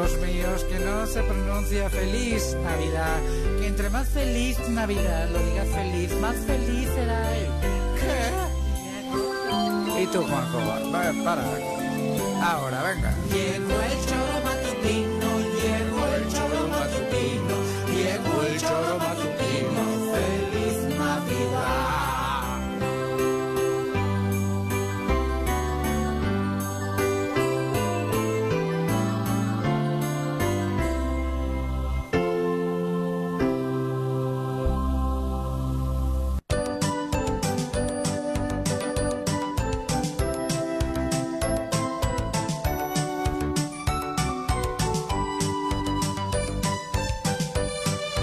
Hijos míos, que no se pronuncia feliz Navidad, que entre más feliz Navidad lo digas feliz, más feliz será él. ¿Qué? ¿Y tú, Juanjo? Va, para. Ahora, venga. Llegó el choro matutino,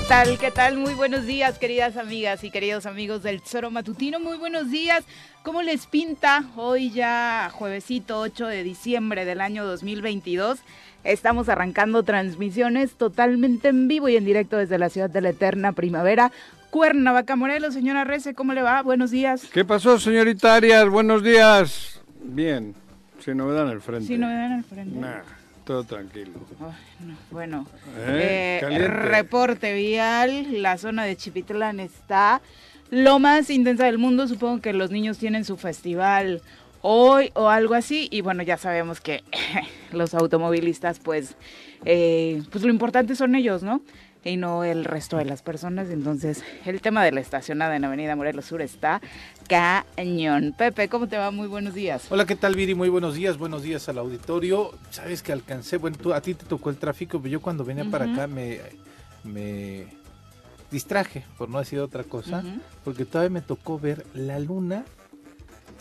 tal? ¿Qué tal? Muy buenos días, queridas amigas y queridos amigos del Tesoro Matutino. Muy buenos días. ¿Cómo les pinta hoy ya juevesito 8 de diciembre del año 2022? Estamos arrancando transmisiones totalmente en vivo y en directo desde la ciudad de la eterna primavera. Cuernavaca, Morelos, señora Rece, ¿cómo le va? Buenos días. ¿Qué pasó, señorita Arias? Buenos días. Bien, sin novedad en el frente. Sin novedad en el frente. Nah, todo tranquilo. Ay, no, bueno, ¿Eh? eh, reporte vial, la zona de Chipitlán está lo más intensa del mundo. Supongo que los niños tienen su festival hoy o algo así. Y bueno, ya sabemos que los automovilistas, pues, eh, pues lo importante son ellos, ¿no? Y no el resto de las personas. Entonces, el tema de la estacionada en Avenida Morelos Sur está cañón. Pepe, ¿cómo te va? Muy buenos días. Hola, ¿qué tal, Viri? Muy buenos días, buenos días al auditorio. Sabes que alcancé, bueno, tú, a ti te tocó el tráfico, pero yo cuando venía para acá me, me distraje, por no decir otra cosa, porque todavía me tocó ver la luna.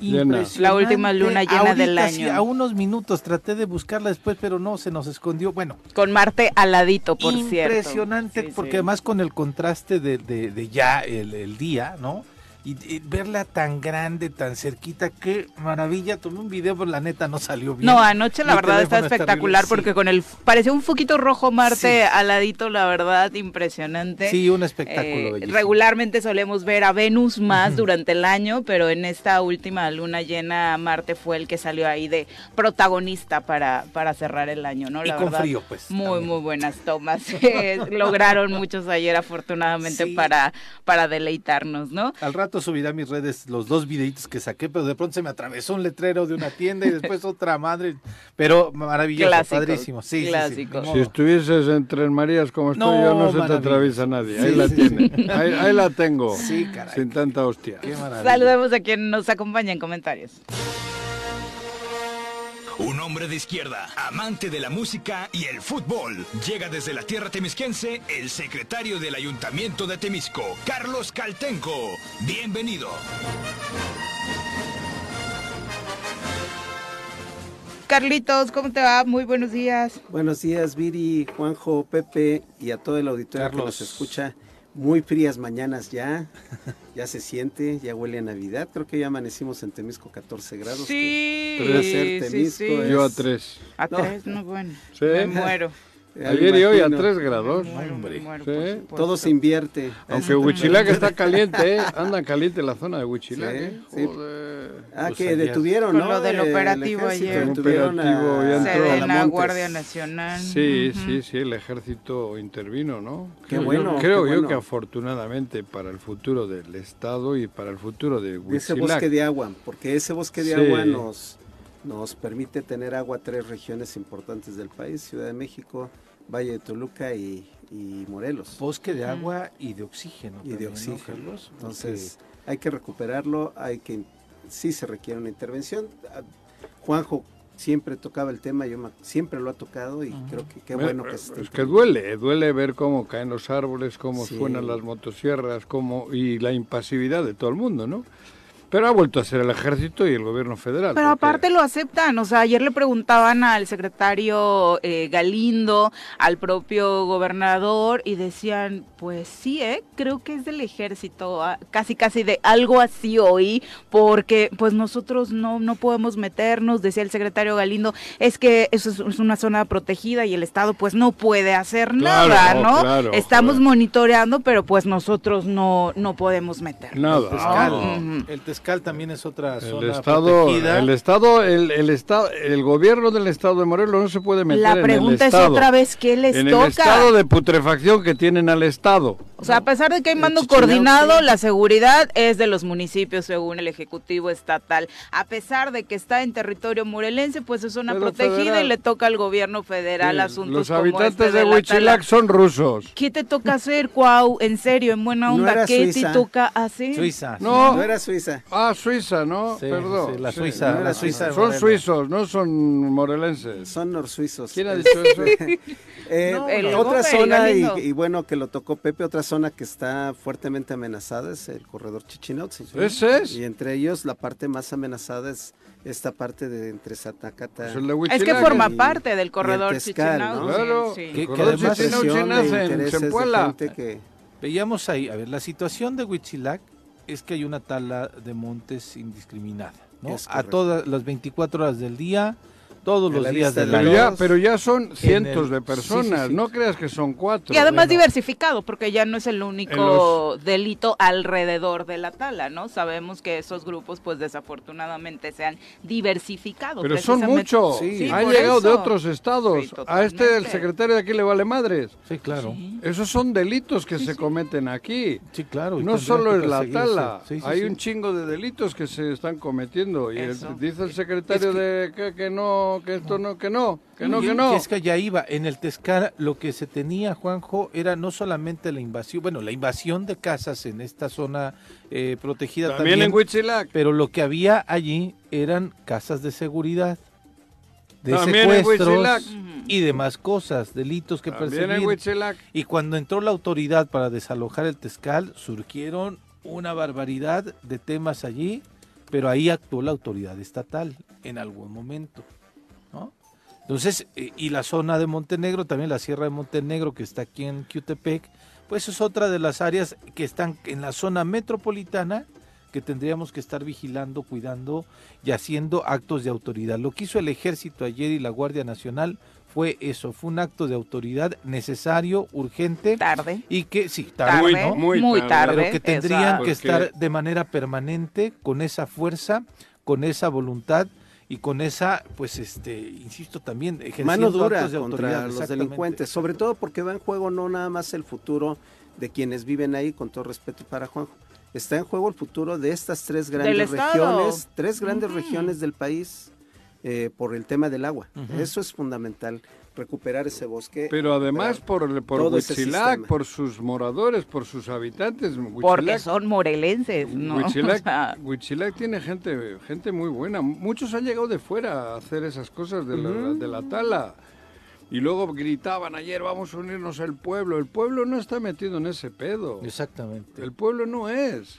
Llena. impresionante. La última luna llena del Ahorita sí, año. a unos minutos traté de buscarla después, pero no, se nos escondió. Bueno, Con Marte aladito, por cierto. impresionante, Sí, porque sí. además con el contraste de, de- de ya el, el día, ¿no? Y, y verla tan grande, tan cerquita, qué maravilla. Tomé un video, pero la neta no salió bien. No, anoche la Mi verdad está espectacular porque sí. con el parecía un foquito rojo Marte Sí. aladito, la verdad impresionante. Sí, un espectáculo Eh, regularmente solemos ver a Venus más durante el año, pero en esta última luna llena Marte fue el que salió ahí de protagonista para, para cerrar el año, ¿no? Y con verdad, frío, pues, Muy, también. muy buenas tomas. Eh, Lograron muchos ayer afortunadamente Sí. para, para deleitarnos, ¿no? Al rato subiré a mis redes los dos videitos que saqué, pero de pronto se me atravesó un letrero de una tienda y después otra madre. Pero maravilloso, Clásico, padrísimo. Sí, sí, sí, clásico. ni Si estuvieses en Tres Marías como estoy No, yo, no se te atraviesa nadie. Ahí la sí, tiene. sí. Ahí, ahí la tengo. Sí, caray. Sin tanta hostia. Qué maravilla. Saludemos a quien nos acompaña en comentarios. Un hombre de izquierda, amante de la música y el fútbol. Llega desde la tierra temisquense el secretario del Ayuntamiento de Temisco, Carlos Caltenco. Bienvenido. Carlitos, ¿cómo te va? Muy buenos días. Buenos días, Viri, Juanjo, Pepe y a todo el auditorio que Carlos. nos escucha. Muy frías mañanas ya, ya se siente, ya huele a Navidad. Creo que ya amanecimos en Temisco 14 grados. Sí, Debe ser sí, Temisco, sí. eh. Yo a es- tres. A No. tres, no, bueno. Sí. Me muero. Ayer y hoy a imagino. tres grados. me muero, hombre. muero, Sí. Todo se invierte. Aunque Huichilac está caliente, ¿eh? Anda caliente la zona de Huichilac, Sí, ¿eh? sí. Ah, Pues que ayer. detuvieron, Con ¿no? lo del El operativo ayer. detuvieron Operativo, ya entró. a Sedena, Montes. Guardia Nacional. Sí, sí, sí, el ejército intervino, ¿no? Qué Creo yo- bueno, Creo qué yo que afortunadamente para el futuro del Estado y para el futuro de de ese bosque de agua, porque ese bosque de Sí. agua nos, nos permite tener agua a tres regiones importantes del país, Ciudad de México, Valle de Toluca y, y Morelos. Bosque de agua y de oxígeno. y de también, ¿no, oxígeno. Entonces hay que recuperarlo, hay que sí se requiere una intervención. Ah, Juanjo siempre tocaba el tema, yo me- siempre lo ha tocado y creo que qué bueno que se esté Es que duele, duele ver cómo caen los árboles, cómo Sí. suenan las motosierras, cómo y la impasividad de todo el mundo, ¿no? Pero ha vuelto a ser el ejército y el gobierno federal. Pero porque- aparte lo aceptan, o sea, ayer le preguntaban al secretario eh, Galindo, al propio gobernador, y decían, pues sí, ¿eh? creo que es del ejército, ah, casi casi de algo así oí, porque pues nosotros no, no podemos meternos, decía el secretario Galindo, es que eso es, es una zona protegida y el Estado pues no puede hacer Claro, nada, ¿no? claro, Estamos joder. monitoreando, pero pues nosotros no, no podemos meter. Nada. Ujú. el Tezcal también es otra El zona estado, protegida. el estado, el, el estado, el gobierno del estado de Morelos no se puede meter La en el pregunta es estado. otra vez, ¿qué les en toca? el estado de putrefacción que tienen al estado. O sea, a pesar de que hay El mando coordinado, la seguridad es de los municipios según el Ejecutivo Estatal. A pesar de que está en territorio morelense, pues es zona Pero protegida federal. y le toca al gobierno federal Sí, asuntos Los como habitantes este de la Huichilac son rusos. ¿Qué te toca hacer, Cuau? En serio, en buena No onda, era ¿qué Suiza. te toca hacer? Suiza. No. No era Suiza. Ah, Suiza, ¿no? Sí, Perdón. sí, la. Suiza, la Suiza. Son suizos, no son morelenses. Son norsuizos. ¿Quién ha Eh, dicho eso? Eh, No, el otra Gómez, zona, y, bueno, que lo tocó Pepe, otra zona que está fuertemente amenazada es el corredor Chichinautzin. ¿Ese es? Y entre ellos la parte más amenazada es esta parte de entre Satacata. Pues Es que forma y- parte del el corredor Tezcal, ¿no? Claro. sí. Que- además- en gente que- Veíamos ahí, a ver, la situación de Huitzilac es que hay una tala de montes indiscriminada, ¿no? A todas las 24 horas del día, todos los días del año. ya, pero ya son cientos el- de sí, sí, personas, sí. no creas que son cuatro. Y además Bueno. diversificado, porque ya no es el único los- delito alrededor de la tala, ¿no? Sabemos que esos grupos, pues desafortunadamente, se han diversificado. Pero son muchos, Sí, han llegado de otros estados. Sí, a este el secretario de aquí le vale madres. Sí, claro. Sí. Esos son delitos que se cometen aquí. Sí, claro. No solo es la tala, Sí, sí, hay sí. un chingo de delitos que se están cometiendo y el- dice el secretario de que, que no, que esto no, que no, que no, que no. es que ya iba, en el Tezcar lo que se tenía, Juanjo, era no solamente la invasión, bueno, la invasión de casas en esta zona eh, protegida También también, en Huitzilac. pero lo que había allí eran casas de seguridad, de También en secuestros Huitzilac. y demás cosas, delitos que También en perseguir. Huitzilac. Y cuando entró la autoridad para desalojar el Tezcal, surgieron una barbaridad de temas allí, pero ahí actuó la autoridad estatal en algún momento. Entonces, eh, y la zona de Montenegro, también la Sierra de Montenegro, que está aquí en Cutepec, pues es otra de las áreas que están en la zona metropolitana que tendríamos que estar vigilando, cuidando y haciendo actos de autoridad. Lo que hizo el ejército ayer y la Guardia Nacional fue eso, fue un acto de autoridad necesario, urgente Tarde. y que sí, Tarde, tarde, Muy- ¿no? muy muy tarde. pero que tendrían exacto. que estar de manera permanente con esa fuerza, con esa voluntad y con esa, pues, este, insisto también, mano dura de contra los delincuentes, sobre todo porque va en juego no nada más el futuro de quienes viven ahí, con todo respeto para Juanjo, está en juego el futuro de estas tres grandes regiones, tres grandes regiones del país eh, por el tema del agua. Eso es fundamental, recuperar ese bosque. Pero además por, por Huitzilac, por sus moradores, por sus habitantes. Porque son morelenses, ¿no? Huitzilac, O sea, Huitzilac tiene gente, gente muy buena. Muchos han llegado de fuera a hacer esas cosas de la, de la tala. Y luego gritaban ayer, vamos a unirnos al pueblo. El pueblo no está metido en ese pedo. Exactamente. El pueblo no es.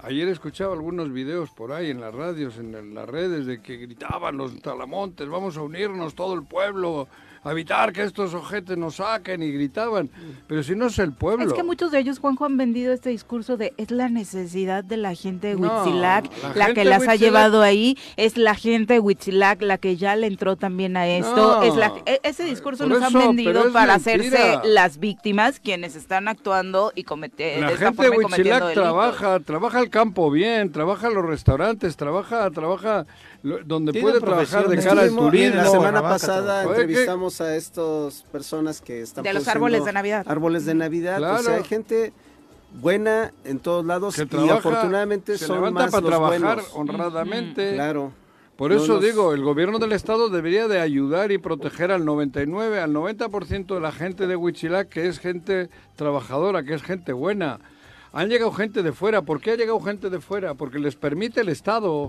Ayer escuchaba algunos videos por ahí en las radios, en las redes, de que gritaban los talamontes, vamos a unirnos todo el pueblo, a evitar que estos ojetes nos saquen y gritaban. Pero si no es el pueblo. Es que muchos de ellos, Juanjo, han vendido este discurso de es la necesidad de la gente de No, Huitzilac, la la, gente que las ha llevado ahí, es la gente de Huitzilac la que ya le entró también a esto. No. es la, e- ese discurso nos han vendido para mentira. hacerse las víctimas, quienes están actuando y cometiendo La gente de Huitzilac trabaja, trabaja el campo bien, trabaja los restaurantes, trabaja, trabaja donde puede trabajar de cara al turismo. La semana pasada entrevistamos a estas personas que están De los árboles de Navidad. Árboles de Navidad. O sea, Claro. hay gente buena en todos lados que y trabaja, afortunadamente se son levanta más para los trabajar buenos. honradamente. Claro. Por No eso nos- digo, el gobierno del estado debería de ayudar y proteger al 99, al 90% de la gente de Huitzilac, que es gente trabajadora, que es gente buena. Han llegado gente de fuera. ¿Por qué ha llegado gente de fuera? Porque les permite el Estado.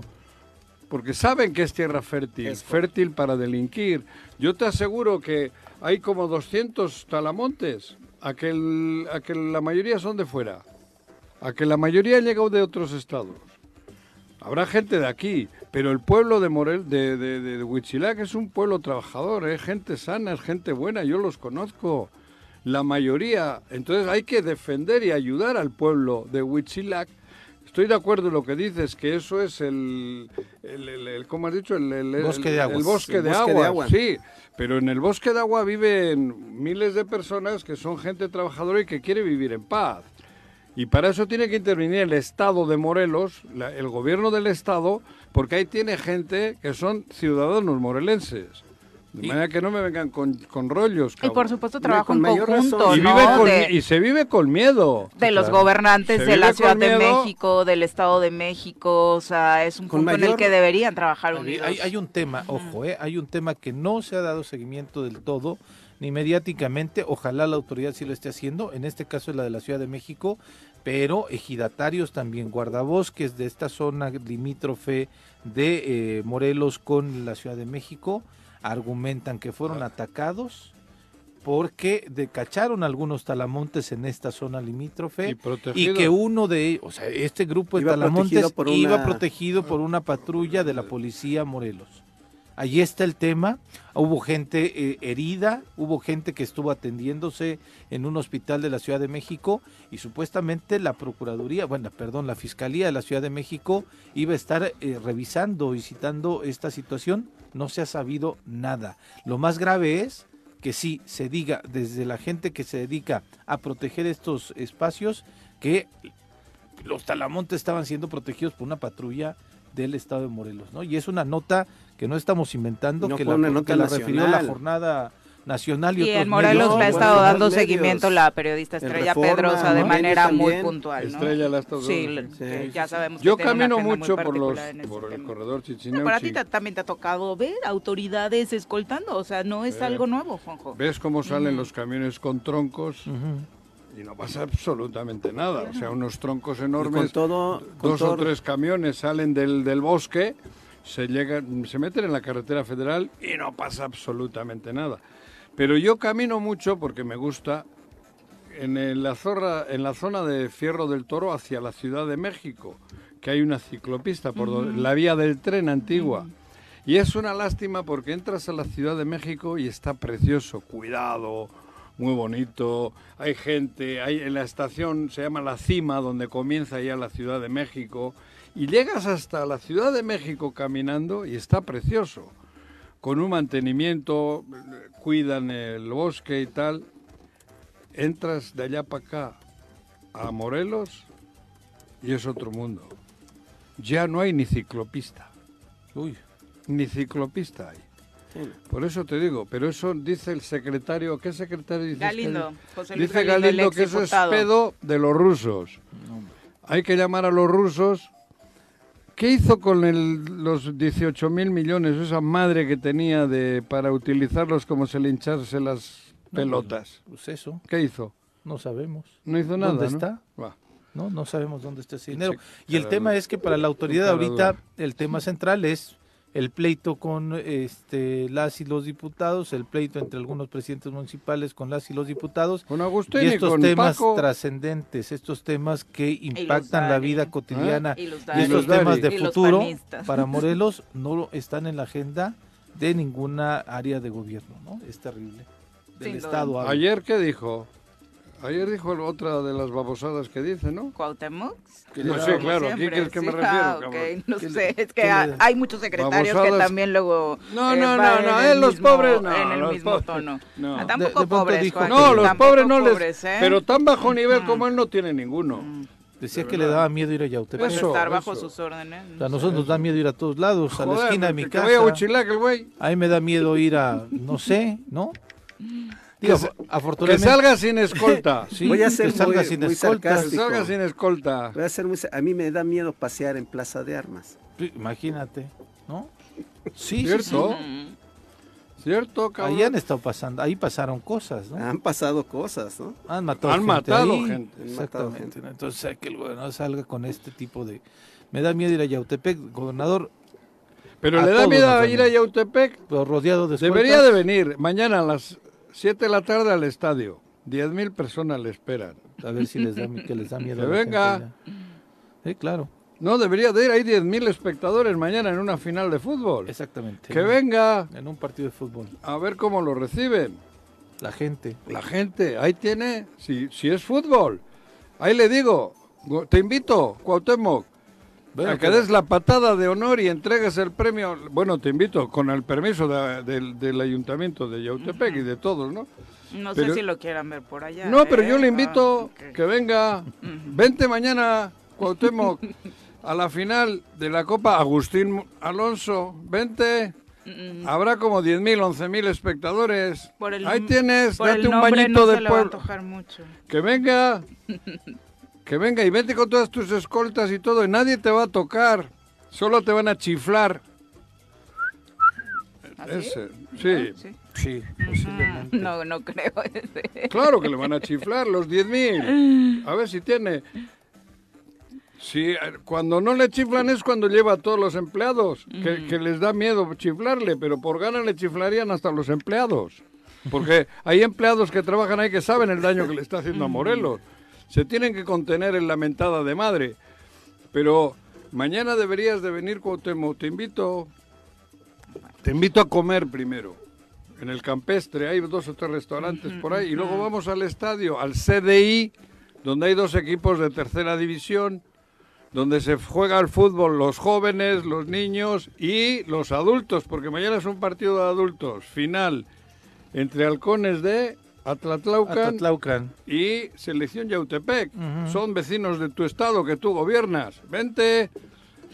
Porque saben que es tierra fértil, Es fértil para delinquir. Yo te aseguro que hay como 200 talamontes, a que, el- a que la mayoría son de fuera, a que la mayoría han llegado de otros estados. Habrá gente de aquí, pero el pueblo de Morel, de, de, de, de Huitzilac es un pueblo trabajador, es gente sana, es gente buena, yo los conozco. La mayoría, entonces hay que defender y ayudar al pueblo de Huitzilac. Estoy de acuerdo en lo que dices, que eso es el, el, el- el- ¿cómo has dicho? El, Bosque de el bosque, El de, bosque de agua. agua. Sí, pero en el bosque de agua viven miles de personas que son gente trabajadora y que quiere vivir en paz. Y para eso tiene que intervenir el Estado de Morelos, la- el gobierno del Estado, porque ahí tiene gente que son ciudadanos morelenses. De manera que no me vengan con, con rollos. Y por supuesto trabajo en conjunto, y, ¿no? vive con- de, y se vive con miedo. de los Claro. gobernantes Se de la Ciudad de. México, del Estado de México, o sea, es un Con punto en el que deberían trabajar unidos. hay- hay un tema, ojo, eh, hay un tema que no se ha dado seguimiento del todo, ni mediáticamente, ojalá la autoridad sí lo esté haciendo, en este caso es la de la Ciudad de México, pero ejidatarios también, guardabosques de esta zona limítrofe de eh, Morelos con la Ciudad de México, argumentan que fueron atacados porque decacharon algunos talamontes en esta zona limítrofe Y que uno de ellos, o sea, este grupo de Iba talamontes protegido iba protegido por una patrulla de la policía Morelos. Allí está el tema. Hubo gente eh, herida, hubo gente que estuvo atendiéndose en un hospital de la Ciudad de México y supuestamente la Procuraduría, bueno, perdón, la Fiscalía de la Ciudad de México iba a estar eh, revisando y citando esta situación. No se ha sabido nada. Lo más grave es que sí se diga desde la gente que se dedica a proteger estos espacios que los talamontes estaban siendo protegidos por una patrulla del estado de Morelos, ¿no? Y es una nota que no estamos inventando, No que, la, una que nota la refirió la jornada nacional y, Y otros en Morelos medios. le ha estado bueno, dando los medios. seguimiento la periodista El Estrella Reforma, Pedrosa de ¿no? manera También. muy puntual, ¿no? Estrella la ha estado- Sí, Sí, que sí, ya sabemos que Yo tiene una camino agenda muy mucho por, los, por el tema. corredor Pero Chichinauchi. a ti ta- también te ha tocado ver autoridades escoltando, o sea, no es Sí. algo nuevo, Juanjo. Ves cómo salen los camiones con troncos Ujú. Y no pasa absolutamente nada. O sea, unos troncos enormes. con todo, con dos o tres camiones salen del, del bosque, se llegan, se meten en la carretera federal y no pasa absolutamente nada. Pero yo camino mucho porque me gusta en el- la, zorra, en la zona de Fierro del Toro hacia la Ciudad de México, que hay una ciclopista por donde- la vía del tren antigua. Y es una lástima porque entras a la Ciudad de México y está precioso, cuidado, muy bonito, hay gente, hay en la estación se llama La Cima, donde comienza ya la Ciudad de México, y llegas hasta la Ciudad de México caminando y está precioso, con un mantenimiento, cuidan el bosque y tal. Entras de allá para acá a Morelos y es otro mundo. Ya no hay ni ciclopista, Uy, ni ciclopista hay. Por eso te digo, pero eso dice el secretario, ¿qué secretario dice? Galindo, José Luis Dice Galindo, que eso es pedo de los rusos. Hay que llamar a los rusos. ¿Qué hizo con el- los 18 mil millones, esa madre que tenía de para utilizarlos como se le hincharse las pelotas? pues eso, ¿Qué hizo? no sabemos. No hizo nada. ¿Dónde ¿no? está? Va. No, no sabemos dónde está ese dinero. Sí, y el tema es que para la autoridad ahorita el tema central es el pleito con este las y los diputados, el pleito entre algunos presidentes municipales con las y los diputados Con Agustín y y, estos con temas Paco. trascendentes, estos temas que impactan la vida cotidiana Y los y estos temas de Y futuro para Morelos no lo- están en la agenda de ninguna área de gobierno, ¿no? Es terrible. Del Sin. Estado. Ayer, ¿qué dijo? Ayer dijo otra de las babosadas que dice, ¿no? Cuauhtémoc. Que No sé, claro, ¿a qué crees que me refiero, Ah, ok, cabrón? No ¿Qué le- sé, es que hay muchos secretarios que Babosadas. también luego No, eh, no, no, van no, en eh, los mismo- pobres no, en el los mismo pobres, tono. no. Ah, De- tampoco de pronto pobres, dijo- Joaquín, No, los pobres no les... pobres, ¿eh? Pero tan bajo nivel como él no tiene ninguno. Decía que le daba miedo ir a Yautepec. Pues Eso, estar bajo eso. sus órdenes. A nosotros nos da miedo ir a todos lados, a la esquina de mi que casa. a Huichilac el güey. A mí me da miedo ir a, no sé, ¿no? Digo, Que afortunadamente. salga sin escolta. Sí, Voy a ser que salga muy- sin muy escolta. Que salga sin escolta. Voy a, ser muy- a mí me da miedo pasear en Plaza de Armas. Sí, Imagínate, ¿no? Sí, sí, ¿Cierto? sí. ¿Cierto, cabrón? Ahí han estado pasando, ahí pasaron cosas, ¿no? Han pasado cosas, ¿no? Han matado Han gente matado ahí. gente. Han matado Exactamente. gente. Entonces, hay que el gobernador salga con este tipo de... Me da miedo ir a Yautepec, gobernador, Pero le da miedo ir a. Yautepec. pero rodeado de Debería escoltas. de venir mañana a las 7 de la tarde al estadio. 10.000 personas le esperan. A ver si les da, que les da miedo. Que venga. Sí, claro, No, debería de ir. Hay 10.000 espectadores mañana en una final de fútbol. exactamente. Que venga En un partido de fútbol. a ver cómo lo reciben. La gente. La gente, ahí tiene, si, si es fútbol. Ahí le digo, go- te invito, Cuauhtémoc, Bueno, a que des la patada de honor y entregues el premio. Bueno, te invito, con el permiso de- del, del ayuntamiento de Yautepec y de todos, ¿no? No Pero- sé si lo quieran ver por allá. No, pero ¿eh? yo le Ah, invito ok. que venga. Vente mañana, Cuauhtémoc, a la final de la Copa Agustín Alonso. Vente. Habrá como 10.000, 11.000 espectadores. por el- Ahí tienes, por date el un bañito no de le pueblo. mucho. Que venga. Que venga y vente con todas tus escoltas y todo. Y nadie te va a tocar. Solo te van a chiflar. ¿Así? Ese, sí. Sí. Sí, posiblemente. No, no creo. ese. Claro que le van a chiflar los 10.000. A ver si tiene. Eh, cuando no le chiflan es cuando lleva a todos los empleados, que, que les da miedo chiflarle, pero por gana le chiflarían hasta los empleados. Porque hay empleados que trabajan ahí que saben el daño que le está haciendo a Morelos. Se tienen que contener en la mentada de madre. Pero mañana deberías de venir, Cuauhtémoc. Te invito, te invito a comer primero. En el campestre hay dos o tres restaurantes por ahí. Y luego vamos al estadio, al CDI, donde hay dos equipos de tercera división, donde se juega el fútbol los jóvenes, los niños y los adultos, porque mañana es un partido de adultos, final, entre halcones de Atlatlaucan y Selección Yautepec. Son vecinos de tu estado que tú gobiernas. Vente,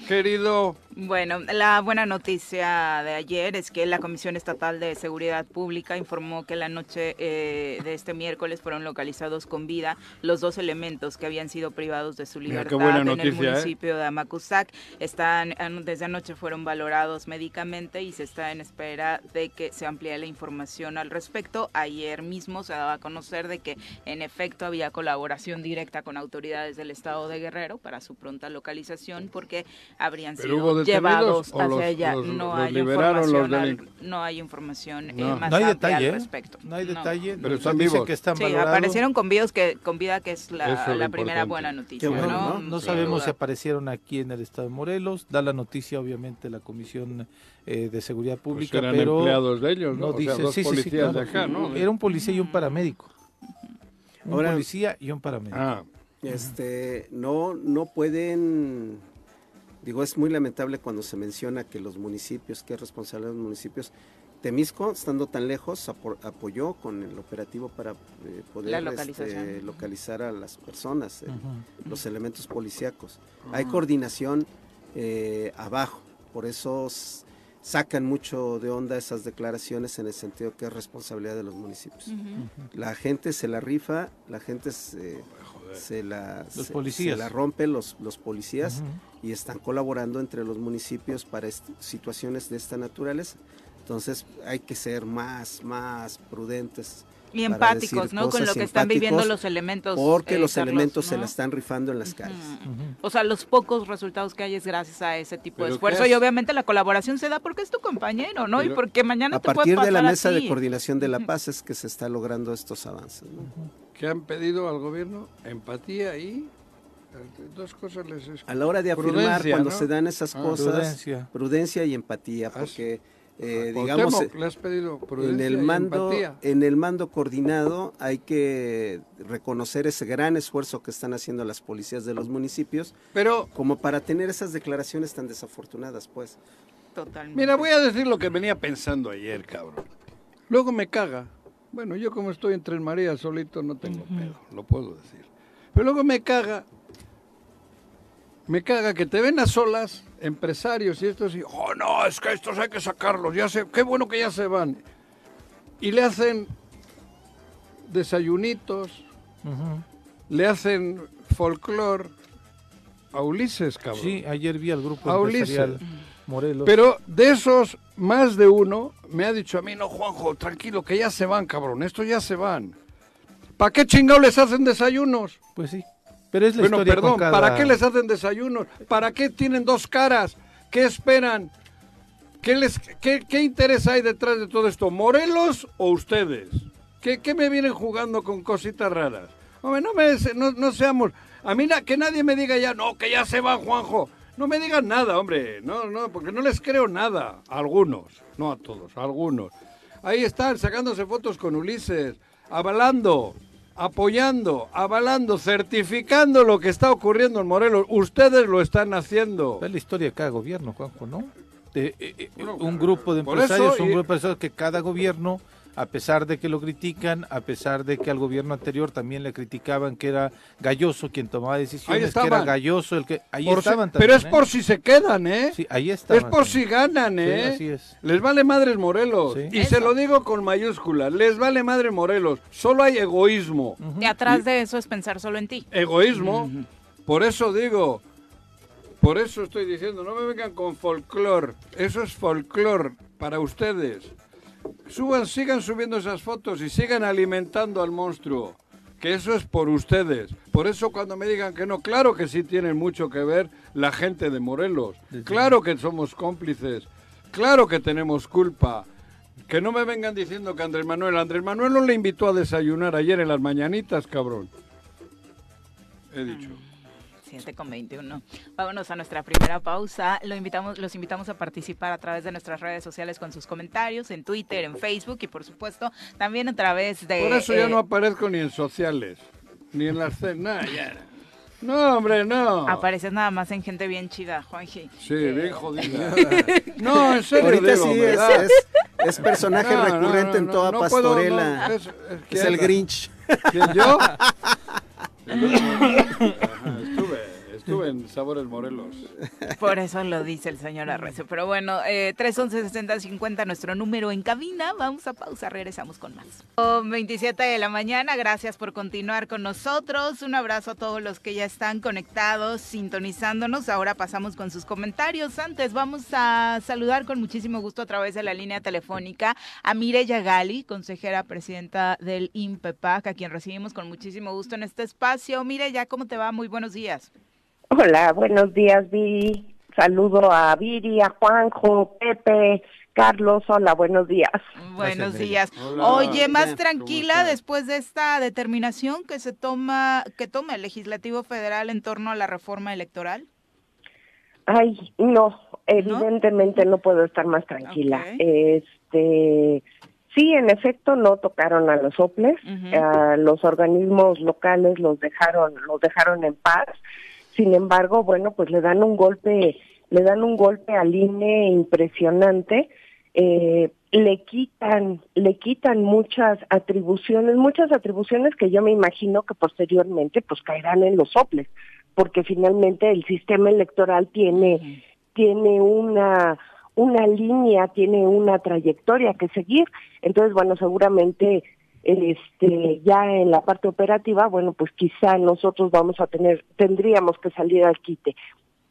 querido. Bueno, la buena noticia de ayer es que la Comisión Estatal de Seguridad Pública informó que la noche eh, de este miércoles fueron localizados con vida los dos elementos que habían sido privados de su libertad en el ¿eh? municipio de Amacuzac. Están an- desde anoche fueron valorados médicamente y se está en espera de que se amplíe la información al respecto. Ayer mismo se daba a conocer de que en efecto había colaboración directa con autoridades del estado de Guerrero para su pronta localización porque habrían Pero sido llevados o hacia los- allá. los- no, los hay liberaron los información al- delincu- no hay información eh, No. más No hay detalle, al ¿eh? respecto. No hay No. detalle. Pero están vivos. que están Sí, valorados. aparecieron con videos que con vida que es la, es primera buena noticia, bueno, ¿no? No, no Sin sabemos si aparecieron aquí en el estado de Morelos. Da la noticia, obviamente, la Comisión eh, de Seguridad Pues Pública, eran pero empleados de ellos, ¿no? no o sea, dice. dos sí, sí, sí, policías claro. de acá, ¿no? Era un policía y un paramédico. Un Ahora- policía y un paramédico. Ah, Este, no, no pueden, digo, es muy lamentable cuando se menciona que los municipios, que es responsable de los municipios, Temisco, estando tan lejos, apo- apoyó con el operativo para eh, poder La este, localizar a las personas, eh, los elementos policíacos. Hay coordinación eh, abajo, por eso sacan mucho de onda esas declaraciones en el sentido que es responsabilidad de los municipios. La gente se la rifa, la gente se, se la, Los se- policías. se la rompe los, los policías y están colaborando entre los municipios para est- situaciones de esta naturaleza. Entonces hay que ser más, más prudentes. Y empáticos, decir ¿no? Con lo que están viviendo los elementos. Porque eh, los Carlos, elementos se la están rifando en las calles. O sea, los pocos resultados que hay es gracias a ese tipo de ¿Pero esfuerzo y obviamente la colaboración se da porque es tu compañero, ¿no? y porque mañana A te puede partir de la mesa a de coordinación de la paz es que se está logrando estos avances. ¿no? ¿Qué han pedido al gobierno? Empatía y... eh, Dos cosas les es... A la hora de afirmar Prudencia, cuando ¿no? se dan esas Ah. cosas, Prudencia. prudencia y empatía, Ah, porque eh, digamos Cuauhtémoc le has pedido en el mando en el mando coordinado hay que reconocer ese gran esfuerzo que están haciendo las policías de los municipios Pero, como para tener esas declaraciones tan desafortunadas pues Totalmente. mira, voy a decir lo que venía pensando ayer, cabrón. Luego me caga. Bueno, yo como estoy en Tres Marías solito no tengo pedo, lo puedo decir. Pero luego me caga, me caga que te ven a solas, empresarios y estos, y, oh no, es que estos hay que sacarlos, ya sé, qué bueno que ya se van. Y le hacen desayunitos, le hacen folclor a Ulises, cabrón. Sí, ayer vi al grupo A Ulises. empresarial Morelos. Pero de esos, más de uno, me ha dicho a mí, no, Juanjo, tranquilo, que ya se van, cabrón, estos ya se van. ¿Para qué chingados les hacen desayunos? Pues sí. Pero es la Bueno, historia perdón, cada- ¿para qué les hacen desayunos? ¿Para qué tienen dos caras? ¿Qué esperan? ¿Qué, les, qué, qué interés hay detrás de todo esto? ¿Morelos o ustedes? ¿Qué, qué me vienen jugando con cositas raras? Hombre, no, me, no, no seamos... A mí na- que nadie me diga ya, no, que ya se va Juanjo. No me digan nada, hombre. No, no, porque no les creo nada. A algunos, no a todos, a algunos. Ahí están sacándose fotos con Ulises, avalando, apoyando, avalando, certificando lo que está ocurriendo en Morelos. Ustedes lo están haciendo. Es la historia de cada gobierno, Juanjo, ¿no? De, eh, eh, Bueno, un grupo de empresarios, eso un y- grupo de empresarios que cada gobierno, a pesar de que lo critican, a pesar de que al gobierno anterior también le criticaban que era Galloso quien tomaba decisiones, que era. Galloso el que... Ahí Por si- estaban pero es también, por ¿eh? si se quedan, ¿eh? Sí, ahí estaban es por también. si ganan, ¿eh? Sí, así es. Les vale madres Morelos. Sí. Y se lo digo con mayúsculas. Les vale madre Morelos. Solo hay egoísmo. Y atrás de eso es pensar solo en ti. Egoísmo. Por eso digo, por eso estoy diciendo, no me vengan con folclor. Eso es folclor para ustedes. Suban, sigan subiendo esas fotos y sigan alimentando al monstruo. Que eso es por ustedes. Por eso cuando me digan que no, claro que sí tienen mucho que ver la gente de Morelos. Claro que somos cómplices. Claro que tenemos culpa. Que no me vengan diciendo que Andrés Manuel, Andrés Manuel no le invitó a desayunar ayer en las mañanitas, cabrón. He dicho. 7 con 21. Vámonos a nuestra primera pausa. Lo invitamos, los invitamos a participar a través de nuestras redes sociales con sus comentarios en Twitter, en Facebook y por supuesto también a través de... Por eso ya eh, no aparezco ni en sociales, ni en las cenas. ya. No, hombre, no. Apareces nada más en gente bien chida, Juanji. Sí, bien jodida. No, en serio Ahorita digo, sí es, da- es, es personaje No, recurrente no, en toda puedo, pastorela. no, es- es el. Grinch. ¿Quién, yo? Estuve, en Sabores Morelos. Por eso lo dice el señor Arrecio. Pero bueno, eh, 311-6050, nuestro número en cabina. Vamos a pausa, regresamos con más. Son 27 de la mañana, gracias por continuar con nosotros. Un abrazo a todos los que ya están conectados, sintonizándonos. Ahora pasamos con sus comentarios. Antes vamos a saludar con muchísimo gusto a través de la línea telefónica a Mireya Gali, consejera presidenta del INPEPAC, a quien recibimos con muchísimo gusto en este espacio. Mireya, ¿cómo te va? Muy buenos días. Hola, buenos días, Viri. Saludo a Viri, a Juanjo, Pepe, Carlos. Hola, buenos días. Buenos días. Hola. Oye, más Bien, tranquila después de esta determinación que se toma, que toma el legislativo federal en torno a la reforma electoral. Ay, no, evidentemente no, puedo estar más tranquila. Este, sí, en efecto, no tocaron a los soples, los organismos locales los dejaron, los dejaron en paz. Sin embargo, bueno, pues le dan un golpe, le dan un golpe al INE impresionante. Eh, le quitan, le quitan muchas atribuciones, muchas atribuciones que yo me imagino que posteriormente pues caerán en los soples, porque finalmente el sistema electoral tiene, tiene una, una línea, tiene una trayectoria que seguir. Entonces, bueno, seguramente este ya en la parte operativa, bueno, pues quizá nosotros vamos a tener, tendríamos que salir al quite.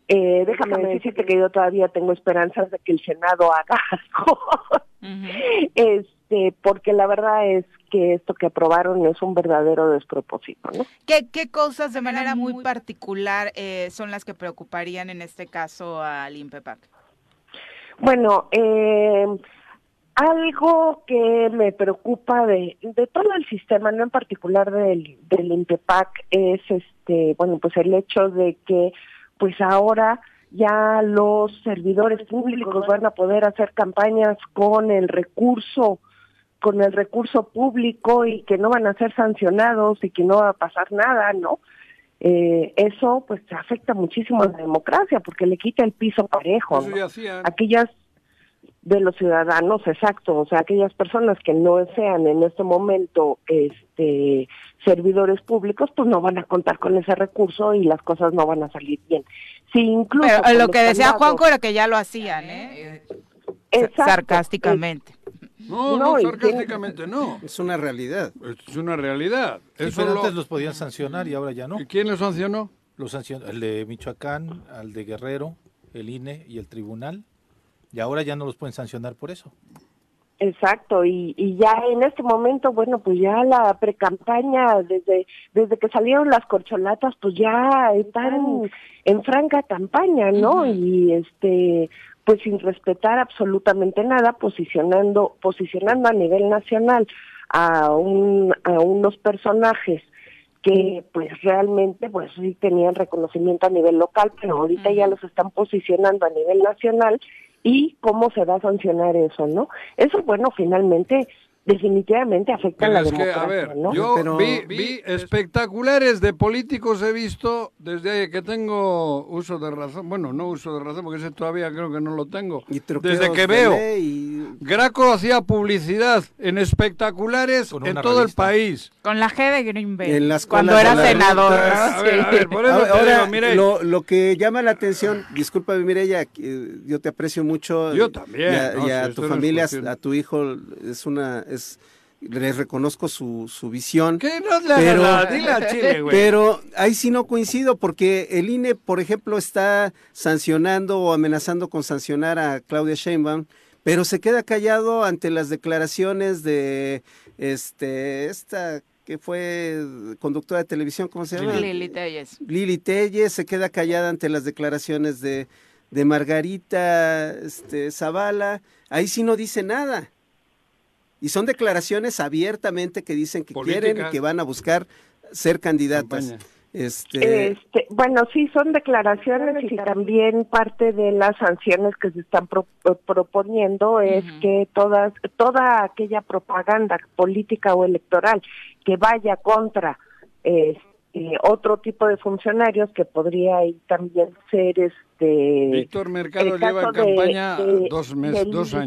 Eh, déjame decirte que yo todavía tengo esperanzas de que el Senado haga algo. este, porque la verdad es que esto que aprobaron es un verdadero despropósito, ¿no? ¿Qué, qué cosas de manera muy particular eh, son las que preocuparían en este caso al INPEPAC? Bueno, eh, algo que me preocupa de, de todo el sistema, no en particular del, del INPEPAC, es este, bueno, pues el hecho de que pues ahora ya los servidores públicos van a poder hacer campañas con el recurso con el recurso público y que no van a ser sancionados y que no va a pasar nada, ¿no? Eh, eso pues afecta muchísimo a la democracia porque le quita el piso parejo. ¿no? aquellas de los ciudadanos, exacto, o sea, aquellas personas que no sean en este momento este servidores públicos, pues no van a contar con ese recurso y las cosas no van a salir bien. Si incluso Pero lo los que decía candados- Juanco era que ya lo hacían, ¿eh? Exacto, Sarcásticamente. No, No, no, sarcásticamente no. Es una realidad. Es una realidad. Sí, Eso pero lo- antes los podían sancionar y ahora ya no. ¿Y quién lo sancionó? Los sancionó el de Michoacán, al de Guerrero, el INE y el tribunal. Y ahora ya no los pueden sancionar por eso. Exacto, y, y ya en este momento, bueno, pues ya la precampaña, desde, desde que salieron las corcholatas, pues ya están en franca campaña, ¿no? Y este, pues sin respetar absolutamente nada, posicionando, posicionando a nivel nacional a un, a unos personajes que pues realmente pues sí tenían reconocimiento a nivel local, pero ahorita ya los están posicionando a nivel nacional y cómo se va a sancionar eso, ¿no? Eso, bueno, finalmente definitivamente afecta a la Pero que, democracia, a ver, ¿no? yo Pero- vi, vi espectaculares de políticos he visto desde que tengo uso de razón. Bueno, no uso de razón, porque ese todavía creo que no lo tengo. Desde que veo. y- Graco hacía publicidad en espectaculares en todo revista. el país. Con la G de Green Bay. En las cuando era senador. rutas. ¿no? A ver, a ver, por eso Ahora, te digo, lo, lo que llama la atención, discúlpame Mireya, que yo te aprecio mucho. Yo también, Y a, no, y a si esto tu familia, a tu hijo, es una, es, le reconozco su, su visión. ¿Qué no le Pero- Chile, güey. Pero ahí sí no coincido porque el INE, por ejemplo, está sancionando o amenazando con sancionar a Claudia Sheinbaum, pero se queda callado ante las declaraciones de este esta que fue conductora de televisión, ¿cómo se llama? Lili Telles. Lili Telles se queda callada ante las declaraciones de, de Margarita este, Zavala. Ahí sí no dice nada. Y son declaraciones abiertamente que dicen que quieren y que van a buscar ser candidatas. Campaña. Este, Este, bueno, sí, son declaraciones y también parte de las sanciones que se están pro- eh, proponiendo es que todas, toda aquella propaganda política o electoral que vaya contra este, otro tipo de funcionarios que podría ahí también ser este Víctor Mercado lleva en campaña de- dos meses, dos Lili-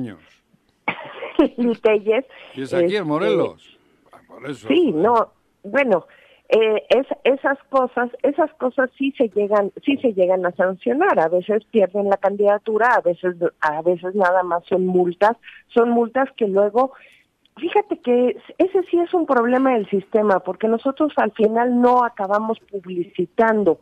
Telles. Y es aquí este, en Morelos. Ah, Por eso. Sí, no, bueno, eh, es, esas cosas, esas cosas sí se llegan, sí se llegan a sancionar. A veces pierden la candidatura, a veces, a veces nada más son multas, son multas que luego, fíjate que ese sí es un problema del sistema, porque nosotros al final no acabamos publicitando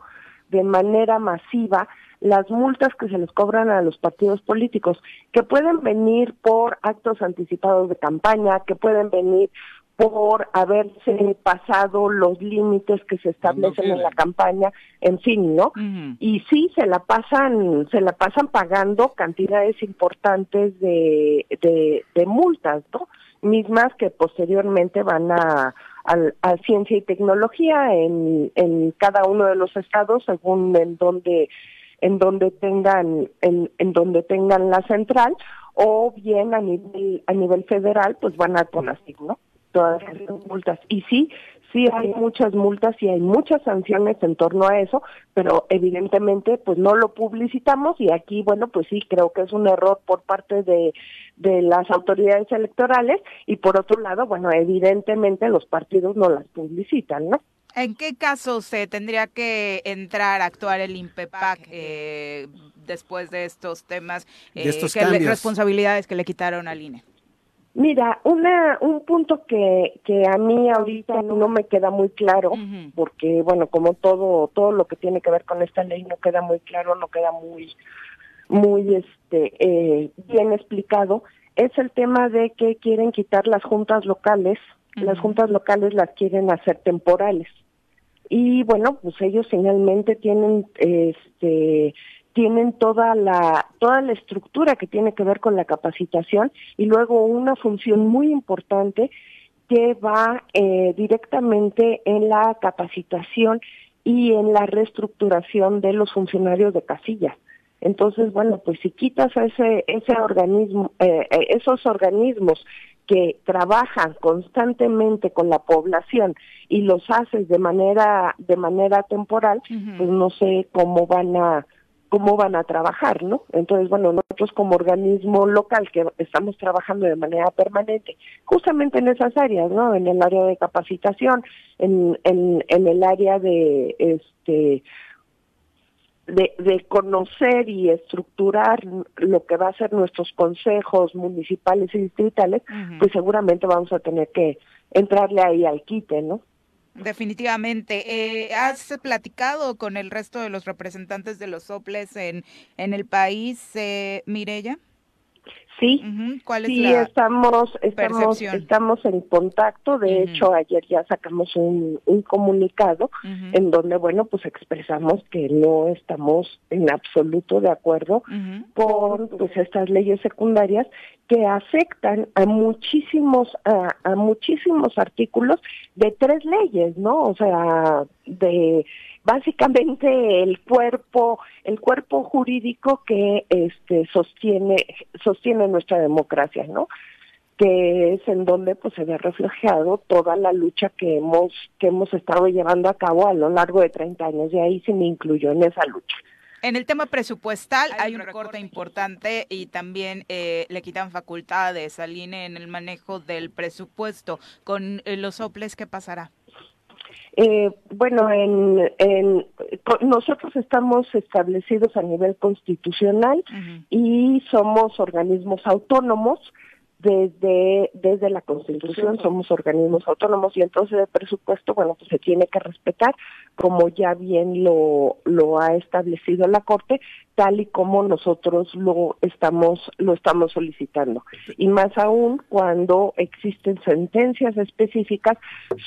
de manera masiva las multas que se les cobran a los partidos políticos, que pueden venir por actos anticipados de campaña, que pueden venir por haberse pasado los límites que se establecen en la campaña, en fin, ¿no? Y sí se la pasan, se la pasan pagando cantidades importantes de, de, de multas, ¿no? Mismas que posteriormente van a, al- a ciencia y tecnología en, en cada uno de los estados según en donde en donde tengan en, en donde tengan la central o bien a nivel a nivel federal pues van a CONACYT, ¿no? Todas esas multas y sí sí hay muchas multas y hay muchas sanciones en torno a eso, pero evidentemente pues no lo publicitamos y aquí bueno pues sí creo que es un error por parte de de las autoridades electorales y por otro lado bueno evidentemente los partidos no las publicitan, ¿no? ¿En qué caso se tendría que entrar a actuar el INPEPAC eh, después de estos temas, De eh, estos que le- cambios. responsabilidades que le quitaron al INE? Mira, una, un punto que, que a mí ahorita no me queda muy claro, porque bueno, como todo, todo lo que tiene que ver con esta ley no queda muy claro, no queda muy, muy este, eh, bien explicado, es el tema de que quieren quitar las juntas locales, las juntas locales las quieren hacer temporales. Y bueno, pues ellos finalmente tienen este tienen toda la toda la estructura que tiene que ver con la capacitación y luego una función muy importante que va eh, directamente en la capacitación y en la reestructuración de los funcionarios de casilla. Entonces, bueno, pues si quitas ese ese organismo, eh, eh, esos organismos que trabajan constantemente con la población y los haces de manera de manera temporal, pues no sé cómo van a cómo van a trabajar, ¿no? Entonces, bueno, nosotros como organismo local que estamos trabajando de manera permanente, justamente en esas áreas, ¿no? En el área de capacitación, en, en, en el área de este de, de conocer y estructurar lo que va a ser nuestros consejos municipales y distritales, pues seguramente vamos a tener que entrarle ahí al quite, ¿no? Definitivamente. Eh, ¿Has platicado con el resto de los representantes de los soples en, en el país, eh, Mirella? Sí, ¿Cuál es sí, la estamos, estamos, percepción? estamos en contacto. De hecho, ayer ya sacamos un, un comunicado en donde, bueno, pues expresamos que no estamos en absoluto de acuerdo con pues estas leyes secundarias que afectan a muchísimos a, a muchísimos artículos de tres leyes, ¿no? O sea, de básicamente el cuerpo el cuerpo jurídico que este sostiene sostiene nuestra democracia, ¿no? que es en donde pues se ve reflejado toda la lucha que hemos que hemos estado llevando a cabo a lo largo de 30 años y ahí se me incluyó en esa lucha. En el tema presupuestal hay un recorte importante y también eh, le quitan facultades al INE en el manejo del presupuesto. Con eh, los soples, ¿qué pasará? Eh, bueno, en, en, nosotros estamos establecidos a nivel constitucional y somos organismos autónomos desde desde la Constitución somos organismos autónomos y entonces el presupuesto bueno pues se tiene que respetar como ya bien lo lo ha establecido la Corte tal y como nosotros lo estamos lo estamos solicitando. Y más aún cuando existen sentencias específicas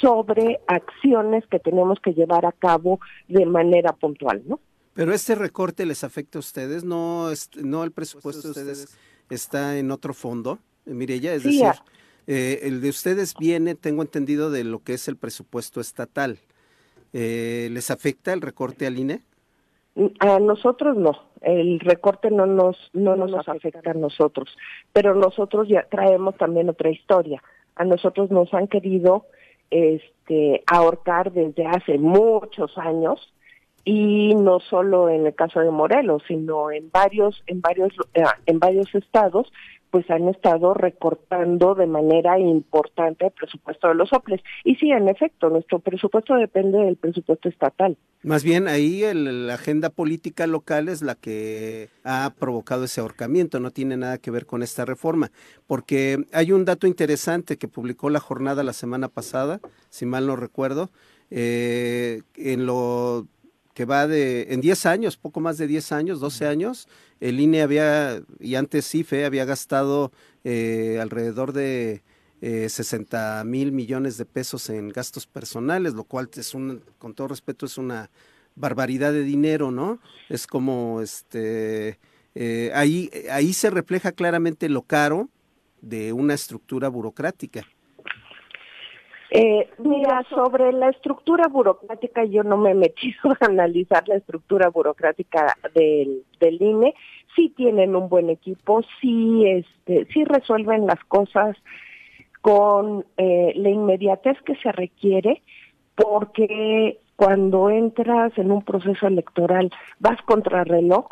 sobre acciones que tenemos que llevar a cabo de manera puntual, ¿no? Pero este recorte les afecta a ustedes, no, no el presupuesto de ustedes. está en otro fondo, Mireya, es Sí, decir, eh, el de ustedes viene, tengo entendido, de lo que es el presupuesto estatal. Eh, ¿Les afecta el recorte al INE? A nosotros no, el recorte no nos no nos afecta a nosotros, pero nosotros ya traemos también otra historia. A nosotros nos han querido este ahorcar desde hace muchos años y no solo en el caso de Morelos, sino en varios en varios eh, en varios estados pues han estado recortando de manera importante el presupuesto de los OPLES. Y sí, en efecto, nuestro presupuesto depende del presupuesto estatal. Más bien ahí el- la agenda política local es la que ha provocado ese ahorcamiento, no tiene nada que ver con esta reforma, porque hay un dato interesante que publicó la jornada la semana pasada, si mal no recuerdo, eh, en lo que va de, en 10 años, poco más de 10 años, 12 años, el INE había, y antes CIFE, había gastado eh, alrededor de eh, 60 mil millones de pesos en gastos personales, lo cual es un, con todo respeto, es una barbaridad de dinero, ¿no? Es como, este, eh, ahí, ahí se refleja claramente lo caro de una estructura burocrática. Eh, mira, sobre la estructura burocrática, yo no me he metido a analizar la estructura burocrática del, del INE. Sí tienen un buen equipo, sí, este, sí resuelven las cosas con eh, la inmediatez que se requiere, porque cuando entras en un proceso electoral vas contra reloj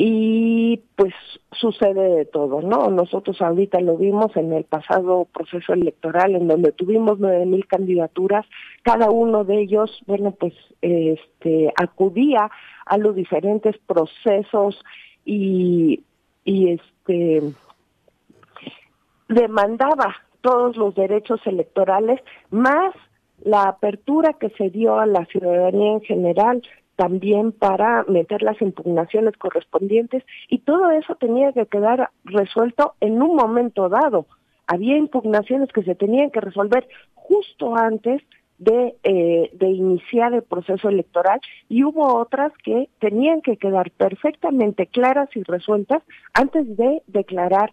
y pues sucede de todo, ¿no? Nosotros ahorita lo vimos en el pasado proceso electoral en donde tuvimos nueve mil candidaturas, cada uno de ellos, bueno, pues este acudía a los diferentes procesos y y este demandaba todos los derechos electorales más la apertura que se dio a la ciudadanía en general también para meter las impugnaciones correspondientes y todo eso tenía que quedar resuelto en un momento dado. Había impugnaciones que se tenían que resolver justo antes de, eh, de iniciar el proceso electoral y hubo otras que tenían que quedar perfectamente claras y resueltas antes de declarar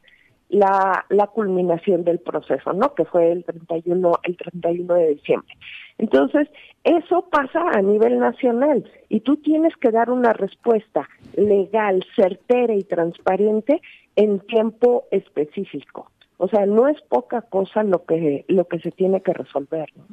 la, la culminación del proceso, ¿no? Que fue el 31, el 31 de diciembre. Entonces, eso pasa a nivel nacional y tú tienes que dar una respuesta legal, certera y transparente en tiempo específico. O sea, no es poca cosa lo que lo que se tiene que resolver. ¿no?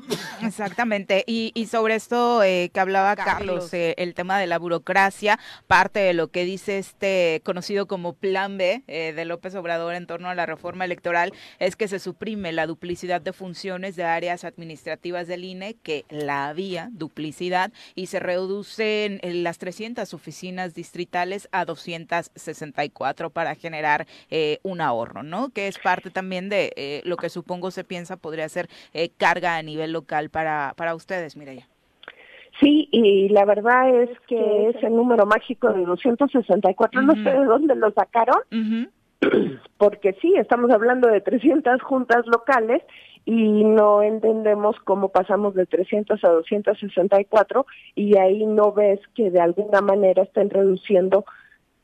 Exactamente. Y, y sobre esto eh, que hablaba Carlos, eh, el tema de la burocracia, parte de lo que dice este conocido como Plan B eh, de López Obrador en torno a la reforma electoral es que se suprime la duplicidad de funciones de áreas administrativas del INE, que la había duplicidad, y se reducen eh, las 300 oficinas distritales a 264 para generar eh, un ahorro, ¿no? Que es parte también de eh, lo que supongo se piensa podría ser eh, carga a nivel local para, para ustedes, Mireya. Sí, y la verdad es que ese número mágico de 264, no sé de dónde lo sacaron, porque sí, estamos hablando de 300 juntas locales y no entendemos cómo pasamos de 300 a 264 y ahí no ves que de alguna manera estén reduciendo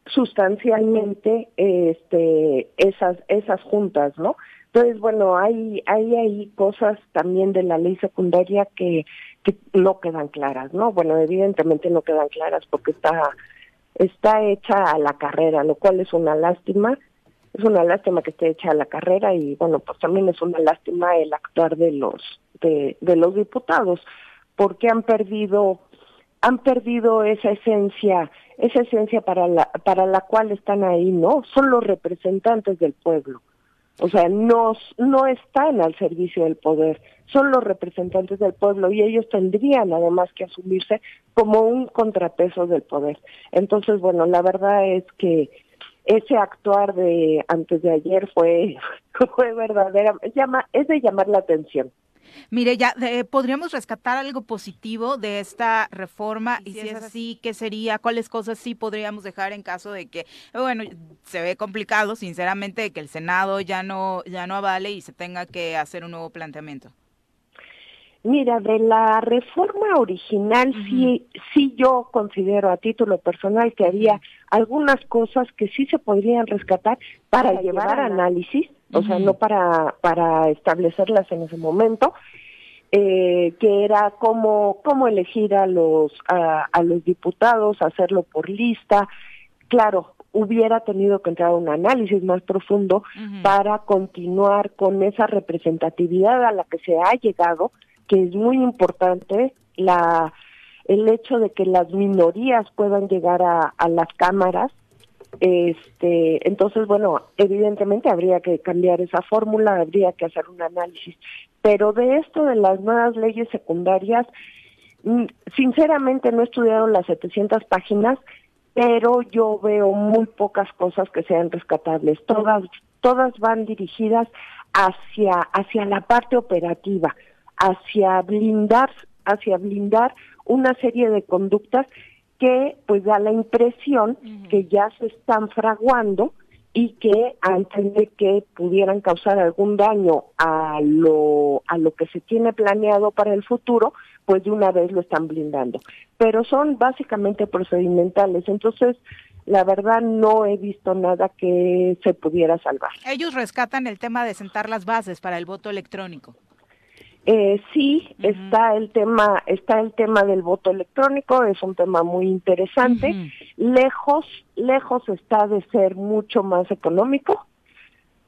sustancialmente este esas esas juntas, ¿no? Entonces, bueno, hay hay ahí cosas también de la ley secundaria que que no quedan claras, ¿no? Bueno, evidentemente no quedan claras porque está está hecha a la carrera, lo cual es una lástima. Es una lástima que esté hecha a la carrera y bueno, pues también es una lástima el actuar de los de, de los diputados porque han perdido han perdido esa esencia, esa esencia para la para la cual están ahí, ¿no? Son los representantes del pueblo. O sea, no, no están al servicio del poder, son los representantes del pueblo y ellos tendrían además que asumirse como un contrapeso del poder. Entonces, bueno, la verdad es que ese actuar de antes de ayer fue, fue verdadera, llama, es de llamar la atención. Mire, ya eh, podríamos rescatar algo positivo de esta reforma y si es así, ¿qué sería? ¿Cuáles cosas sí podríamos dejar en caso de que, bueno, se ve complicado, sinceramente, de que el Senado ya no ya no avale y se tenga que hacer un nuevo planteamiento? Mira, de la reforma original sí sí yo considero a título personal que había algunas cosas que sí se podrían rescatar para, llevar análisis o sea, no para, para establecerlas en ese momento, eh, que era cómo, cómo elegir a los, a, a, los diputados, hacerlo por lista. Claro, hubiera tenido que entrar a un análisis más profundo para continuar con esa representatividad a la que se ha llegado, que es muy importante, la el hecho de que las minorías puedan llegar a, a las cámaras este, entonces, bueno, evidentemente habría que cambiar esa fórmula, habría que hacer un análisis. Pero de esto de las nuevas leyes secundarias, mm, sinceramente no he estudiado las 700 páginas, pero yo veo muy pocas cosas que sean rescatables. Todas, todas van dirigidas hacia, hacia la parte operativa, hacia blindar, hacia blindar una serie de conductas que pues da la impresión que ya se están fraguando y que antes de que pudieran causar algún daño a lo a lo que se tiene planeado para el futuro, pues de una vez lo están blindando. Pero son básicamente procedimentales, entonces la verdad no he visto nada que se pudiera salvar. Ellos rescatan el tema de sentar las bases para el voto electrónico. Eh, sí, está el tema, está el tema del voto electrónico, es un tema muy interesante. Lejos, lejos está de ser mucho más económico.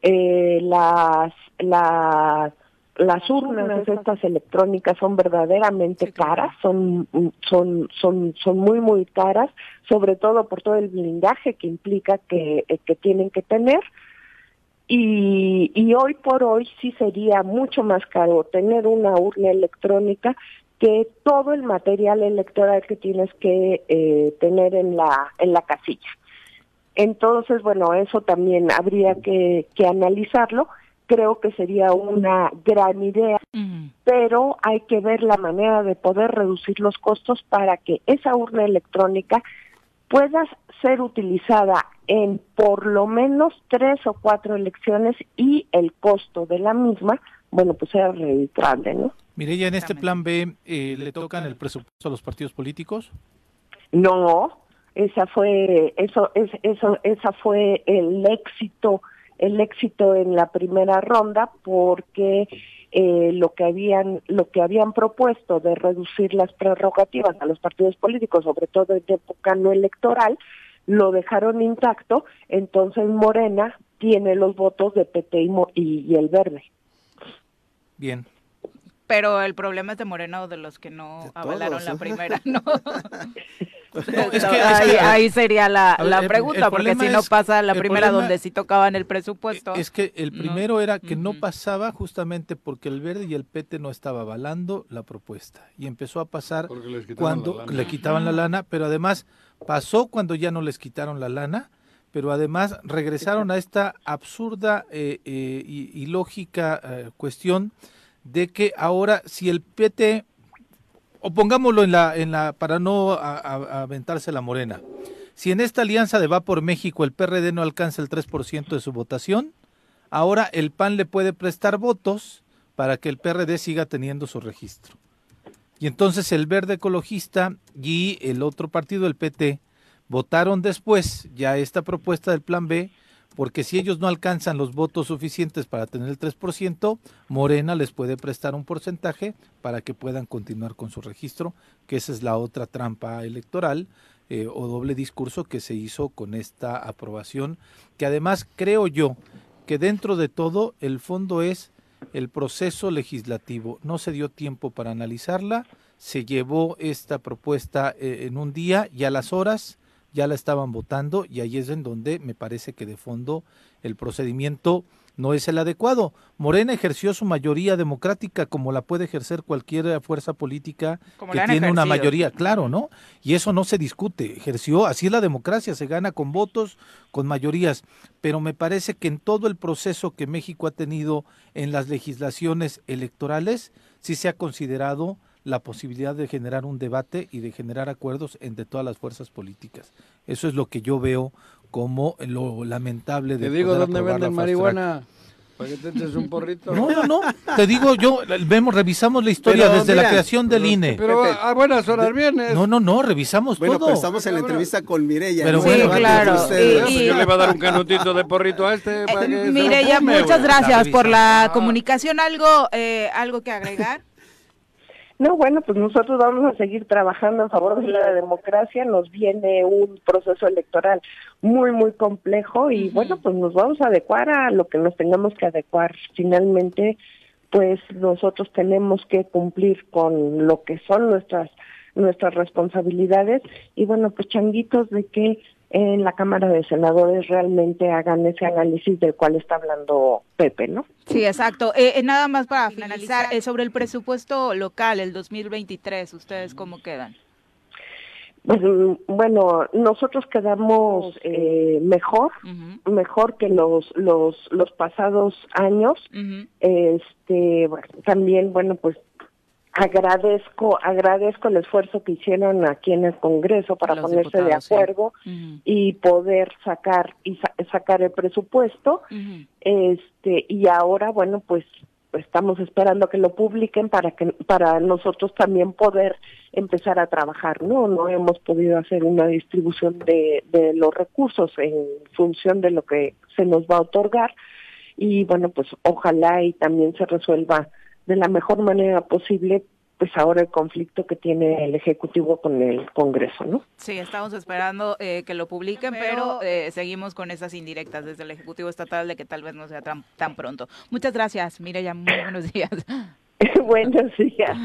Eh, las, las, las urnas estas electrónicas son verdaderamente caras, son, son, son, son muy, muy caras, sobre todo por todo el blindaje que implica que, eh, que tienen que tener. Y, y hoy por hoy sí sería mucho más caro tener una urna electrónica que todo el material electoral que tienes que eh, tener en la en la casilla. Entonces, bueno, eso también habría que, que analizarlo. Creo que sería una gran idea, pero hay que ver la manera de poder reducir los costos para que esa urna electrónica pueda ser utilizada en por lo menos tres o cuatro elecciones y el costo de la misma, bueno, pues sea redituable, ¿no? Mireya, ¿en este plan B eh, le tocan el presupuesto a los partidos políticos? No, esa fue, eso, es, eso, esa fue el éxito, el éxito en la primera ronda porque eh, lo que habían lo que habían propuesto de reducir las prerrogativas a los partidos políticos, sobre todo en época no electoral, lo dejaron intacto, entonces Morena tiene los votos de PT y, y, el Verde. Bien. Pero el problema es de Morena o de los que no De avalaron todos, la ¿eh? primera, ¿no? No, es que- ahí, es que- ahí sería la, ver, la el- pregunta, el porque si no es- pasa la primera problema- donde sí tocaban el presupuesto. Es que el no. primero era que no pasaba justamente porque el verde y el PT no estaba avalando la propuesta y empezó a pasar cuando le quitaban la lana, pero además pasó cuando ya no les quitaron la lana, pero además regresaron a esta absurda eh, eh, y, lógica eh, cuestión de que ahora si el PT o pongámoslo en la en la para no aventarse la morena Si en esta alianza de Va por México el PRD no alcanza el 3% de su votación, ahora el PAN le puede prestar votos para que el PRD siga teniendo su registro. Y entonces el Verde Ecologista y el otro partido, el PT, votaron después ya esta propuesta del Plan B, porque si ellos no alcanzan los votos suficientes para tener el 3%, Morena les puede prestar un porcentaje para que puedan continuar con su registro, que esa es la otra trampa electoral eh, o doble discurso que se hizo con esta aprobación, que además creo yo que dentro de todo el fondo es el proceso legislativo. No se dio tiempo para analizarla, se llevó esta propuesta eh, en un día y a las horas ya la estaban votando y ahí es en donde me parece que de fondo el procedimiento no es el adecuado. Morena ejerció su mayoría democrática como la puede ejercer cualquier fuerza política Como que tiene una mayoría, claro, ¿no? Y eso no se discute, ejerció, así es la democracia, se gana con votos, con mayorías, pero me parece que en todo el proceso que México ha tenido en las legislaciones electorales, sí se ha considerado la posibilidad de generar un debate y de generar acuerdos entre todas las fuerzas políticas. Eso es lo que yo veo como lo lamentable de Te digo poder dónde la venden marihuana. Para que te eches un porrito. No, no, no. Te digo, yo vemos, revisamos la historia Pero, desde la mira, creación del pero- INE. Pero a buenas horas vienes. No, no, no, revisamos Bueno, todo. pero estamos en la entrevista con Mireya. Pero no bueno, debate claro, ustedes. y- Pues y- yo le va a dar un canutito de porrito a este para que se lo Mireya, muchas gracias por la Ah. comunicación. ¿Algo, eh, algo que agregar? No, bueno, pues nosotros vamos a seguir trabajando en favor de la democracia. Nos viene un proceso electoral muy, muy complejo y bueno, pues nos vamos a adecuar a lo que nos tengamos que adecuar. Finalmente, pues nosotros tenemos que cumplir con lo que son nuestras nuestras responsabilidades y bueno, pues changuitos de que en la Cámara de Senadores realmente hagan ese análisis del cual está hablando Pepe, ¿no? Sí, exacto. Eh, eh, nada más para finalizar, eh, sobre el presupuesto local, el 2023, ¿ustedes cómo quedan? Pues mm, bueno, nosotros quedamos eh, mejor, mejor que los los los pasados años. Este, bueno, también bueno, pues agradezco agradezco el esfuerzo que hicieron aquí en el Congreso para Los ponerse de sí. acuerdo y poder sacar y sa- sacar el presupuesto. Este, y ahora bueno, pues estamos esperando que lo publiquen para que para nosotros también poder empezar a trabajar no no hemos podido hacer una distribución de, de los recursos en función de lo que se nos va a otorgar y bueno pues ojalá y también se resuelva de la mejor manera posible pues ahora el conflicto que tiene el ejecutivo con el Congreso no Sí, estamos esperando eh, que lo publiquen, pero eh, seguimos con esas indirectas desde el Ejecutivo Estatal de que tal vez no sea tan, tan pronto. Muchas gracias, Mireya, muy buenos días. buenos días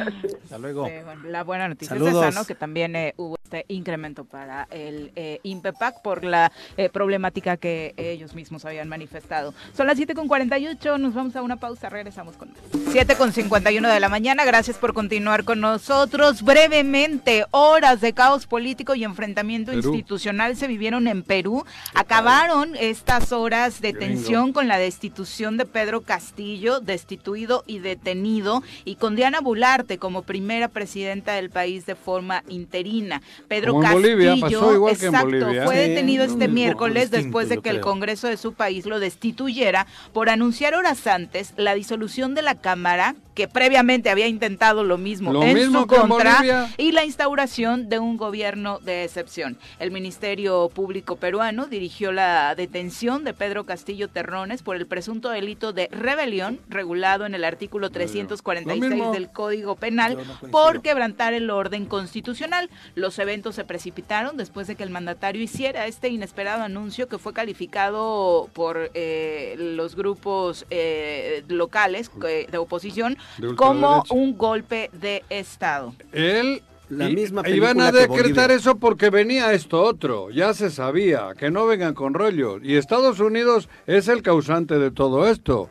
Hasta luego. Sí, bueno, la buena noticia es esa, ¿no? Que también eh, hubo este incremento para el eh, INPEPAC por la eh, problemática que ellos mismos habían manifestado. Son las 7.48, nos vamos a una pausa, regresamos con más. 7.51 de la mañana, gracias por continuar con nosotros. Brevemente, horas de caos político y enfrentamiento Perú. institucional se vivieron en Perú. Acabaron estas horas de tensión con la destitución de Pedro Castillo, destituido y detenido, y con Diana Bularte como primera presidenta del país de forma interina. Pedro Castillo, exacto, fue detenido este miércoles después de que el Congreso de su país lo destituyera por anunciar horas antes la disolución de la Cámara que previamente había intentado lo mismo en su contra y la instauración de un gobierno de excepción. El Ministerio Público peruano dirigió la detención de Pedro Castillo Terrones por el presunto delito de rebelión regulado en el artículo 340 46 del Código Penal por quebrantar el orden constitucional. Los eventos se precipitaron después de que el mandatario hiciera este inesperado anuncio que fue calificado por eh, los grupos eh, locales eh, de oposición como un golpe de Estado. Él la misma Iban a decretar eso porque venía esto otro, ya se sabía, que no vengan con rollos. Y Estados Unidos es el causante de todo esto.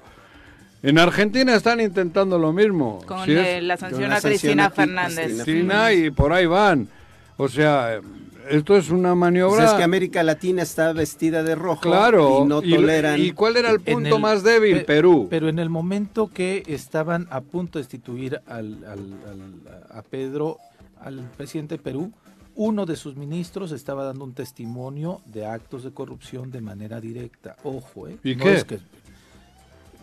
En Argentina están intentando lo mismo. Con Si es- la sanción con la a Cristina sanción a Fernández. Cristina y por ahí van. O sea, esto es una Pues maniobra. es que América Latina está vestida de rojo Claro. y no y- toleran. ¿Y cuál era el punto el- más débil? pe- Perú. Pero en el momento que estaban a punto de destituir al, al- al- a Pedro, al presidente de Perú, uno de sus ministros estaba dando un testimonio de actos de corrupción de manera directa. Ojo, ¿eh? ¿Y No qué? es que-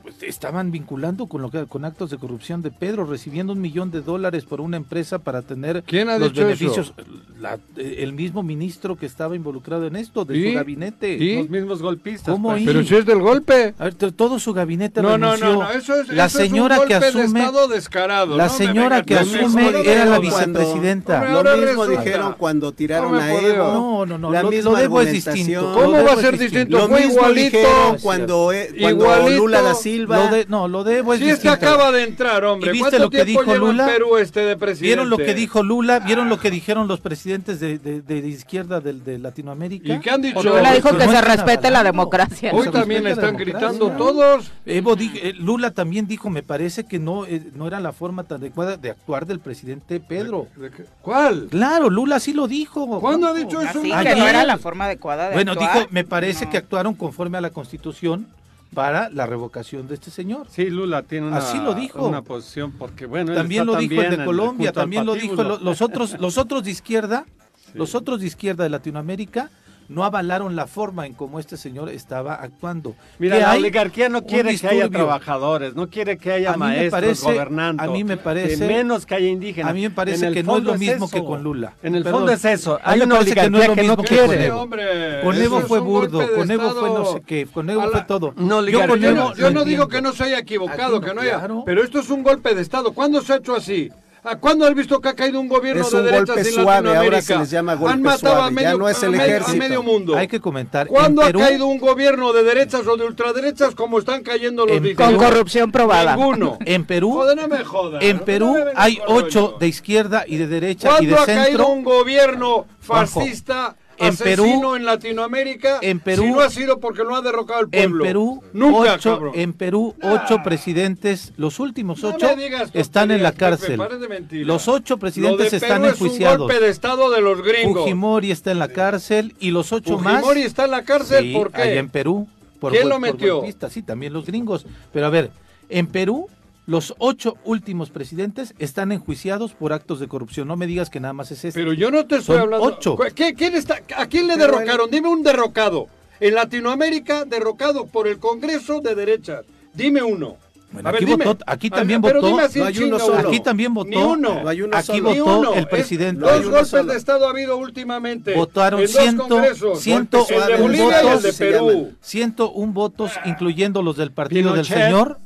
pues, estaban vinculando con lo que con actos de corrupción de Pedro, recibiendo un millón de dólares por una empresa para tener ¿Quién ha los dicho beneficios. La- eh, el mismo ministro que estaba involucrado en esto, de ¿Y? su gabinete. ¿Y? Los mismos golpistas. ¿Cómo pues. Pero si es del golpe. A ver, to- todo su gabinete No, no, renunció. no, no, eso es, la eso es un señora que golpe de asume estado descarado. la no señora vengas que Lo asume era la dijeron cuando- vicepresidenta. Hombre, Lo mismo resulta. dijeron cuando tiraron No a. Evo. No, no, no, La lo- lo misma de Evo es distinto. ¿Cómo Lo va a ser distinto? Lo Fue mismo igualito. dijeron cuando, e- cuando Igualito. Lula da Silva. Lo de, no, lo de Evo es Si este distinto. acaba de entrar, hombre. ¿Y viste ¿Cuánto lo que tiempo dijo Lula? Perú este de presidente? ¿Vieron lo que dijo Lula? ¿Vieron lo que dijeron los presidentes de, de- de izquierda del- de, Latinoamérica? ¿Y qué han dicho? Lula dijo no que se respete la democracia. Hoy también están gritando todos. Evo di- eh, Lula también dijo, me parece que no, eh, no era la forma tan adecuada de actuar del presidente Pedro. ¿De qué? ¿Cuál? Claro, Lula sí lo dijo. ¿Cuándo ha dicho eso? Así que no era la forma adecuada de Bueno, actuar. dijo, me parece que actuaron conforme a la Constitución para la revocación de este señor. Sí, Lula tiene una, Así lo dijo. una posición porque, bueno, También lo dijo el de Colombia, también lo dijo los otros, los otros de izquierda, los otros de izquierda de Latinoamérica no avalaron la forma en cómo este señor estaba actuando. Mira, ¿Qué la oligarquía no quiere que haya trabajadores, no quiere que haya maestros parece- gobernando. a mí me parece- que menos que haya indígenas. A mí me parece que no es lo mismo eso. que con Lula. En el Perdón. fondo es eso. Hay una parece que no oligarquía que no quiere. con Evo. Con Evo fue burdo, con Evo fue no sé qué, con Evo la- fue todo. No, Yo oligarquía con Yo Evo no, yo no digo que no se haya equivocado, que no haya. claro. Pero esto es un golpe de Estado. ¿Cuándo se ha hecho así? ¿A cuándo has visto que ha caído un gobierno Es de un derechas golpe en suave, ahora se les llama golpe Han matado a suave, ya medio, no es el a a ejército. medio mundo. Hay que comentar. ¿Cuándo en ha Perú, caído un gobierno de derechas o de ultraderechas como están cayendo los de Con corrupción probada. Ninguno. En Perú, Joder, no me jodas. en no Perú me hay ocho de izquierda y de derecha y ¿Cuándo de ha caído centro. un gobierno Juanjo, fascista, en Perú- en Latinoamérica? en Perú- si no ha sido porque no ha derrocado En pueblo. Perú, Nunca, ocho, cabrón. en Perú, ocho presidentes, los últimos No ocho digas están en la cárcel. Pepe. Los ocho presidentes de están es enjuiciados. un golpe de estado de los gringos. Fujimori está en la cárcel y los ocho más. Fujimori está en la cárcel, Sí, ¿por qué? allá en Perú. Por ¿Quién lo por metió? golpistas, sí, también los gringos. Pero a ver, en Perú, los ocho últimos presidentes están enjuiciados por actos de corrupción. No me digas que nada más es este. Pero yo no te estoy Son hablando. ocho. ¿Cu- ¿Qué- quién está, ¿A quién le Pero derrocaron? Dime un derrocado. En Latinoamérica, derrocado por el Congreso de derechas. Dime uno. Bueno, A aquí votó- aquí también votó- no hay uno solo. Aquí también votó. Ni uno. No hay uno Aquí solo. Votó uno. el Es- presidente. Dos No golpes solo. de Estado ha habido últimamente. Votaron en dos ciento, congresos. ciento el de suave, Bolivia y el votos, de se Perú. llaman. 101 votos, incluyendo los del partido del señor.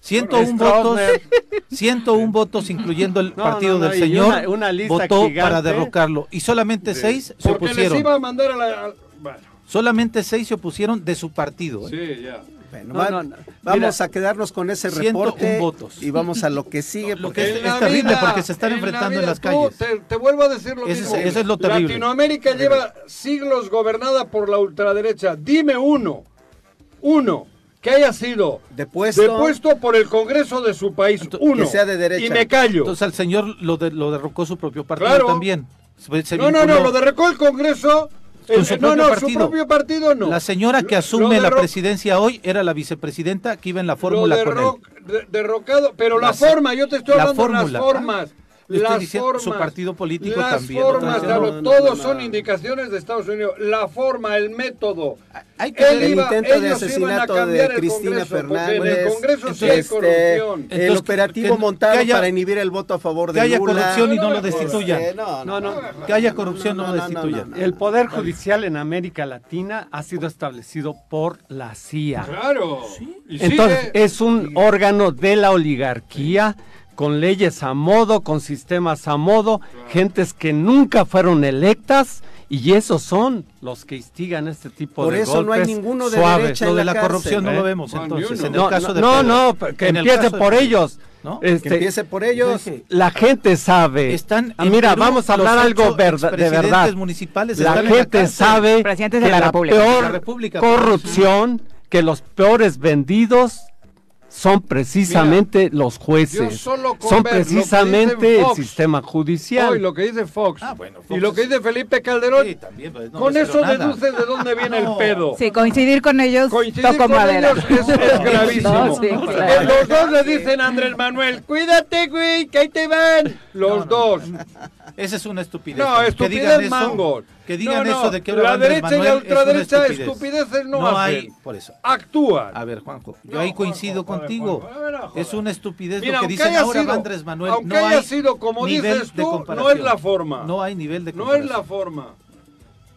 101 votos, Stroessner. 101 votos, incluyendo el No, partido no, no, del señor, una- una lista votó gigante. para derrocarlo. Y solamente seis se Porque les opusieron. iba a mandar a la... a- Bueno, Solamente seis se opusieron de su partido. ¿eh? sí, ya. Bueno, No, va- no, no. Vamos Mira, a quedarnos con ese 101 reporte votos. y vamos a lo que sigue. Lo porque que es- terrible vida, porque se están en la enfrentando en las tú, calles. Te, te vuelvo a decir lo Ese mismo. eso es lo terrible. Latinoamérica lleva siglos gobernada por la ultraderecha. Dime uno, uno, que haya sido Depuesto. depuesto por el Congreso de su país. Ento- Uno. que sea de derecha. Y me callo. Entonces al señor lo, de- lo derrocó su propio partido Claro. también. Se- se no, no, no, lo derrocó el Congreso. Con el- su no, no, su partido. propio partido no. La señora que asume la presidencia hoy era la vicepresidenta que iba en la fórmula con él. derro- de- derrocado, pero la, La- forma, yo te estoy la hablando de las formas. Le estoy las diciendo, formas. su partido político las también, formas. No, no, todos no, no. son indicaciones de Estados Unidos. La forma, el método. Hay que ver- el iba- intento de asesinato de Cristina Fernández, En el Congreso sí hay este, corrupción. el operativo que- montado que haya- para inhibir el voto a favor de que haya Lula. corrupción y no lo destituyan. No, No, no. Que haya corrupción, no, no, lo destituyan. El Poder Judicial en América Latina ha sido establecido por la CIA. Claro. Entonces, es un órgano de la oligarquía, con leyes a modo, con sistemas a modo, gentes que nunca fueron electas, y esos son los que instigan este tipo Por de eso no hay golpes ninguno de suaves. derecha Lo en de la la corrupción no ¿eh? lo vemos No, ni entonces. En el No, caso no, de no, Pedro. no, que En el empiece de por ellos. ¿no? Este, Que empiece por ellos. La gente sabe. Están Ah, mira, Perú vamos a hablar algo de verdad. municipales La están en gente sabe Presidentes de que la la República. peor La República, corrupción, que los peores vendidos son precisamente los jueces. Son precisamente el sistema judicial. Hoy lo que dice Fox. Ah, bueno, y lo que dice Felipe Calderón. Sí, también, pues, no con eso nada. deduces de dónde viene No. el pedo. Sí, coincidir con ellos, Coincidir toco con madera. ellos es, es gravísimo. No, sí, claro. Los dos le dicen a Andrés Manuel, cuídate, güey, que ahí te van. Los dos. Esa es una estupidez. No, Que estupidez digan eso- mango. Que digan No, no, eso de que la derecha y la Manuel es ultraderecha estupidez. estupideces no hay, hacen. por eso. Actúan. A ver, Juanjo, yo No, ahí Juanjo, coincido joder, contigo. Juanjo, ver, no es una estupidez Mira, lo que dicen ahora sido- Andrés Manuel. aunque no haya hay sido como dices tú, no comparación. es la forma. No hay nivel de No es comparación. la forma.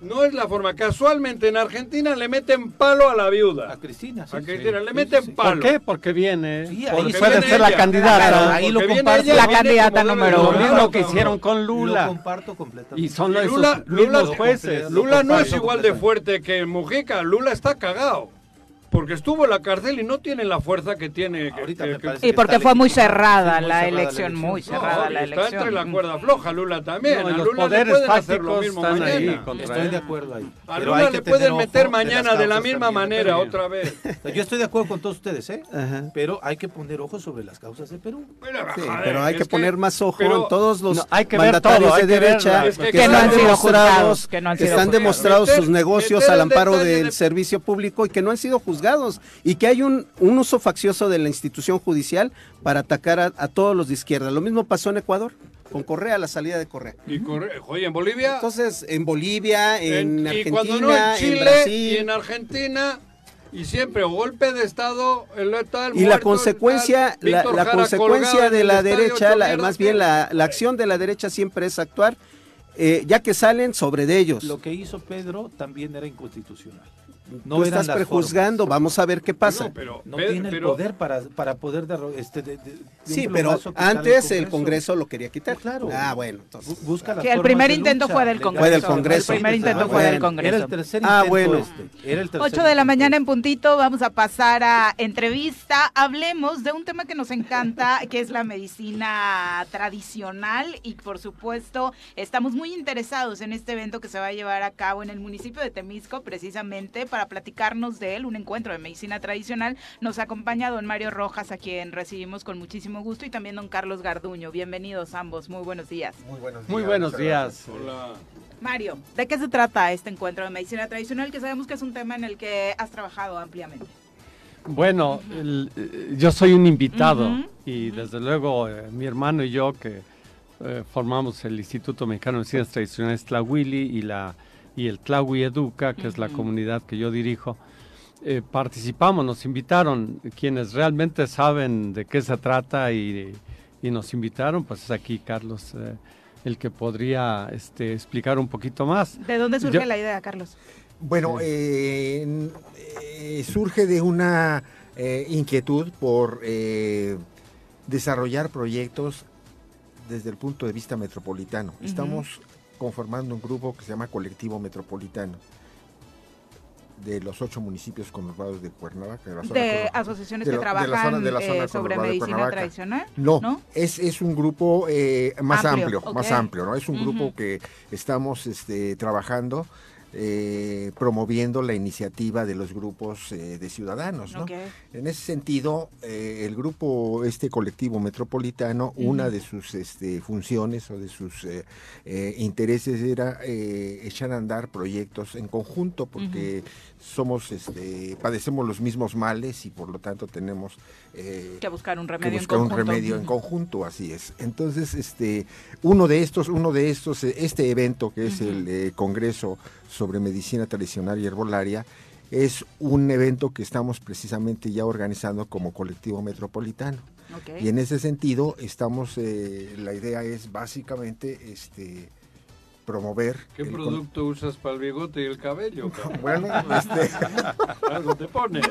No es la forma. Casualmente en Argentina le meten palo a la viuda. A Cristina, sí, A sí. Cristina le Sí, meten sí, sí. palo. ¿Por qué? Porque viene. Sí, ahí porque puede viene ser la ella. candidata. Claro, ahí lo Porque comparto. ella, La candidata número Lo uno. ser. mismo que hicieron con Lo Lula. comparto completamente. Y son los Lula- esos Lula- jueces. Lula no es igual de fuerte que Mujica. Lula está cagado. Porque estuvo en la cárcel y no tiene la fuerza que tiene. Ahorita que- me que- Y que porque fue muy cerrada la cerrada elección, muy cerrada No, la está entre la elección. cuerda floja, Lula también. No, a los Lula le poderes pueden hacer lo mismo están mañana. ahí Estoy él. de acuerdo ahí. A Pero Lula hay le pueden meter mañana de la misma también, manera otra vez. Yo estoy de acuerdo con todos ustedes, ¿eh? Ajá. Pero hay que poner ojos sobre las causas de Perú. Pero, Sí, joder, pero hay que poner más ojo pero- en todos los No, hay que ver mandatarios de derecha que- no han sido juzgados, que no han que sido están demostrados sus negocios al amparo del de- servicio público y que no han sido juzgados y que hay un, un uso faccioso de la institución judicial para atacar a, a todos los de izquierda. Lo mismo pasó en Ecuador con Correa, la salida de Correa. Y corre- oye, en Bolivia. Entonces, en Bolivia, en, y cuando no Argentina, en Chile en Brasil. y en Argentina. Y siempre, golpe de Estado, el tal Y la consecuencia, el tal la, consecuencia de la el derecha, la- más bien la, la acción de la derecha siempre es actuar, eh, ya que salen sobre de ellos. Lo que hizo Pedro también era inconstitucional. No Tú estás prejuzgando, vamos a ver qué pasa. No, pero, No Pedro- tiene el pero- poder para, para poder derro- este, de, de- de un sí, pero antes el Congreso lo quería quitar. Claro. Ah, bueno, entonces. Busca Sí, el primer de intento lucha fue del. Congreso. Fue del Congreso. El primer intento Ah, fue del. Congreso. Era el tercer Ah, intento bueno. este. Era el tercer 8 de la mañana en puntito, vamos a pasar a entrevista. Hablemos de un tema que nos encanta, que es la medicina tradicional y por supuesto estamos muy interesados en este evento que se va a llevar a cabo en el municipio de Temisco precisamente para platicarnos de él, un encuentro de medicina tradicional. Nos acompaña don Mario Rojas, a quien recibimos con muchísimo gusto, y también don Carlos Garduño. Bienvenidos ambos, muy buenos días. Muy buenos días. Muy buenos días. Hola. Mario, ¿de qué se trata este encuentro de medicina tradicional? Que sabemos que es un tema en el que has trabajado ampliamente. Bueno, el- eh, yo soy un invitado y desde luego eh, mi hermano y yo que eh, formamos el Instituto Mexicano de Ciencias Tradicionales Tlahuili y, la, y el Tlahui Educa, que es la comunidad que yo dirijo, eh, participamos, nos invitaron quienes realmente saben de qué se trata y, y nos invitaron, pues es aquí Carlos, eh, el que podría este, explicar un poquito más. ¿De dónde surge Yo- la idea, Carlos? Bueno, eh, eh, surge de una eh, inquietud por eh, desarrollar proyectos desde el punto de vista metropolitano. Estamos conformando un grupo que se llama Colectivo Metropolitano de los ocho municipios conurbados de Cuernavaca. De, la zona De asociaciones de que la- de la trabajan zona- de la eh, zona sobre conurbada de medicina Cuernavaca. tradicional. No, ¿no? Es, es un grupo eh, más Amplio, amplio, más amplio, ¿no? Es un grupo que estamos este, trabajando, eh, promoviendo la iniciativa de los grupos eh, de ciudadanos. En ese sentido, eh, el grupo, este colectivo metropolitano, una de sus este, funciones o de sus intereses era echar a andar proyectos en conjunto, porque somos, este, padecemos los mismos males y por lo tanto tenemos Que buscar un remedio buscar en un conjunto. remedio en conjunto, así es. Entonces, este, uno de estos, uno de estos, este evento que es el Congreso sobre Medicina Tradicional y Herbolaria, es un evento que estamos precisamente ya organizando como colectivo metropolitano. Y en ese sentido, estamos, eh, la idea es básicamente, este, promover. ¿Qué el con- producto usas para el bigote y el cabello? cabrón? Bueno, este, Algo te pones.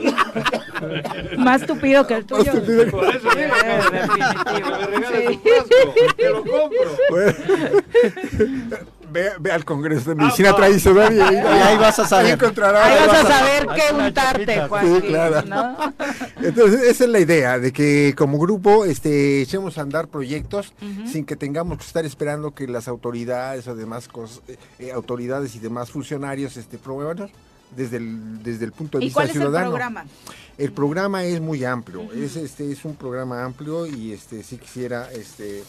Más tupido que el tuyo. Por eso digo, que me regales Sí. un frasco, que lo compro. bueno, ve, ve al Congreso de Medicina Ah, Tradicional y, ahí- ahí vas a saber. ahí encontrarás- Ahí vas a saber qué untarte. Joaquín, Sí, claro. ¿no? Entonces, esa es la idea, de que como grupo este, echemos a andar proyectos sin que tengamos que estar esperando que las autoridades o demás cosas, eh, eh, autoridades y demás funcionarios este, promuevan desde el, desde el punto de ¿Y vista cuál es el ciudadano. programa? El programa es muy amplio, es, este, es un programa amplio y este, si quisiera, este,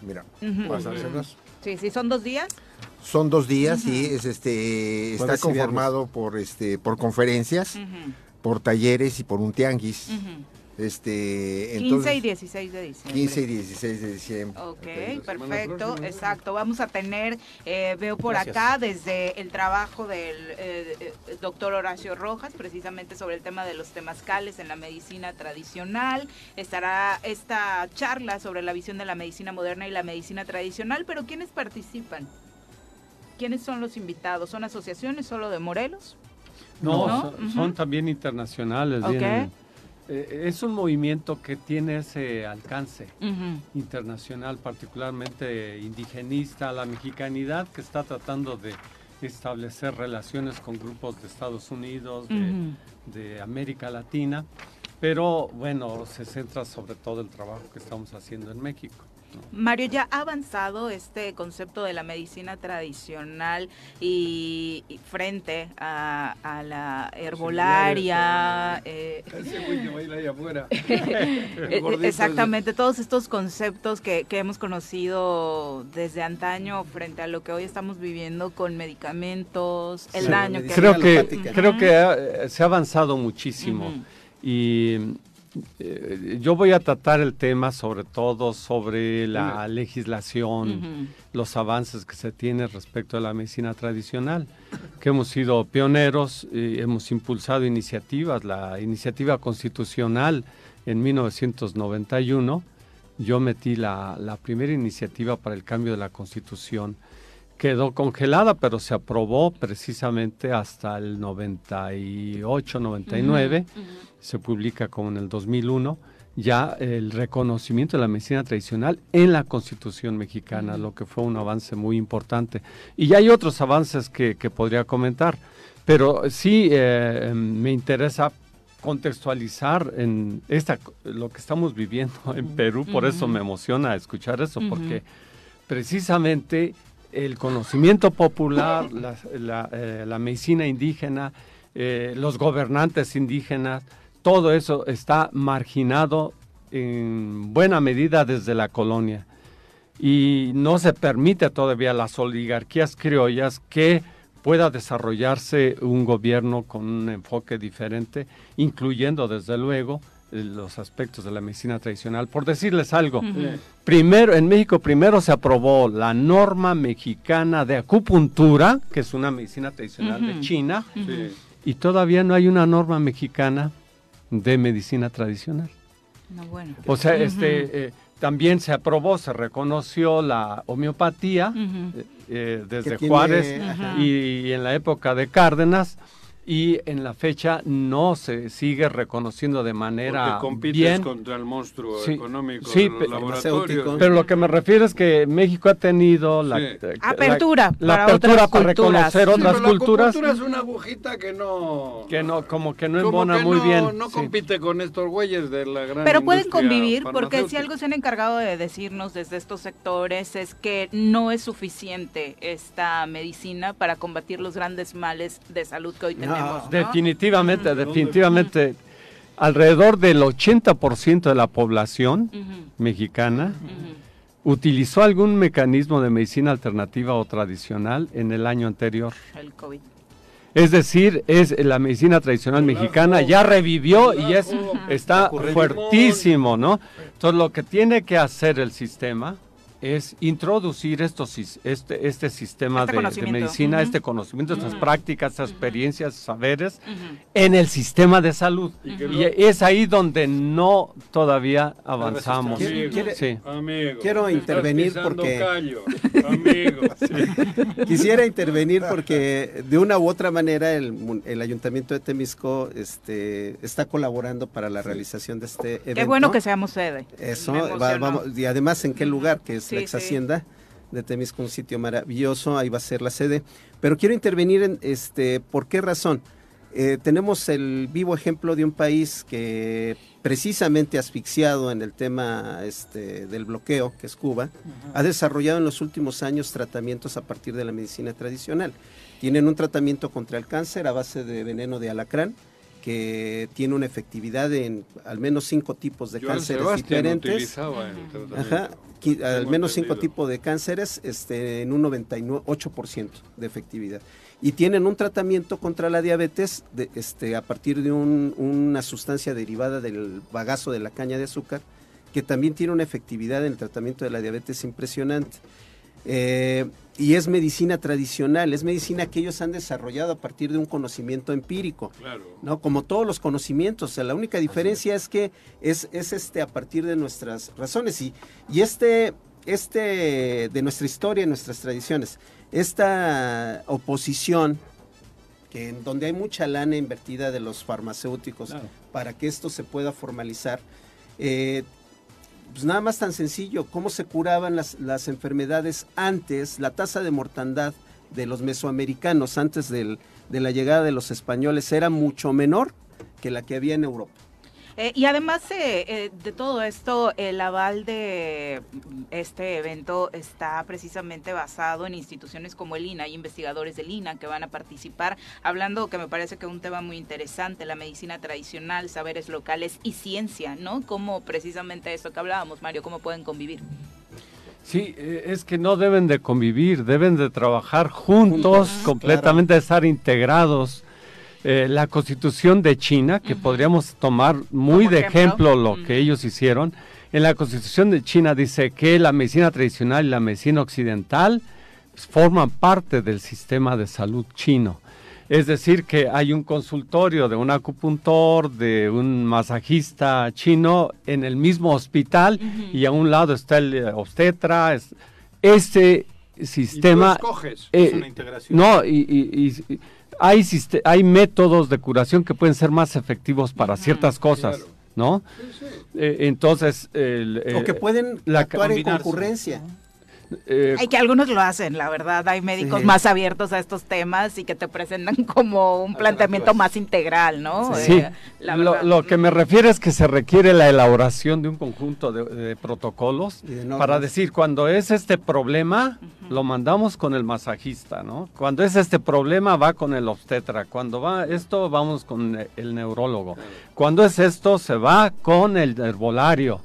mira, Ujú. pasárselos. Sí, sí, son dos días. Son dos días y es, este, está conformado por, este, por conferencias, por talleres y por un tianguis. Este, 15 y entonces, 16 de diciembre. 15 y 16 de diciembre. Ok, semana perfecto, exacto. Vamos a tener, eh, veo por Gracias. acá desde el trabajo del eh, eh, doctor Horacio Rojas, precisamente sobre el tema de los temazcales en la medicina tradicional. Estará esta charla sobre la visión de la medicina moderna y la medicina tradicional, pero ¿quiénes participan? ¿Quiénes son los invitados? ¿Son asociaciones solo de Morelos? No, ¿No? son, también internacionales. Ok. vienen. Eh, es un movimiento que tiene ese alcance internacional, particularmente indigenista, la mexicanidad que está tratando de establecer relaciones con grupos de Estados Unidos, de América Latina, pero bueno, se centra sobre todo el trabajo que estamos haciendo en México. Mario, ya ha avanzado este concepto de la medicina tradicional y, y frente a, a la herbolaria. eh, exactamente, todos estos conceptos que, que hemos conocido desde antaño frente a lo que hoy estamos viviendo con medicamentos, el Sí, daño que Creo que, creo que se ha avanzado muchísimo. Y eh, yo voy a tratar el tema sobre todo sobre la legislación, los avances que se tienen respecto a la medicina tradicional, que hemos sido pioneros, y hemos impulsado iniciativas, la iniciativa constitucional en 1991, yo metí la, la primera iniciativa para el cambio de la constitución, quedó congelada, pero se aprobó precisamente hasta el 98, 99, se publica como en el 2001, ya el reconocimiento de la medicina tradicional en la Constitución mexicana, lo que fue un avance muy importante. Y ya hay otros avances que, que podría comentar, pero sí eh, me interesa contextualizar en esta lo que estamos viviendo en Perú, por eso me emociona escuchar eso, porque precisamente el conocimiento popular, la, la, eh, la medicina indígena, eh, los gobernantes indígenas, todo eso está marginado en buena medida desde la colonia. Y no se permite todavía a las oligarquías criollas que pueda desarrollarse un gobierno con un enfoque diferente, incluyendo desde luego los aspectos de la medicina tradicional. Por decirles algo, primero en México primero se aprobó la norma mexicana de acupuntura, que es una medicina tradicional de Ujú. China, Sí. y todavía no hay una norma mexicana de medicina tradicional. No, bueno. O sea, este eh, también se aprobó, se reconoció la homeopatía eh, eh, desde tiene- Juárez ajá. y, en la época de Cárdenas y en la fecha no se sigue reconociendo de manera Porque compites bien. contra el monstruo Sí, económico sí, de los laboratorios. Pero lo que me refiero es que México ha tenido la, Sí. eh, Apertura la, la para apertura otras para reconocer Sí, otras pero culturas La es una agujita que no... que no como que no como embona que muy no- bien. No sí. compite con estos güeyes de la gran Pero pueden convivir porque si algo se han encargado de decirnos desde estos sectores es que no es suficiente esta medicina para combatir los grandes males de salud que hoy No. Tenemos. ¿no? Definitivamente, definitivamente. Alrededor del 80% de la población mexicana utilizó algún mecanismo de medicina alternativa o tradicional en el año anterior. El COVID. Es decir, es la medicina tradicional mexicana ya revivió y es está fuertísimo, ¿no? Entonces lo que tiene que hacer el sistema es introducir estos, este, este sistema Este de- medicina, este conocimiento, estas prácticas, estas experiencias, saberes Ujú. en el sistema de salud. Y es ahí donde no todavía avanzamos. ¿Quiere- quiere- Sí. Amigo, Quiero intervenir porque- callo, amigo. Quisiera intervenir porque de una u otra manera el, el ayuntamiento de Temisco este, está colaborando para la realización de este evento. Qué bueno que seamos sede. Eso, va- vamos, y además en qué lugar, que es Sí, la ex sí. hacienda de Temisco, un sitio maravilloso, ahí va a ser la sede. Pero quiero intervenir en este, ¿por qué razón? Eh, tenemos el vivo ejemplo de un país que precisamente asfixiado en el tema este, del bloqueo, que es Cuba, ha desarrollado en los últimos años tratamientos a partir de la medicina tradicional. Tienen un tratamiento contra el cáncer a base de veneno de alacrán, que tiene una efectividad en al menos cinco tipos de Joan cánceres Sebastián diferentes. el. Ajá, qui- al menos cinco tipos de cánceres este, en un 98% de efectividad. Y tienen un tratamiento contra la diabetes de, este, a partir de un- una sustancia derivada del bagazo de la caña de azúcar, que también tiene una efectividad en el tratamiento de la diabetes impresionante. Eh, y es medicina tradicional, es medicina que ellos han desarrollado a partir de un conocimiento empírico. Claro. ¿no? Como todos los conocimientos, o sea, la única diferencia es que es, es este a partir de nuestras razones y, y este, este de nuestra historia, nuestras tradiciones, esta oposición que en donde hay mucha lana invertida de los farmacéuticos Claro. para que esto se pueda formalizar, eh, pues nada más tan sencillo, cómo se curaban las, las enfermedades antes, la tasa de mortandad de los mesoamericanos antes del- de la llegada de los españoles era mucho menor que la que había en Europa. Eh, y además eh, eh, de todo esto, el aval de mm, este evento está precisamente basado en instituciones como el INA, hay investigadores del INA que van a participar, hablando que me parece que un tema muy interesante, la medicina tradicional, saberes locales y ciencia, ¿no? Como precisamente eso que hablábamos, Mario, cómo pueden convivir. Sí, eh, es que no deben de convivir, deben de trabajar juntos, Juntos, completamente estar integrados. Eh, la constitución de China, que podríamos tomar muy de ejemplo. ejemplo lo que ellos hicieron, en la constitución de China dice que la medicina tradicional y la medicina occidental pues, forman parte del sistema de salud chino. Es decir, que hay un consultorio de un acupuntor, de un masajista chino en el mismo hospital y a un lado está el eh, obstetra. Es, ese sistema... escoges. eh, Es una integración. No, y, y- y- hay, hay métodos de curación que pueden ser más efectivos para ciertas cosas, Claro. ¿no? Eh, entonces... el, o eh, que pueden la actuar en concurrencia. Eh, Hay que algunos lo hacen, la verdad, hay médicos Sí. más abiertos a estos temas y que te presentan como un planteamiento más integral, ¿no? Sí, Eh, la lo, que me refiero es que se requiere la elaboración de un conjunto de, de protocolos Y de normas. para decir, cuando es este problema, lo mandamos con el masajista, ¿no? Cuando es este problema, va con el obstetra. Cuando va esto, vamos con el neurólogo. Cuando es esto, se va con el herbolario.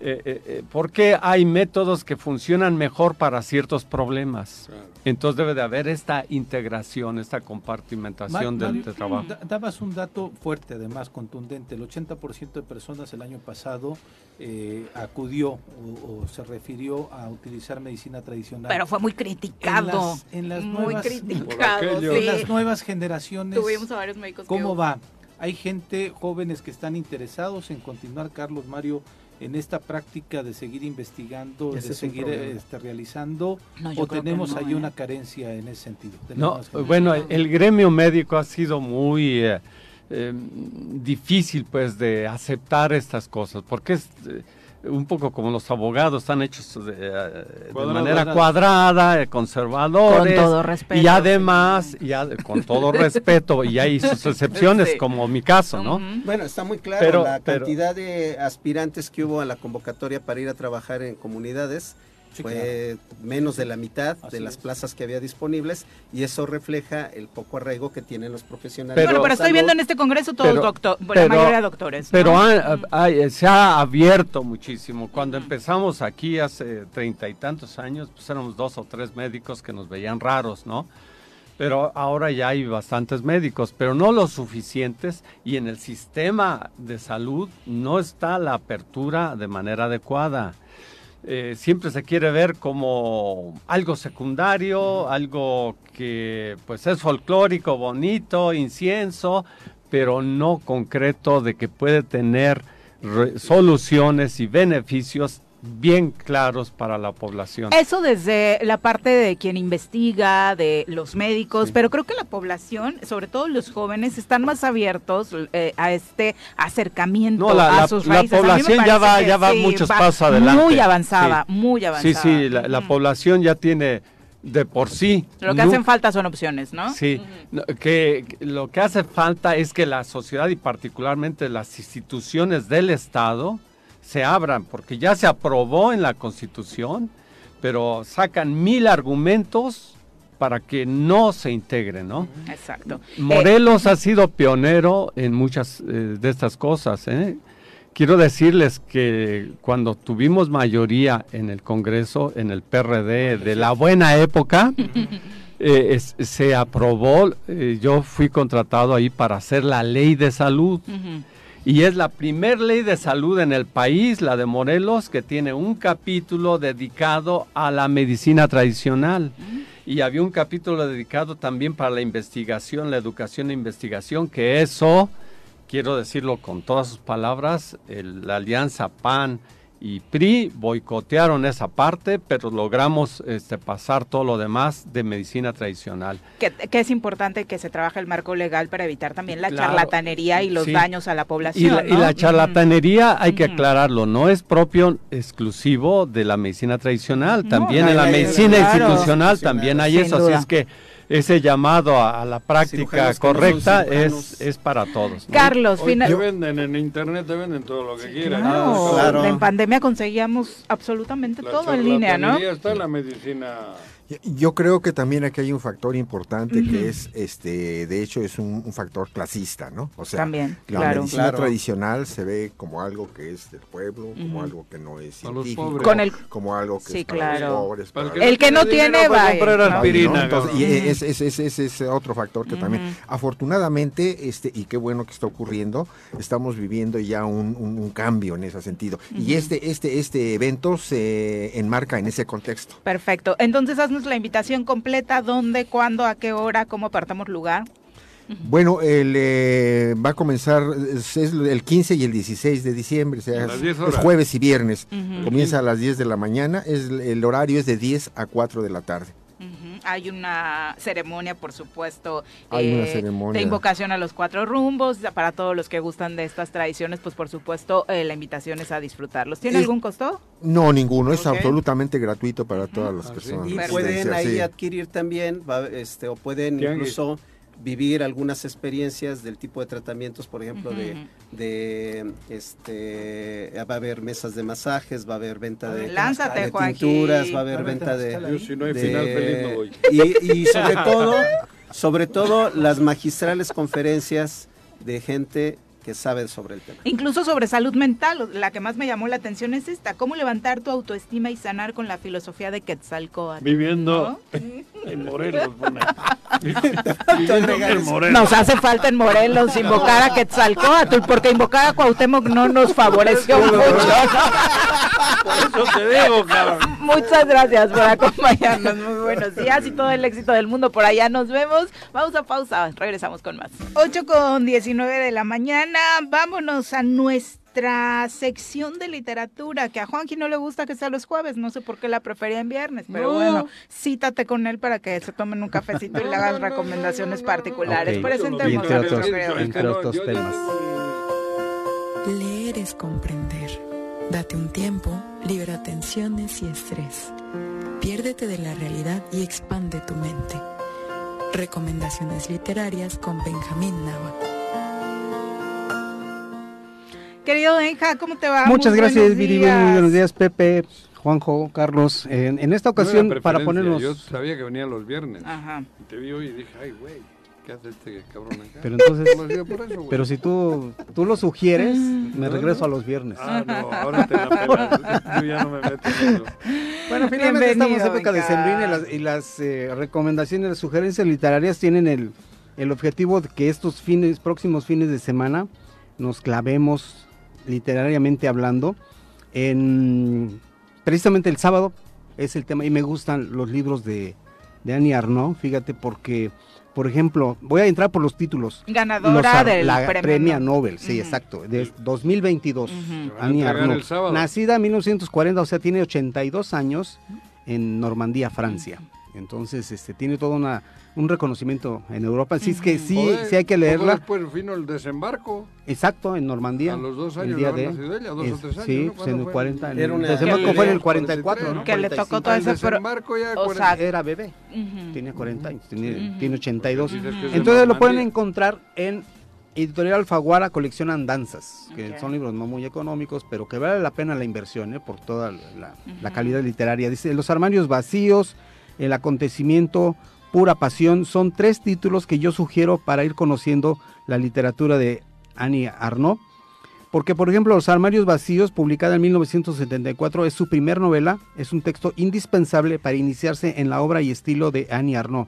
Eh, eh, eh, porque hay métodos que funcionan mejor para ciertos problemas. Claro. Entonces debe de haber esta integración, esta compartimentación del, trabajo. da- dabas un dato fuerte, además contundente. El 80% de personas el año pasado eh, acudió o, o se refirió a utilizar medicina tradicional. Pero fue muy en criticado. las, en las muy nuevas, criticado, Por en las nuevas generaciones. Tuvimos a varios médicos que- ¿Cómo va? Hay gente, jóvenes que están interesados en continuar, Carlos Mario, en esta práctica de seguir investigando, Ese de seguir este, realizando, No, o tenemos no, ahí ¿eh? una carencia en ese sentido. No, bueno, el, el gremio médico ha sido muy eh, eh, difícil pues de aceptar estas cosas, porque es eh, un poco como los abogados, están hechos de, eh, de manera cuadrada, eh, conservadores. Con todo respeto, Y además, y ad- con todo respeto, y hay sus excepciones, Sí. como mi caso, ¿no? Bueno, está muy claro Pero- la pero- cantidad de aspirantes que hubo a la convocatoria para ir a trabajar en comunidades. Sí, fue menos de la mitad Así de las es. plazas que había disponibles y eso refleja el poco arraigo que tienen los profesionales. Pero- bueno, pero estoy viendo en este congreso todos Pero- doctor, la mayoría doctores. Pero ¿no? ha- Mm. ha- se ha abierto muchísimo. Cuando empezamos aquí hace treinta y tantos años, pues éramos dos o tres médicos que nos veían raros, ¿no? Pero ahora ya hay bastantes médicos, pero no los suficientes y en el sistema de salud no está la apertura de manera adecuada. Eh, siempre se quiere ver como algo secundario, algo que pues es folclórico, bonito, incienso, pero no concreto de que puede tener soluciones y beneficios bien claros para la población. Eso desde la parte de quien investiga, de los médicos, pero creo que la población, sobre todo los jóvenes, están más abiertos eh, a este acercamiento No, la- a la- sus la raíces. A mí me población ya va- ya va muchos pasos adelante. Muy avanzada, Sí. muy Sí, avanzada. sí, la, la Ujú. población ya tiene de por sí. Lo que hacen falta son opciones, ¿no? Sí, que lo que hace falta es que la sociedad y particularmente las instituciones del Estado se abran, porque ya se aprobó en la Constitución, pero sacan mil argumentos para que no se integre, ¿no? Exacto. Morelos ha sido pionero en muchas eh, de estas cosas. ¿eh? Quiero decirles que cuando tuvimos mayoría en el Congreso, en el PRD de la buena época, eh, es- se aprobó, eh, yo fui contratado ahí para hacer la ley de salud. Y es la primer ley de salud en el país, la de Morelos, que tiene un capítulo dedicado a la medicina tradicional. Y había un capítulo dedicado también para la investigación, la educación e investigación, que eso, quiero decirlo con todas sus palabras, el- la alianza PAN y PRI boicotearon esa parte, pero logramos este, pasar todo lo demás de medicina tradicional. Que, que es importante que se trabaje el marco legal para evitar también la Claro. charlatanería y los Sí. daños a la Y población. la, y ¿no? la charlatanería hay que aclararlo, no es propio exclusivo de la medicina tradicional, No, también no, en la medicina claro. institucional también hay Sin eso, así duda. es que ese llamado a, a la práctica Cirujanos no correcta cirujanos. es, es para todos. ¿no? Carlos, Hoy final- te venden en internet, te venden todo lo que quieran. Claro, Claro. en pandemia conseguíamos absolutamente La todo en línea, ¿no? está en la medicina. Yo creo que también aquí hay un factor importante que es, este, de hecho, es un, un factor clasista, ¿no? O sea, También, la claro. medicina Claro. tradicional se ve como algo que es del pueblo, como algo que no es A los científico, pobres. Con el- como algo que Sí, es para claro. los pobres. Para el que no tiene, para vaya, comprar ¿no? y es, ese es- ese es otro factor que también, afortunadamente, este, y qué bueno que está ocurriendo, estamos viviendo ya un, un- un cambio en ese sentido. Y este, este, este evento se enmarca en ese contexto. Perfecto. Entonces la invitación completa, dónde, cuándo, a qué hora, cómo apartamos lugar. Bueno, el, eh, va a comenzar es, es el 15 y el 16 de diciembre, o sea, es, 10 horas. es jueves y viernes. Comienza a las 10 de la mañana, es, el horario es de 10 a 4 de la tarde. Hay una ceremonia, por supuesto, eh, Hay una ceremonia. de invocación a los cuatro rumbos. Para todos los que gustan de estas tradiciones, pues por supuesto eh, la invitación es a disfrutarlos. ¿Tiene Eh, algún costo? No, ninguno, es absolutamente gratuito para todas las Ah, sí. personas. Y pueden ahí sí. adquirir también, va, este, o pueden incluso vivir algunas experiencias del tipo de tratamientos, por ejemplo, de, de este, va a haber mesas de masajes, va a haber venta de, Lánzate, de tinturas, va a haber venta de, Yo si no hay de- final feliz no voy. y, y sobre todo, sobre todo las magistrales conferencias de gente que sabe sobre el tema. Incluso sobre salud mental, la que más me llamó la atención es esta, cómo levantar tu autoestima y sanar con la filosofía de Quetzalcóatl. Viviendo ¿no? en Morelos. pone. Viviendo en Morelos. Nos hace falta en Morelos invocar a Quetzalcóatl, porque invocar a Cuauhtémoc no nos favoreció mucho. Por eso te digo, cabrón. Muchas gracias por acompañarnos. Muy buenos días y todo el éxito del mundo por allá. Nos vemos. Vamos a pausa. Regresamos con más. 8 con 19 de la mañana. Vámonos a nuestra sección de literatura, que a Juanji no le gusta que sea los jueves. No sé por qué la prefería en viernes, pero No. bueno, cítate con él para que se tomen un cafecito y le no, recomendaciones particulares. Ok. Presentemos entre a otros- entre otros temas. Leer es comprender. Date un tiempo, libera tensiones y estrés. Piérdete de la realidad y expande tu mente. Recomendaciones literarias con Benjamín Nava. Querido Benja, ¿cómo te va? Muchas Muy gracias, buenos Viri. días. Buenos días, Pepe, Juanjo, Carlos. En, en esta no ocasión, para ponernos. Yo sabía que venía los viernes. Ajá. Y te vi hoy y dije, ay, güey, ¿qué hace este cabrón acá? Pero entonces, No lo hacía por eso, güey. pero si tú, tú lo sugieres, me No, regreso no. a los viernes. Ah, no, ahora te la pelas. Yo ya no me meto en eso. Bueno, finalmente Bienvenido, estamos en época de sembrina y las, y las eh, recomendaciones, las sugerencias literarias tienen el, el objetivo de que estos fines, próximos fines de semana, nos clavemos literariamente hablando en precisamente el sábado es el tema y me gustan los libros de, de Annie Arnaud, fíjate porque por ejemplo, voy a entrar por los títulos. Ganadora Los del la premio premia Nobel. Sí, exacto, de 2022. Ujú. Se van a Annie Arnaud, nacida en 1940, o sea, tiene 82 años en Normandía, Francia. Entonces, este, tiene todo una, un reconocimiento en Europa. Así es que sí, sí hay que leerla. Después vino el desembarco. Exacto, en Normandía. A los dos el años día de ella, dos o es- tres años, Sí, ¿no? pues en ¿Cuándo el fue? 40. Era el desembarco que fue en le- el 44, 43, ¿no? Que le tocó 45. todo El ese desembarco ya, o 40. sea, Era bebé, Ujú. tenía 40 años, tiene, Ujú. tiene 82. Dices que es de Entonces lo pueden encontrar en Editorial Alfaguara, Colección Andanzas, que son libros no muy económicos, pero que vale la pena la inversión ¿eh? por toda la, la calidad literaria. Dice, los armarios vacíos, el acontecimiento Pura Pasión. Son tres títulos que yo sugiero para ir conociendo la literatura de Annie Arnaud. Porque, por ejemplo, Los Armarios Vacíos, publicada en 1974, es su primer novela, es un texto indispensable para iniciarse en la obra y estilo de Annie Arnaud.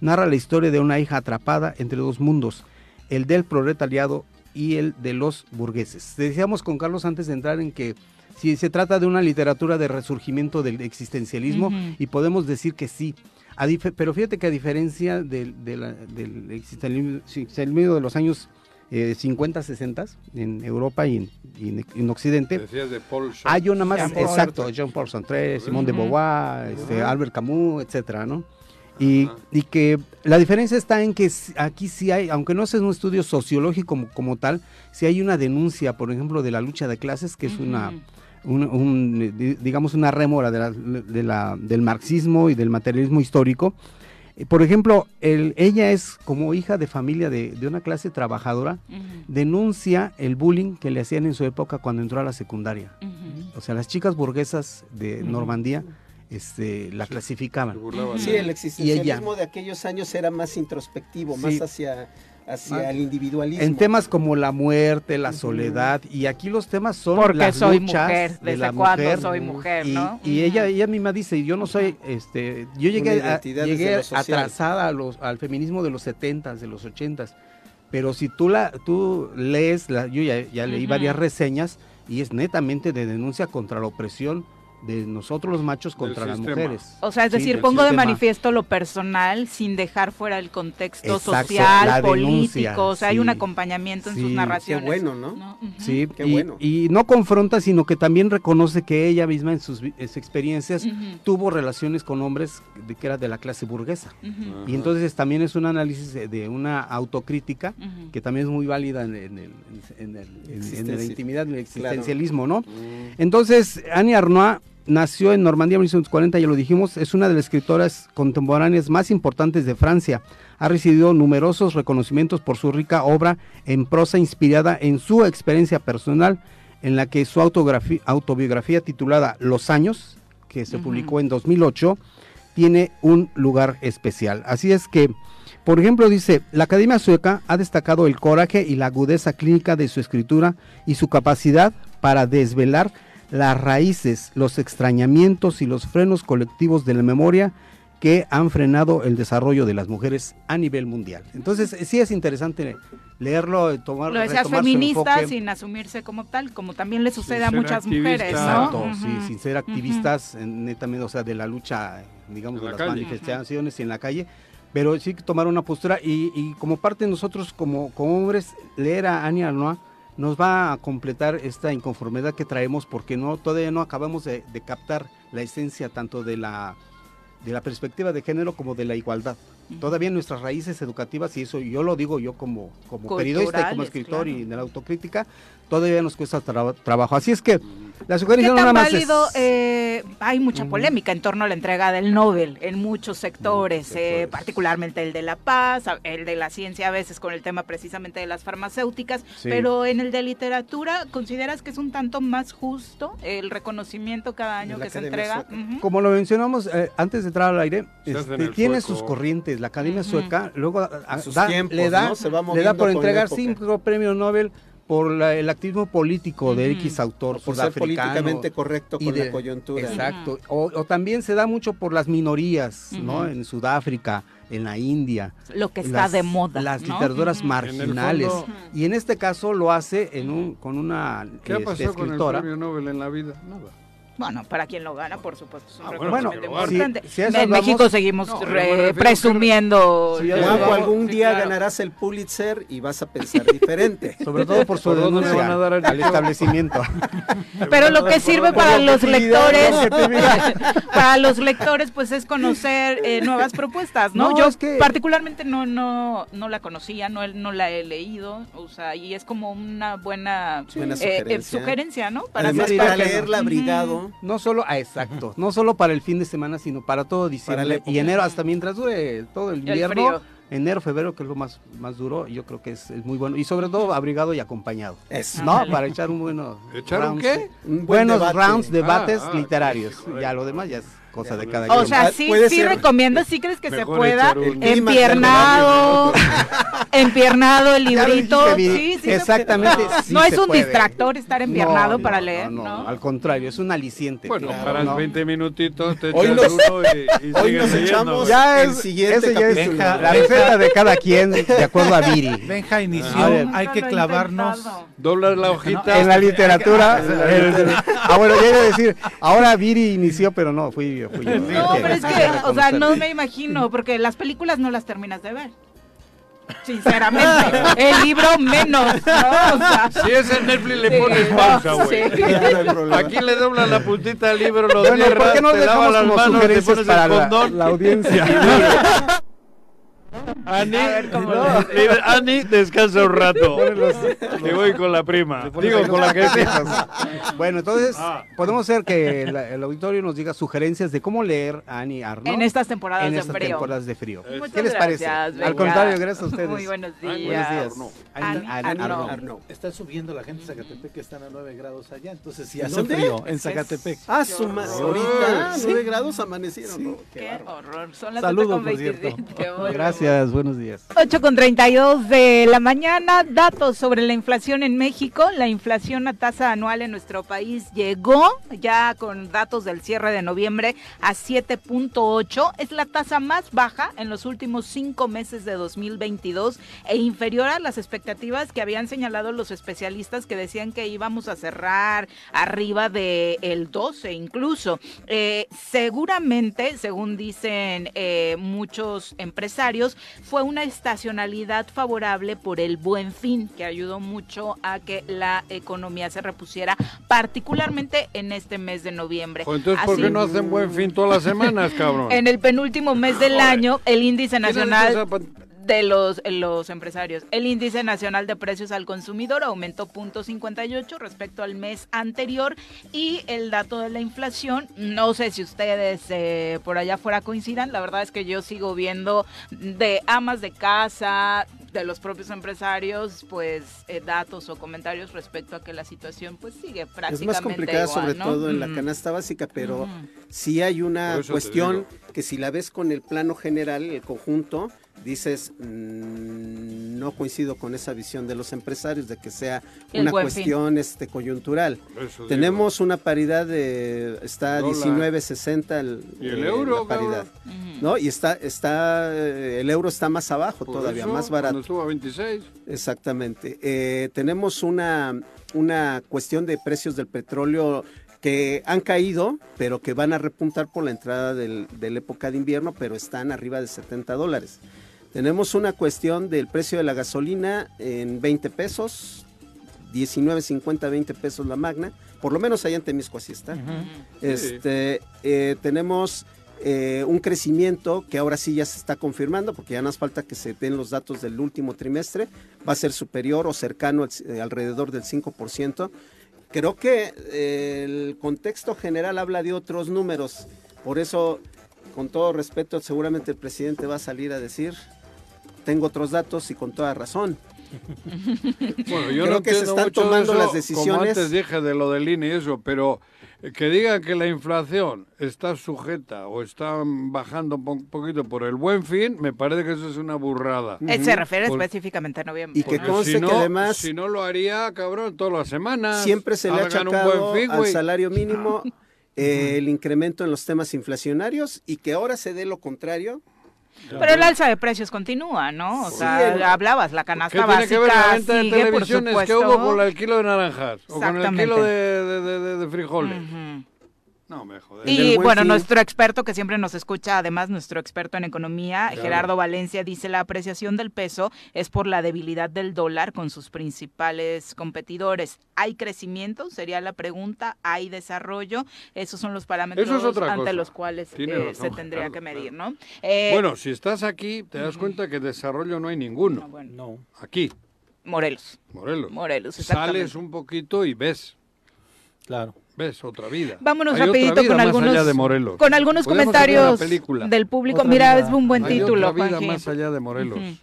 Narra la historia de una hija atrapada entre dos mundos, el del proletariado y el de los burgueses. Decíamos con Carlos antes de entrar en que si se trata de una literatura de resurgimiento del existencialismo, y podemos decir que sí. A pero fíjate que a diferencia del, de la- del existencialismo de los años eh, 50, 60 en Europa y en, y en- en Occidente, Decías de Paul hay una más, Jean Paul exacto, Sartre. Jean Paul Sartre, Simone de. Beauvoir, este. Albert Camus, etcétera, ¿no? Y, y que la diferencia está en que aquí sí hay, aunque no sea un estudio sociológico como, como tal, sí hay una denuncia, por ejemplo, de la lucha de clases, que es una, un, un, di- digamos, una rémora de la- de la- del marxismo y del materialismo histórico. Eh, Por ejemplo, el- ella es como hija de familia de, de una clase trabajadora, denuncia el bullying que le hacían en su época cuando entró a la secundaria. O sea, las chicas burguesas de. Normandía este, la clasificaban. Sí, el Y ella, existencialismo de aquellos años era más introspectivo, Sí. más hacia, hacia Ah. el individualismo. en temas como la muerte, la soledad, y aquí los temas son Porque las soy luchas mujer, de ¿desde la mujer. soy mujer, y, no? y ella, ella misma dice, yo no soy, este, yo llegué, a- llegué atrasada a los, al feminismo de los 70s, de los 80s, pero si tú la, tú lees, la, yo ya, ya leí varias reseñas y es netamente de denuncia contra la opresión de nosotros los machos contra las mujeres. O sea, es decir, pongo de manifiesto lo personal sin dejar fuera el contexto Exacto, social, político, denuncia, o sea, hay un acompañamiento en sus Sí. narraciones. Qué bueno, ¿no? Sí, Qué y, bueno. y no confronta, sino que también reconoce que ella misma en sus, vi- en sus experiencias tuvo relaciones con hombres de, que era de la clase burguesa. Y entonces también es un análisis de, de una autocrítica que también es muy válida en, en el, en, el- en- en la intimidad, en el Claro. existencialismo, ¿no? Entonces, Annie Arnois nació en Normandía en 1940, ya lo dijimos, es una de las escritoras contemporáneas más importantes de Francia. Ha recibido numerosos reconocimientos por su rica obra en prosa inspirada en su experiencia personal, en la que su autobiografía titulada Los años, que se publicó en 2008, tiene un lugar especial. Así es que, por ejemplo, dice, la Academia Sueca ha destacado el coraje y la agudeza clínica de su escritura y su capacidad para desvelar las raíces, los extrañamientos y los frenos colectivos de la memoria que han frenado el desarrollo de las mujeres a nivel mundial. Entonces, eh, sí es interesante leerlo, tomar, Lo decías retomar su feminista enfoque. sin asumirse como tal, como también le sucede a muchas activista. mujeres, ¿no? Exacto, sí, sin ser activistas, eh, netamente, o sea, de la lucha, digamos, En de la las calle. manifestaciones y en la calle, pero sí que tomar una postura y, y como parte de nosotros como, como hombres, leer a Annie Arnois nos va a completar esta inconformidad que traemos porque no todavía no acabamos de, captar la esencia tanto de la de la perspectiva de género como de la igualdad. Todavía nuestras raíces educativas, y eso yo lo digo yo como, como periodista y como escritor y de la autocrítica, todavía nos cuesta tra- trabajo. Así es que la ¿Qué sugerencia no tan nada más es- válido? eh, hay mucha polémica en torno a la entrega del Nobel en muchos sectores, eh, particularmente el de la paz, el de la ciencia a veces con el tema precisamente de las farmacéuticas, Sí. pero en el de literatura, ¿consideras que es un tanto más justo el reconocimiento cada año que se entrega? Como lo mencionamos eh, antes de entrar al aire, en este, tiene sueco. sus corrientes. La Academia. Sueca luego a- da- tiempos, le da, ¿no? Se va le da por con entregar cinco premios Nobel por la- el activismo político de Ujú. X autor por ser políticamente correcto y con de- la coyuntura. Exacto. O, o también se da mucho por las minorías, ¿no? En Sudáfrica, en la India. Lo que está las- de moda. Las ¿no? literaturas marginales. fondo- Y en este caso lo hace en un, con una ¿Qué ha este, pasado con el escritora. premio Nobel en la vida? Nada. Bueno, para quien lo gana, por supuesto, es un Ah, bueno, reconocimiento importante. Si- si en México seguimos No, re- presumiendo. Algún sí, día claro. ganarás el Pulitzer y vas a pensar diferente. Sobre todo por su ¿Por dónde me denuncia van a dar al establecimiento. Pero lo que sirve para los lectores, para los lectores, pues es conocer eh, nuevas propuestas, ¿no? No, Yo es que- particularmente no, no, no la conocía, no, no la he leído, o sea, y es como una buena, Buena eh, eh, sugerencia. sugerencia, ¿no? Para Además, para leerla abrigado, No solo, ah, exacto, no solo para el fin de semana, sino para todo diciembre y enero, hasta mientras dure todo el invierno, enero, febrero, que es lo más, más duro, yo creo que es, es muy bueno. Y sobre todo abrigado y acompañado, Eso. ¿no? Para echar un bueno ¿Echar un qué? un buen Buenos debate. rounds, debates Ah, ah, literarios. Ya lo demás ya es cosa de cada O quien. sea, sí, Puede sí ser. recomiendas, sí crees que se pueda. un- Empiernado, empiernado el librito. dijiste, Sí, Viri. sí se Exactamente. No, sí no es un puede. distractor estar empiernado No, para no, leer, no, ¿no? no, al contrario, es un aliciente. Bueno, Claro, paras no. 20 minutitos, te Hoy echas nos- uno y, y hoy nos leyendo, echamos-. Ya El es, siguiente ese ya es la receta de cada quien, de acuerdo a Viri. Benja inició, hay que clavarnos. Doblas la hojita. En la literatura. ah, bueno, ya iba a decir, ahora Viri inició, pero no, fui yo. Fui yo. No, pero es que, o sea, no me imagino, porque las películas no las terminas de ver. Sinceramente, el libro menos, ¿no? O sea, Si es en Netflix le Sí, pones pausa, güey. sí. No. Aquí le doblas la puntita al libro, lo Bueno, ¿por cierras, qué no te lavas dejamos las manos, te pones para el la, condón. la audiencia? Ani, A ver cómo no, lo le- Ani, descansa un rato. Me voy con la prima. Digo, con la que Bueno, entonces Ah. podemos hacer que el auditorio nos diga sugerencias de cómo leer a Annie Arnold En estas temporadas en de estas frío. temporadas de frío. Muchas ¿Qué les parece? gracias, Al contrario, gracias a ustedes. Muy buenos días. Buenos días. Annie Arnold. Arnold. Está subiendo la gente de Zacatepec que están a 9 grados allá, entonces sí hace ¿Dónde? frío en Zacatepec. Ah, su ahorita, 9 grados amanecieron. ¿no? Qué horror. Son las Saludos, 8 con por cierto. 27. Buenos días. 8 con 32 de la mañana, datos sobre la inflación en México. La inflación a tasa anual en nuestro país llegó ya con datos del cierre de noviembre a 7.8. Es la tasa más baja en los últimos cinco meses de 2022 e inferior a las expectativas que habían señalado los especialistas que decían que íbamos a cerrar arriba de el 12 incluso. Eh, seguramente, según dicen eh, muchos empresarios, fue una estacionalidad favorable por el buen fin, que ayudó mucho a que la economía se repusiera, particularmente en este mes de noviembre. Pues entonces, ¿por qué no hacen buen fin todas las semanas, cabrón? En el penúltimo mes del año, el índice ¿Quién ha dicho nacional de los, los empresarios. El índice nacional de precios al consumidor aumentó 0.58 respecto al mes anterior y el dato de la inflación, no sé si ustedes eh, por allá afuera coincidan, la verdad es que yo sigo viendo de amas de casa, de los propios empresarios, pues eh, datos o comentarios respecto a que la situación pues sigue prácticamente Es más complicada igual, sobre ¿no? todo en la Ujú. canasta básica, pero Ujú. sí hay una cuestión que si la ves con el plano general, el conjunto, dices, mm, no coincido con esa visión de los empresarios de que sea El una cuestión este coyuntural. Eso digo. Tenemos una paridad de está Dólar. 19.60 el, ¿Y el eh, euro, la paridad. ¿no? Y está está eh, el euro está más abajo Por todavía, eso, más barato. Cuando estuvo a 26. Exactamente. Eh, tenemos una, una cuestión de precios del petróleo que han caído, pero que van a repuntar por la entrada del- de la época de invierno, pero están arriba de 70 dólares. Tenemos una cuestión del precio de la gasolina en 20 pesos, 19.50, 20 pesos la magna, por lo menos allá en Temisco así está. Este, eh, tenemos eh, un crecimiento que ahora sí ya se está confirmando, porque ya nos falta que se den los datos del último trimestre, va a ser superior o cercano eh, alrededor del 5%. Creo que eh, el contexto general habla de otros números, por eso, con todo respeto, seguramente el presidente va a salir a decir, tengo otros datos y con toda razón. Bueno, yo Creo no que se están tomando eso, las Como decisiones. antes dije de lo del INE y eso, pero eh, que digan que la inflación está sujeta o está bajando un po- poquito por el buen fin, me parece que eso es una burrada. Eh, Se refiere Por- específicamente a noviembre. Y que porque conste si no, que además- Si no lo haría, cabrón, todas las semanas. Siempre se le ha achacado buen fin, al güey. salario mínimo eh, el incremento en los temas inflacionarios y que ahora se dé lo contrario. Pero el alza de precios continúa, ¿no? O Sí, sea, el- hablabas, la ¿Qué canasta tiene que ver básica la venta de sigue, por televisiones que hubo con el kilo de naranjas? O con el kilo de, de- de- de- de frijoles. No, me joder. Y bueno, fin. nuestro experto que siempre nos escucha, además nuestro experto en economía, Claro. Gerardo Valencia, dice la apreciación del peso es por la debilidad del dólar con sus principales competidores. ¿Hay crecimiento? Sería la pregunta. ¿Hay desarrollo? Esos son los parámetros es ante cosa. los cuales eh, se tendría que medir, claro. ¿no? Eh, Bueno, si estás aquí, te das cuenta que desarrollo no hay ninguno. no, bueno, No. Aquí, Morelos. Morelos. Morelos. Sales un poquito y ves, Claro. Ves otra vida. Vámonos Hay rapidito con algunos de con algunos comentarios del público. Otra Mira, vida. es un buen Hay título, otra vida más allá de Morelos. Ujú.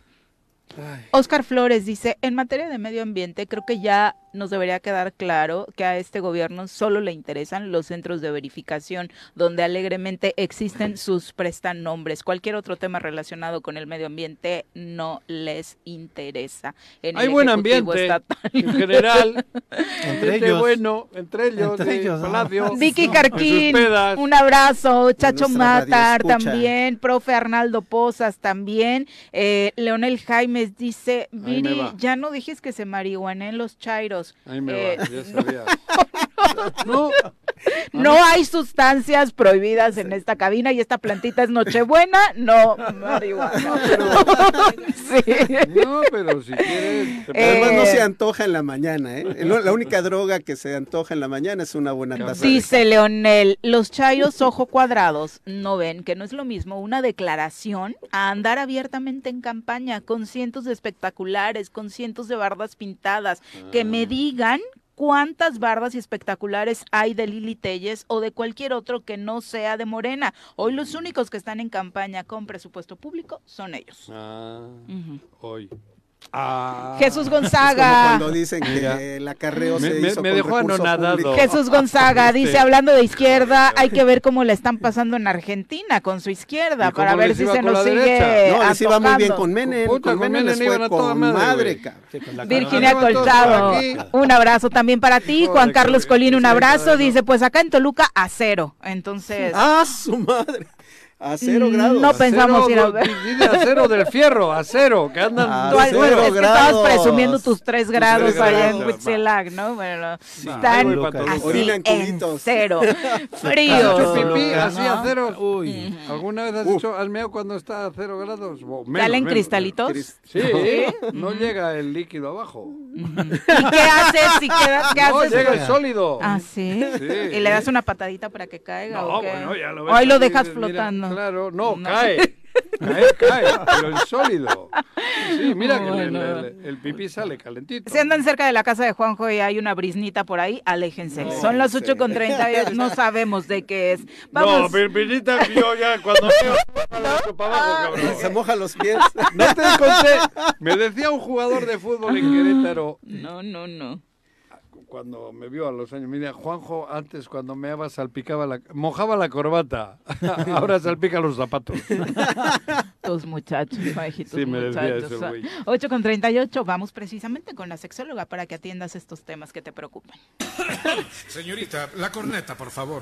Oscar Flores dice, en materia de medio ambiente, creo que ya nos debería quedar claro que a este gobierno solo le interesan los centros de verificación, donde alegremente existen sus prestanombres. Cualquier otro tema relacionado con el medio ambiente no les interesa. En Hay el buen Ejecutivo ambiente estatal. en general. Entre ellos. bueno, entre ellos, Entre ellos. Vicky sus Carquín, un abrazo. Chacho Matar también. Profe Arnaldo Pozas también. Eh, Leonel Jaimes dice: Viri, ya no dijes que se marihuanen los chairos. Ahí me Eh, va, ya sabía. no, No hay sustancias prohibidas en esta cabina y esta plantita es Nochebuena, no marihuana. sí. no, pero si quieres... Eh, Además no se antoja en la mañana, ¿eh? La única droga que se antoja en la mañana es una buena taza. de Dice Leonel, los chairos ojo cuadrados no ven que no es lo mismo una declaración a andar abiertamente en campaña con cientos de espectaculares, con cientos de bardas pintadas, que me digan cuántas bardas y espectaculares hay de Lili Telles o de cualquier otro que no sea de Morena. Hoy los únicos que están en campaña con presupuesto público son ellos. Ah, hoy. Ah. Jesús Es como Gonzaga. cuando dicen que el acarreo Me- se me- hizo me con dejó anonadado. Jesús Gonzaga dice, hablando de izquierda, hay que ver cómo la están pasando en Argentina con su izquierda ¿Y cómo para ver si se nos sigue derecha? No, les iba muy bien con Menem. Puta, con con Menem fue con madre. Sí, con Virginia Colchado, un abrazo también para ti. Juan Carlos que- Colín, un que abrazo. Dice, pues acá en Toluca a cero. Entonces, ¡Ah, su madre! A cero Mm, grados. no pensamos ir a ver. di- acero del fierro, que andan... Al- cero es que estabas grados. presumiendo tus tres grados allá en. Huitzilac, ¿no? Bueno, están así en cero. ¿Has Frío. así a cero? Uy. ¿Alguna vez has Uf. hecho, has meado cuando está a cero grados? Menos, ¿Salen menos, cristalitos? Cris- Sí, no llega el líquido abajo. ¿Y qué haces? si queda- ¿Qué No, haces? llega el sólido. Ah, ¿sí? Sí. ¿Y le das una patadita para que caiga No, o qué? bueno, ya lo ves. Hoy lo dejas flotando. Claro, no, No. cae. Cae, cae, pero en sólido. Sí, mira que el, Bueno. el- el pipí sale calentito. Si andan cerca de la casa de Juanjo y hay una brisnita por ahí, aléjense. No, Son las sí. 8 con 30 no sabemos de qué es. No, Vamos. Pirpinita, yo ya cuando veo para abajo, cabrón. Se moja los pies. No te conté. Me decía un jugador de fútbol en Querétaro, No, no, no. Cuando me vio a los años, mira, Juanjo, antes cuando meaba salpicaba la, mojaba la corbata, ahora salpica los zapatos. Tus muchachos, tus Sí, me muchachos. eso, güey. 8 con 38, vamos precisamente con la sexóloga para que atiendas estos temas que te preocupan. Señorita, la corneta, por favor.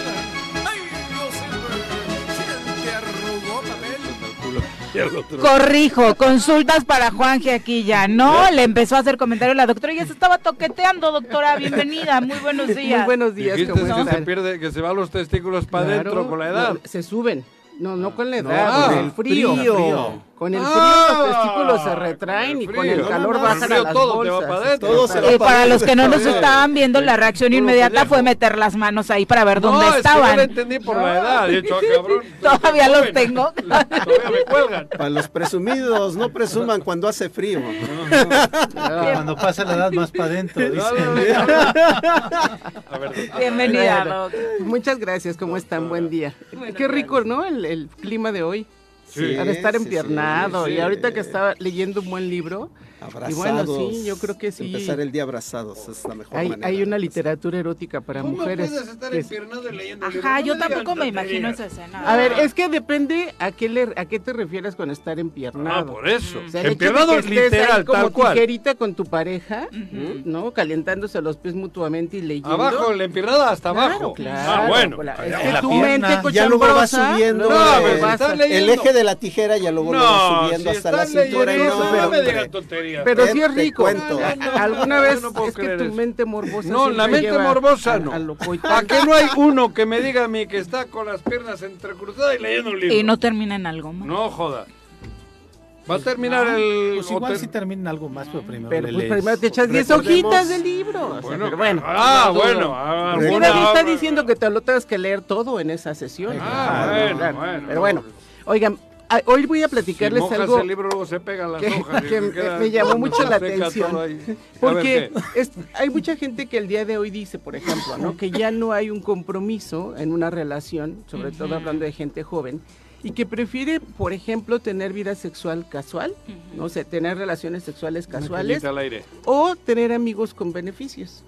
Corrijo, consultas para Juan aquí ya, ¿no? Le empezó a hacer comentario la doctora y ya se estaba toqueteando, doctora. Bienvenida, muy buenos días. Muy buenos días, ¿cómo que se pierde, que se van los testículos para Claro, adentro con la edad. no, se suben. No, no con la No, edad, con ah, el frío. frío. Con el frío Ah, los testículos se retraen con y con el frío. calor No, no, no, bajan el frío a las todo te va bolsas. para adentro. Todo se Y va Eh, para los que no nos estaban viendo, la reacción inmediata fue meter las manos ahí para ver No, dónde es que yo estaban. lo entendí por la edad. He dicho, ah, cabrón. Todavía los tengo. Todavía me cuelgan. Para los presumidos, no presuman cuando hace frío. Cuando pasa la edad más para adentro, No, dice. no, no, no. A ver, Bienvenida. Muchas gracias, ¿cómo están? Buen día. Qué rico, ¿no? El clima de hoy. Sí, estar sí, empiernado. sí, y ahorita que estaba leyendo un buen libro. Abrazados. Y bueno, sí, yo creo que sí. Empezar el día abrazados es la mejor Hay, manera. hay una literatura erótica para ¿Cómo mujeres. puedes estar es- empiernado y leyendo Ajá, yo tampoco me digas imagino esa escena. A ver, es que depende a qué, le, a qué te refieres con estar Ah, empiernado. por eso. O sea, Empiernado es ahí literal, como tal cual. tijerita con tu pareja, ¿no? Calentándose los pies mutuamente y leyendo. Abajo, la empiernada hasta Claro, abajo. claro. Ah, bueno. Es que la tu pierna. mente Ya luego va subiendo No, pero el, eje de la tijera, ya luego lo No, va subiendo si hasta la cintura. no, me hombre. Digas. Pero sí es rico. ¿Alguna vez no puedo es que tu eso. mente morbosa No, la mente lleva morbosa a- no. a lo ¿A coitante? que no hay uno que me diga a mí que está con las piernas entrecruzadas y leyendo un libro? Y no termina en algo más. No joda. Va a terminar el... Pues igual hotel- si termina algo más, pero primero Pero pues primero te echas 10 Recordemos- hojitas del libro. o sea, Bueno, pero bueno. ah, no dudo. bueno, ah, Sí, nadie está diciendo que te lo tengas que leer todo en esa sesión. Ah, Claro, bueno, claro. bueno. Pero bueno, oigan, ah, hoy voy a platicarles algo el libro luego se pegan las que, hojas. que me- queda- me llamó mucho la atención. Porque hay mucha gente que el día de hoy dice, por ejemplo, ¿no? que ya no hay un compromiso en una relación, sobre todo hablando de gente joven, y que prefiere, por ejemplo, tener vida sexual casual, no sé, tener relaciones sexuales casuales cañita al aire. o tener amigos con beneficios,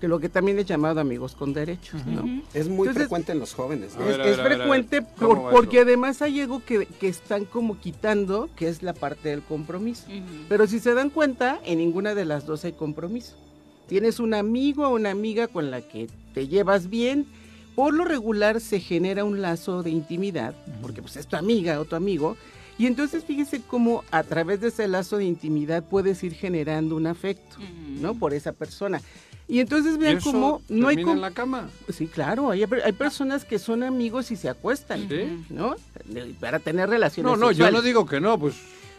que lo que también es llamado amigos con derechos, ¿no? Es muy Entonces, frecuente en los jóvenes. ¿no? Ver, es frecuente ¿Cómo por- va porque eso? además hay algo que, que están como quitando, que es la parte del compromiso. Pero si se dan cuenta, en ninguna de las dos hay compromiso. Tienes un amigo o una amiga con la que te llevas bien. Por lo regular se genera un lazo de intimidad, porque pues es tu amiga o tu amigo. Y entonces fíjese cómo a través de ese lazo de intimidad puedes ir generando un afecto, ¿no? Por esa persona. Y entonces ¿Y vean cómo no hay termina com- en la cama. Sí, claro, hay, hay personas que son amigos y se acuestan, ¿Sí? ¿no? Para tener relaciones No, no, yo sexuales. no digo que no, pues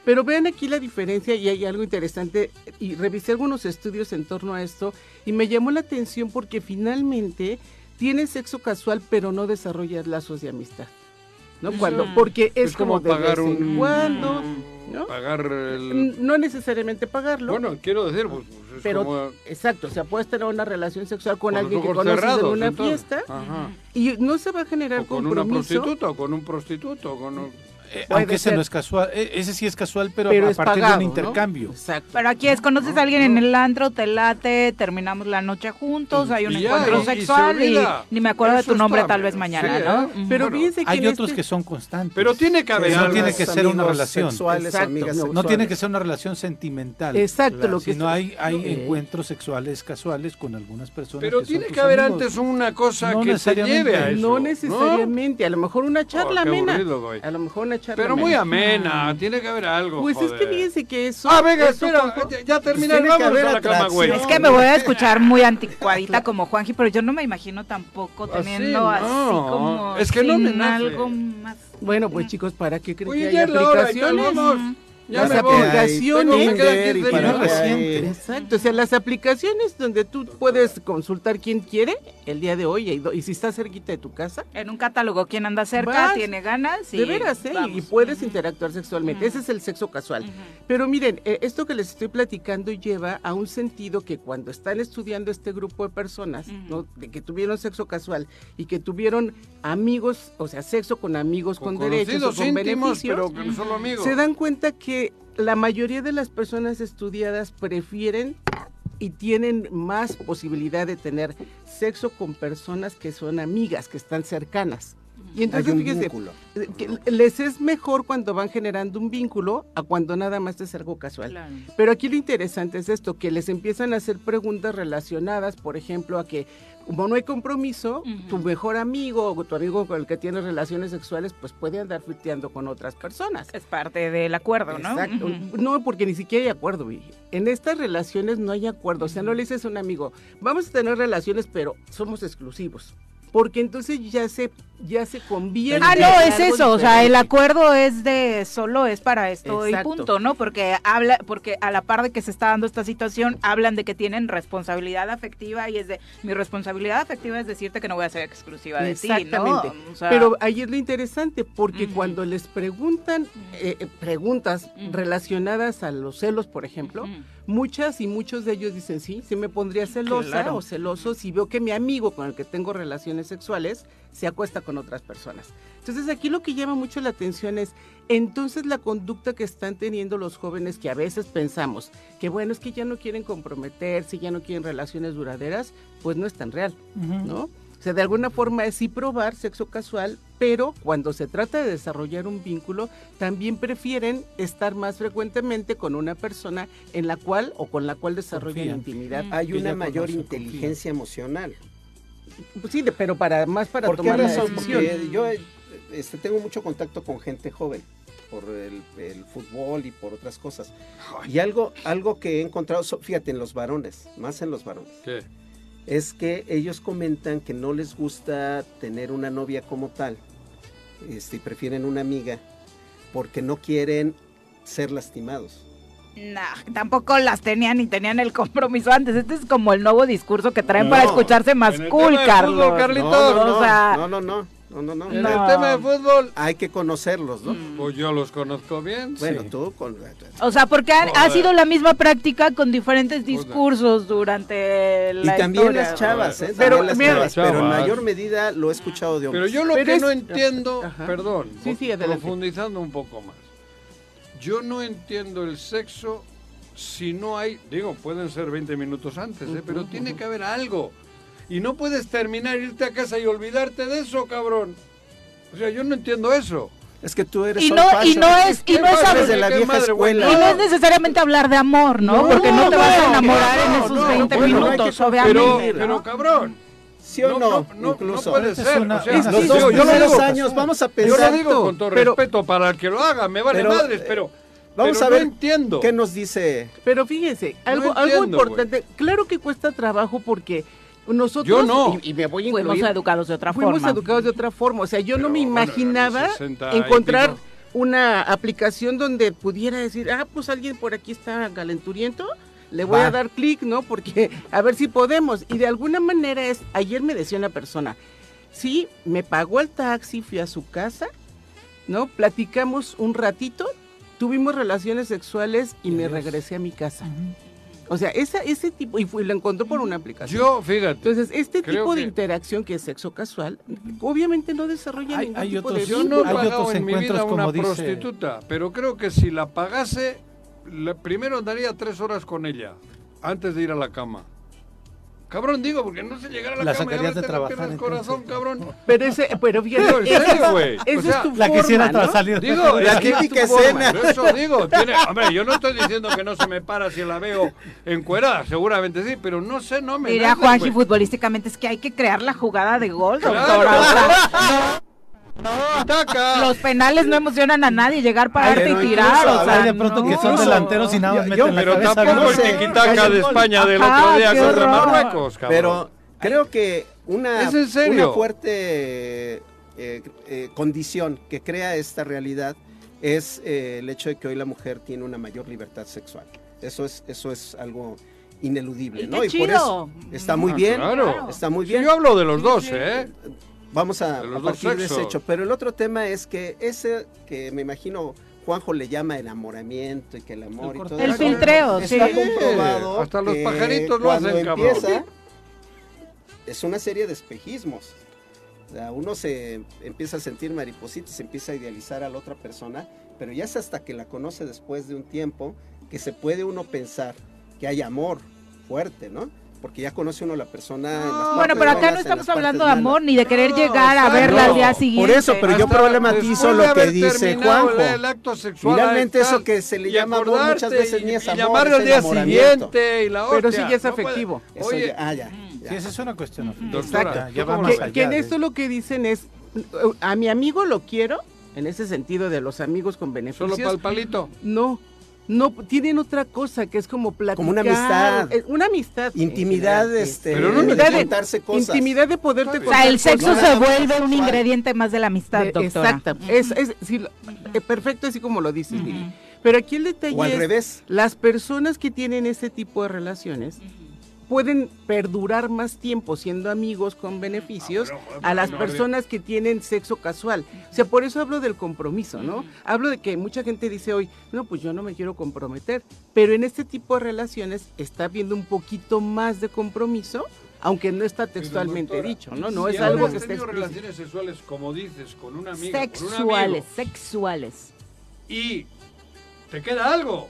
Pero vean aquí la diferencia y hay algo interesante y revisé algunos estudios en torno a esto y me llamó la atención porque finalmente tienes sexo casual pero no desarrollas lazos de amistad. ¿No? Cuando, porque es, es como de pagar vez en un... cuando, ¿no? Pagar el... No necesariamente pagarlo. Bueno, quiero decir, pues, pues, es pero como... exacto, o sea, puedes tener una relación sexual con, alguien que conoces en una entonces. fiesta Ajá. y no se va a generar O con una compromiso. prostituta o con un prostituto. Con un... Eh, aunque ese ser. no es casual, eh, ese sí es casual, pero, Pero a partir pagado, de ¿no? un intercambio. Exacto. Pero aquí es, conoces a alguien en el antro, te late, terminamos la noche juntos, hay un y encuentro sexual y, ni me acuerdo de tu nombre tal vez mañana, sí, ¿no? ¿eh? Pero Bueno, fíjense que Hay en otros este- que son constantes. Pero tiene que haber no tiene que ser una relación. Sexuales, amigas no, No tiene que ser una relación sentimental. Exacto, lo que sino hay, hay Eh. encuentros sexuales casuales con algunas personas. Pero que tiene que haber amigos. antes una cosa No que te lleve a eso. No necesariamente, a lo mejor una charla Oh, amena. A lo mejor una charla Pero muy amena. tiene que haber algo. Pues es que joder. fíjense que eso. Ah, venga, eso espera, con- ya, ya que vamos a la cama, güey. Es que me voy a escuchar muy anticuadita como Juanji, pero yo no me imagino tampoco Así, teniendo así, no. como Es que no me nace. algo más. Bueno, pues chicos, ¿para qué creen Oye, que hay ya hora aplicaciones? vamos. Ya Las me voy. aplicaciones. Tengo- me quedan Tinder 15 y para minutos. que. Exacto, o sea, las aplicaciones donde tú puedes consultar quién quiere el día de hoy y, si está cerquita de tu casa. En un catálogo, quien anda cerca, Vas, tiene ganas. Y de veras, ¿eh? Y- vamos. Y puedes interactuar sexualmente. Ese es el sexo casual. Pero miren, eh, esto que les estoy platicando lleva a un sentido que cuando están estudiando este grupo de personas, ¿no? de que tuvieron sexo casual y que tuvieron amigos, o sea, sexo con amigos con, Con derechos o con íntimos, beneficios, pero solo amigos. se dan cuenta que la mayoría de las personas estudiadas prefieren y tienen más posibilidad de tener sexo con personas que son amigas, que están cercanas. Y entonces, Hay un fíjese, vínculo. eh, que les es mejor cuando van generando un vínculo a cuando nada más es algo casual. Claro. Pero aquí lo interesante es esto, que les empiezan a hacer preguntas relacionadas, por ejemplo, a que como no hay compromiso, tu mejor amigo o tu amigo con el que tienes relaciones sexuales, pues puede andar flirteando con otras personas. Es parte del acuerdo, ¿no? Exacto. No, porque ni siquiera hay acuerdo, Vicky. En estas relaciones no hay acuerdo. O sea, no le dices a un amigo, vamos a tener relaciones, pero somos exclusivos. Porque entonces ya se, ya se convierte. Ah, no, es eso, o sea, el acuerdo es de solo es para esto Exacto. y punto, ¿no? Porque habla, porque a la par de que se está dando esta situación, hablan de que tienen responsabilidad afectiva y es de, mi responsabilidad afectiva es decirte que no voy a ser exclusiva de ti, ¿no? O sea, Pero ahí es lo interesante, porque cuando les preguntan eh, eh, preguntas relacionadas a los celos, por ejemplo, muchas y muchos de ellos dicen, sí, sí me pondría celosa Claro. o celoso si veo que mi amigo con el que tengo relaciones sexuales se acuesta con otras personas. Entonces aquí lo que llama mucho la atención es, entonces la conducta que están teniendo los jóvenes que a veces pensamos que bueno, es que ya no quieren comprometerse, ya no quieren relaciones duraderas, pues no es tan real, ¿no? O sea, de alguna forma es sí probar sexo casual, pero cuando se trata de desarrollar un vínculo, también prefieren estar más frecuentemente con una persona en la cual o con la cual desarrollan intimidad. Hay una mayor conoce, inteligencia emocional. Pues sí, de- pero para más para ¿Por qué tomar la razón? decisión. Porque yo este, tengo mucho contacto con gente joven por el, el fútbol y por otras cosas. Y algo, algo que he encontrado, fíjate, en los varones, más en los varones, ¿Qué? es que ellos comentan que no les gusta tener una novia como tal, este, y prefieren una amiga, porque no quieren ser lastimados. Nah, tampoco las tenían ni tenían el compromiso antes. Este es como el nuevo discurso que traen para No. escucharse más cool, Carlos. fútbol, Carlitos. No, no, O sea, no, no, no, no, no, no. En No. el tema de fútbol, Hay que conocerlos, ¿no? pues yo los conozco bien. Bueno, sí. tú con... O sea, porque ha, ha sido la misma práctica con diferentes discursos durante Y la también historia. las chavas, ¿eh? Pero, las mira, chavas, pero en chavas. mayor medida lo he escuchado de Pero hombres. yo lo Pero que es- no entiendo, Ajá. perdón, Sí, sí, profundizando un poco más. Yo no entiendo el sexo si no hay, digo, pueden ser 20 minutos antes, ¿eh? pero tiene que haber algo. Y no puedes terminar, irte a casa y olvidarte de eso, cabrón. O sea, yo no entiendo eso. Es que tú eres Y no, y no es, y no es de la vieja madre, escuela. y no es necesariamente hablar de amor, ¿no? No, Porque no te vas a enamorar no, en esos no, 20 bueno, no hay minutos, que- obviamente. Pero, pero cabrón. ¿Sí o no? no, no, Incluso. no puede ser. una- o sea, Los sí, dos yo, yo lo primeros digo, años, vamos a yo pensar. lo digo con todo pero- respeto para el que lo haga, me vale pero, madres, eh, pero, Vamos pero a no ver entiendo. qué nos dice. Pero fíjense, algo, algo entiendo, importante, claro que cuesta trabajo porque nosotros, Yo no. y, y me voy a Fuimos educados de otra fuimos forma. educados de otra forma. O sea, yo no me imaginaba 60 y encontrar una aplicación donde pudiera decir, ah, pues alguien por aquí está galenturiento, le voy Va. a dar clic, ¿no? Porque a ver si podemos. Y de alguna manera es, ayer me decía una persona, sí, me pagó el taxi, fui a su casa, ¿no? Platicamos un ratito, tuvimos relaciones sexuales y me regresé a mi casa. O sea, esa, ese tipo, y fui, lo encontró por una aplicación. Yo, fíjate, Entonces, este tipo de que- interacción que es sexo casual, obviamente no desarrolla Hay- ningún hay tipo otros- de yo no he vínculo. Hay pagado otros en mi encuentros, vida una como dice- prostituta, pero creo que si la pagase, le- primero andaría tres horas con ella, antes de ir a la cama. Cabrón, digo, porque no sé llegar a la, La cama y sacarías de trabajar, al corazón, cabrón. Pero ese, pero fíjate, Digo, en serio, güey. esa O sea, es tu La forma, quisiera ¿no? salir. Digo, La típica forma, escena. Eso digo, tiene, hombre, yo no estoy diciendo que no se me para si la veo encuerada, seguramente sí, pero no sé, no me Diría nace, Juanji futbolísticamente es que hay que crear la jugada de gol, Claro. doctora. Los penales no emocionan a nadie, llegar, pararte pero y tirar. incluso O sea, de pronto que son no. delanteros y nada más Yo- meten la Pero cabeza. tampoco ¿no? el tiquitaca de España del otro día contra. Marruecos, cabrón. Pero creo que una, ¿Es en serio? una fuerte eh, eh, condición que crea esta realidad es eh, el hecho de que hoy la mujer tiene una mayor libertad sexual. Eso es, eso es algo ineludible, Y ¿no? qué y por eso está muy Ah, bien, claro. está muy Sí, bien. yo hablo de los dos, ¿eh? Vamos a, a partir de ese hecho. Pero el otro tema es que ese que me imagino Juanjo le llama enamoramiento y que el amor y todo El eso, filtreo, sí. está comprobado. Hasta los que pajaritos lo hacen, cabrón. empieza, Es una serie de espejismos. O sea, uno se empieza a sentir maripositas, se empieza a idealizar a la otra persona, pero ya es hasta que la conoce después de un tiempo que se puede uno pensar que hay amor fuerte, ¿no? Porque ya conoce uno a la persona. en las Bueno, pero acá no estamos hablando de amor ni de querer No, llegar a verla al día No, siguiente. Por eso, pero yo problematizo lo que dice Juanjo. El acto sexual, Finalmente eso que se le Y llama amor muchas veces y- ni es y amor, llamarle es al día siguiente y la Pero hostia, sí ya es no puede- afectivo. Eso Oye, ya- ah, ya, ya. Sí, esa es una cuestión. Doctora, Exacto. Ya ¿tú va cómo más la que, allá. que en de- esto lo que dicen es, a mi amigo lo quiero, en ese sentido de los amigos con beneficios. Solo para el palito. No, no, tienen otra cosa que es como platicar. Como una amistad. eh, una amistad. Intimidad, este, Pero no de me- contarse cosas. Intimidad de poderte O O contar sea, el sexo cosas. se vuelve un ingrediente más de la amistad, Eh, doctora. Exacto. Es, es, sí, eh, perfecto, así como lo dices, Viri. Pero aquí el detalle O al es, revés. las personas que tienen este tipo de relaciones pueden perdurar más tiempo siendo amigos con beneficios a las personas que tienen sexo casual. O sea, por eso hablo del compromiso, ¿no? Hablo de que mucha gente dice hoy, no, pues yo no me quiero comprometer, pero en este tipo de relaciones está habiendo un poquito más de compromiso, aunque no está textualmente doctora, dicho, ¿no? No Si es algo que esté tenido explícito. relaciones sexuales, como dices, con una amiga, con un Sexuales, amigo, sexuales. y te queda algo.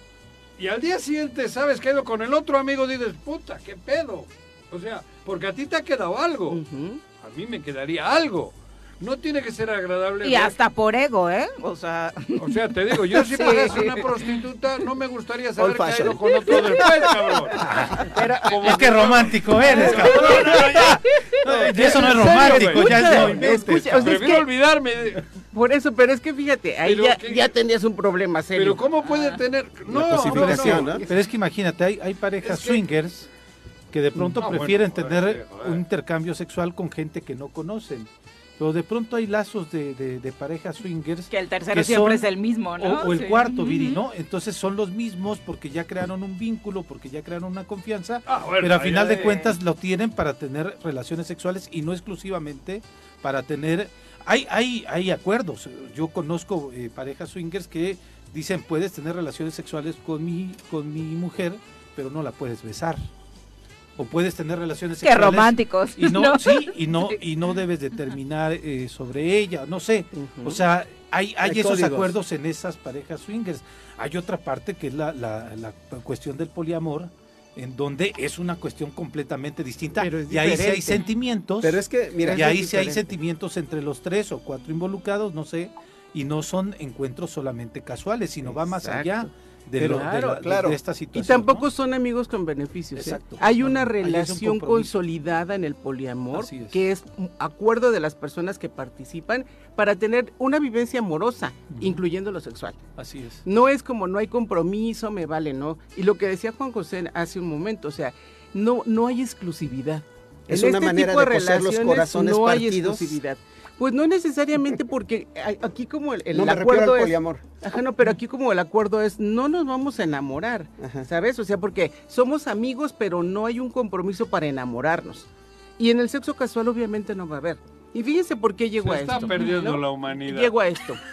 Y al día siguiente sabes que ha ido con el otro amigo y dices, puta, qué pedo. O sea, porque a ti te ha quedado algo. A mí me quedaría algo. No tiene que ser agradable. Y ver- hasta por ego, ¿eh? O sea, O sea, te digo, yo si Sí. pagase una prostituta, no me gustaría saber que ha fashion. ido con otro después, cabrón. Es que romántico eres, cabrón. No, y eso no es ¿En serio, romántico, ya es movimiento. escucha, o sea, es Prefiero que- olvidarme. de- Por eso, pero es que fíjate, ahí ya, que- ya tenías un problema serio. Pero ¿cómo puede tener...? No, no, no. ¿no? Pero es que imagínate, hay, hay parejas Es que- swingers que de pronto No, bueno, prefieren tener un intercambio sexual con gente que no conocen. Pero de pronto hay lazos de, de, de parejas swingers. Que el tercero siempre es el mismo, ¿no? O, o el Sí. cuarto, Viri. ¿no? Entonces son los mismos porque ya crearon un vínculo, porque ya crearon una confianza, Ah, bueno, pero al ahí final de cuentas lo tienen para tener relaciones sexuales y no exclusivamente para tener... Hay, hay, hay acuerdos. Yo conozco eh, parejas swingers que dicen puedes tener relaciones sexuales con mi, con mi mujer, pero no la puedes besar. O puedes tener relaciones Qué sexuales románticos, y no, ¿no? sí, y no y no debes determinar eh, sobre ella, no sé. O sea, hay, hay, Hay esos códigos. acuerdos en esas parejas swingers. Hay otra parte que es la, la, la cuestión del poliamor, en donde es una cuestión completamente distinta. Pero es y ahí sí hay sentimientos. Pero es que, mira, y ahí sí hay sentimientos entre los tres o cuatro involucrados, no sé. Y no son encuentros solamente casuales, sino va más allá de, Pero- lo- de Claro, la- de- claro. de esta Y situación. tampoco son amigos con beneficios. ¿eh? Exacto. Hay una un relación consolidada en el poliamor, es. que es un acuerdo de las personas que participan para tener una vivencia amorosa, incluyendo lo sexual. Así es. No es como no hay compromiso, me vale, ¿no? Y lo que decía Juan José hace un momento, o sea, no, no hay exclusividad. Es En una este manera tipo de los relaciones corazones no hay partidos. exclusividad. Pues no necesariamente porque aquí como el, el No me acuerdo al es... poliamor. Ajá, no, pero aquí como el acuerdo es no nos vamos a enamorar, ¿sabes? O sea, porque somos amigos, pero no hay un compromiso para enamorarnos. Y en el sexo casual obviamente no va a haber. Y fíjense por qué llegó Se a está esto. perdiendo ¿no? la humanidad. Llego a esto.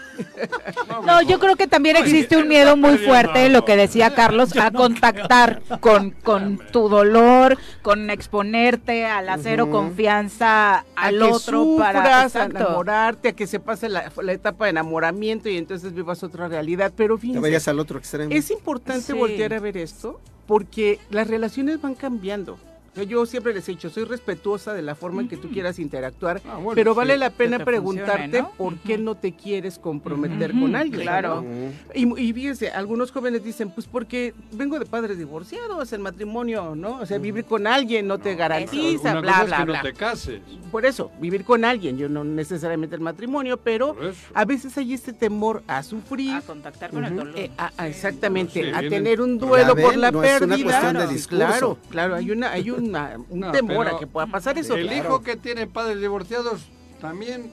No, yo creo que también existe un miedo muy fuerte, lo que decía Carlos, a contactar con, con tu dolor, con exponerte, al hacer Ujú. confianza a al que otro para sufras, a exacto. enamorarte, a que se pase la, la etapa de enamoramiento y entonces vivas otra realidad. Pero Te fíjense, vayas al otro extremo. es importante Sí. voltear a ver esto porque las relaciones van cambiando. Yo siempre les he dicho, soy respetuosa de la forma en que tú quieras interactuar, Ah, bueno, pero sí. vale la pena te preguntarte funcione, ¿no? por qué no te quieres comprometer con alguien. claro. ¿no? Y, y fíjense, algunos jóvenes dicen, pues porque vengo de padres divorciados, el matrimonio, ¿no? O sea, vivir con alguien no te garantiza, Una bla, cosa es bla, que bla. no te cases. Por eso, vivir con alguien, yo no necesariamente el matrimonio, pero a veces hay este temor a sufrir. A contactar con el Ujú. dolor. Eh, a- a- exactamente, Sí, a tener un duelo por la no es una pérdida. cuestión de discurso. Claro, claro, hay una, hay una, un No, temor a que pueda pasar eso. El claro. hijo que tiene padres divorciados también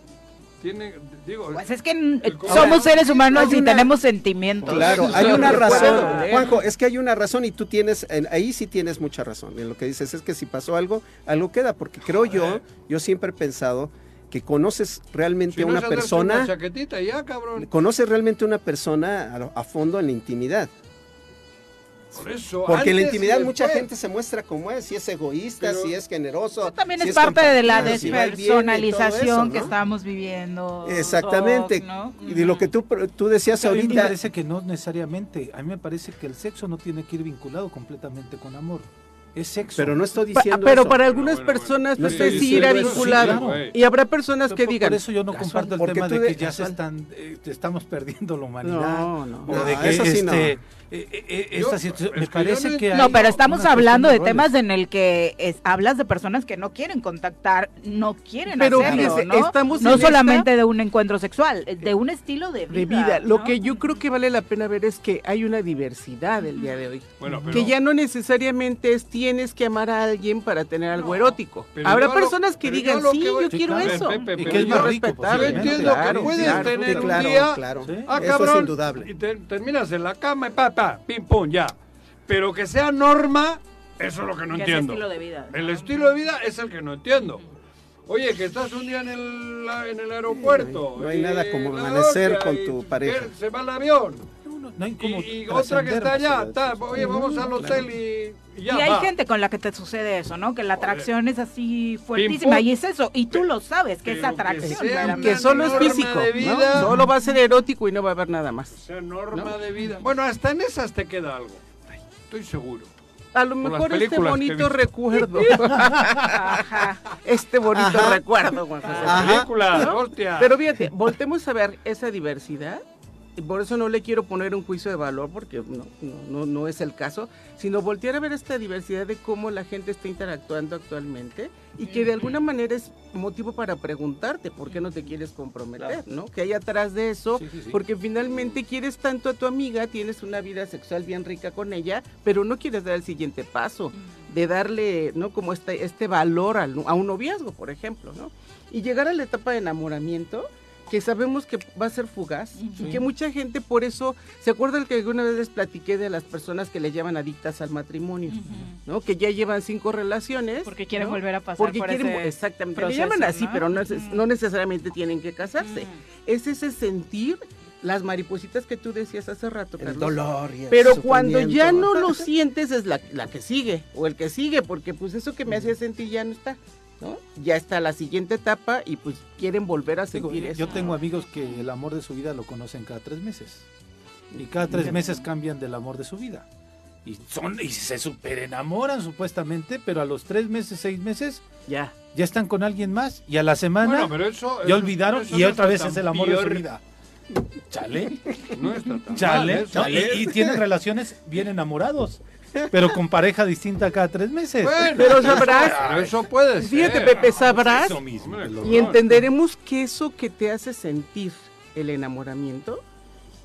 tiene, digo, Pues es que El- somos seres humanos y una- tenemos sentimientos. Claro, hay una razón. Juanjo, es que hay una razón y tú tienes, en- ahí sí tienes mucha razón en lo que dices, es que si pasó algo, algo queda, porque creo yo, yo siempre he pensado que conoces realmente si a una persona, una chaquetita y ya, cabrón. conoces realmente a una persona a, a fondo en la intimidad. Por eso, Porque en la intimidad mucha gente se muestra como es, si es egoísta, Pero- si es generoso. También si es parte de la si despersonalización eso, que ¿no? estamos viviendo. Exactamente. Doc, ¿no? Y de lo que tú, tú decías A mí me ahorita, parece que no necesariamente. A mí me parece que el sexo no tiene que ir vinculado completamente con amor. Es sexo. pero no estoy Pa- diciendo pero eso. para algunas Bueno, bueno, personas no pues, estoy sí irá sí, vinculado. claro. Y habrá personas Por- que por, digan. eso yo no comparto el tema de de- que ya se están, eh, estamos perdiendo la humanidad. No, no. O No, de que eso sí no. Este, eh, eh, esta situación- me parece que No, pero estamos hablando de temas en el que es- hablas de personas que no quieren contactar, no quieren Pero hacerlo, fíjese, ¿no? estamos no en solamente de un encuentro sexual, de un estilo de vida. de vida. Lo que yo creo que vale la pena ver es que hay una diversidad el día de hoy. Bueno, pero- que ya no necesariamente es tienes que amar a alguien para tener algo erótico. pero Habrá lo- personas que yo digan, sí, que voy- yo Sí, quiero claro, eso. Pepe, Y que es yo- más rico, respetable. Que puedes claro. tener un claro, día, claro. Sí. ah, Eso es indudable. y te- terminas en la cama y pa, pa, pim, pum, ya. Pero que sea norma, eso es lo que no Que es entiendo. estilo de vida. El estilo de vida es el que no entiendo. Oye, que estás un día en el, en el aeropuerto. No hay nada como la amanecer con tu pareja. Se va el avión. No, hay Y, como y otra que está allá. oye, vamos al hotel y, y ya. y hay va. gente con la que te sucede eso, ¿no? Que la atracción es así fuertísima y es eso, y tú lo sabes, que es que atracción. sea. Que solo es físico. vida. Solo va a ser erótico y no va a haber nada más. O sea, norma ¿No? de vida. Bueno, hasta en esas te queda algo. Estoy seguro. A lo mejor este bonito recuerdo. Ajá. este bonito Ajá. recuerdo, Juan José. Pero fíjate, voltemos a ver esa diversidad. Por eso no le quiero poner un juicio de valor, porque no, no, no, es el caso, sino voltear a ver esta diversidad de cómo la gente está interactuando actualmente y que de alguna manera es motivo para preguntarte por qué no te quieres comprometer, ¿no? Que hay atrás de eso, Sí, sí, sí. porque finalmente quieres tanto a tu amiga, tienes una vida sexual bien rica con ella, pero no quieres dar el siguiente paso de darle, ¿no? Como este, este valor a un noviazgo, por ejemplo, ¿no? Y llegar a la etapa de enamoramiento, que sabemos que va a ser fugaz y que mucha gente por eso, ¿se acuerdan que alguna vez les platiqué de las personas que le llaman adictas al matrimonio? ¿no? Que ya llevan cinco relaciones. Porque quieren ¿no? volver a pasar Porque por quieren, ese exactamente, proceso, le llaman así, ¿no? pero no, neces- no necesariamente tienen que casarse. Es ese sentir las maripositas que tú decías hace rato, El Carlos. dolor y el Pero cuando ya no lo sientes es la, la que sigue o el que sigue, porque pues eso que me hacía sentir ya no está, ¿no? Ya está la siguiente etapa y pues quieren volver a Digo, sentir eso. yo tengo amigos que el amor de su vida lo conocen cada tres meses. Y cada tres meses cambian del amor de su vida. Y son y se super enamoran supuestamente, pero a los tres meses, seis meses, ya, ya están con alguien más. Y a la semana Bueno, pero eso- ya eso- olvidaron eso y no otra vez es el amor de su vida. Chale. No está tan Chale. mal y, y tienen relaciones bien enamorados, pero con pareja distinta cada tres meses. Bueno, Pero sabrás, pero eso puede ser. fíjate Pepe, sabrás Eso mismo, y entenderemos que eso que te hace sentir el enamoramiento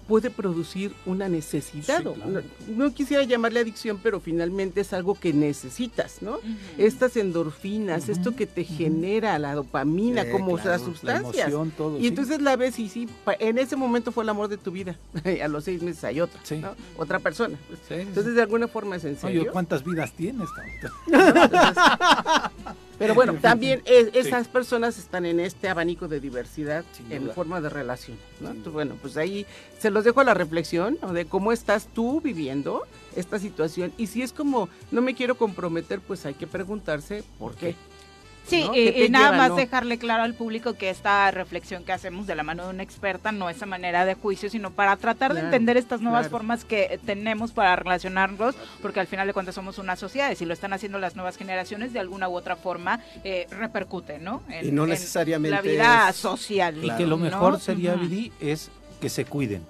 puede producir una necesidad. o- no, no quisiera llamarle adicción, pero finalmente es algo que necesitas, ¿no? Estas endorfinas, esto que te genera la dopamina, Sí, como claro, las la sustancias. emoción, todo, y sí. entonces la ves y sí, en ese momento fue el amor de tu vida. a los seis meses hay otra, ¿no? otra persona. entonces de alguna forma es en Oye, serio. ¿cuántas vidas tienes? Pero bueno, también es- Sí. esas personas están en este abanico de diversidad en duda. forma de relación. ¿no? Entonces, bueno, pues ahí se los dejo a la reflexión ¿no? de cómo estás tú viviendo esta situación. Y si es como, no me quiero comprometer, pues hay que preguntarse por qué. Sí, ¿no? y, ¿Qué te y nada lleva, más no? dejarle claro al público que esta reflexión que hacemos de la mano de una experta no es a manera de juicio, sino para tratar de entender estas nuevas claro. formas que tenemos para relacionarnos, porque al final de cuentas somos una sociedad y si lo están haciendo las nuevas generaciones, de alguna u otra forma eh, repercute, ¿no? En- Y no en necesariamente La vida es- social. Y que lo ¿no? mejor sería. Vidi, es que se cuiden.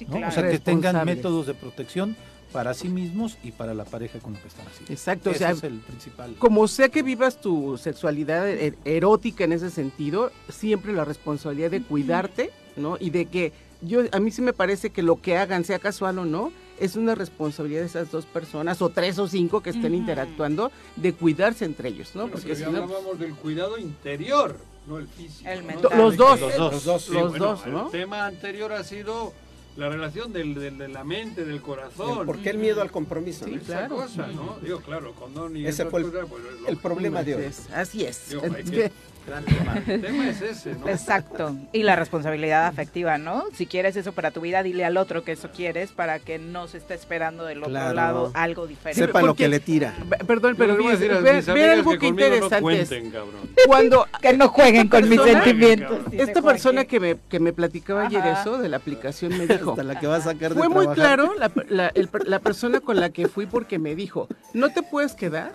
Sí, ¿no? claro. O sea, que tengan métodos de protección para sí mismos y para la pareja con la que están haciendo. Exacto, o Ese sea, es el principal. Como sea que vivas tu sexualidad er- erótica en ese sentido, siempre la responsabilidad de cuidarte, ¿no? Y de que yo a mí sí me parece que lo que hagan, sea casual o no, es una responsabilidad de esas dos personas o tres o cinco que estén interactuando de cuidarse entre ellos, ¿no? Porque Porque si no hablábamos del cuidado interior, no el físico. El ¿no? mental. Los dos. Los Los dos. Sí, Los bueno, dos, ¿no? El tema anterior ha sido la relación del, del- de la mente, del corazón. ¿Por qué el miedo al compromiso? Sí, no? esa cosa, ¿no? Digo, claro, condón y Ese fue el- cosas, pues, el problema de hoy. Es- así es. Digo, hay que- Gran tema. El tema es ese, ¿no? Exacto. Y la responsabilidad afectiva, ¿no? Si quieres eso para tu vida, dile al otro que eso quieres para que no se esté esperando del otro Claro. lado algo diferente. Sepa lo que le tira. Pe- Perdón, pero voy a decir a mis ve algo que que conmigo no interesante es. cuenten, cabrón. Cuando que no jueguen con mis sentimientos. esta persona que me, que me platicaba ayer Ajá. eso de la aplicación me dijo, Hasta la que va a sacar de fue muy trabajar. claro la, la- el- la persona con la que fui porque me dijo, no te puedes quedar,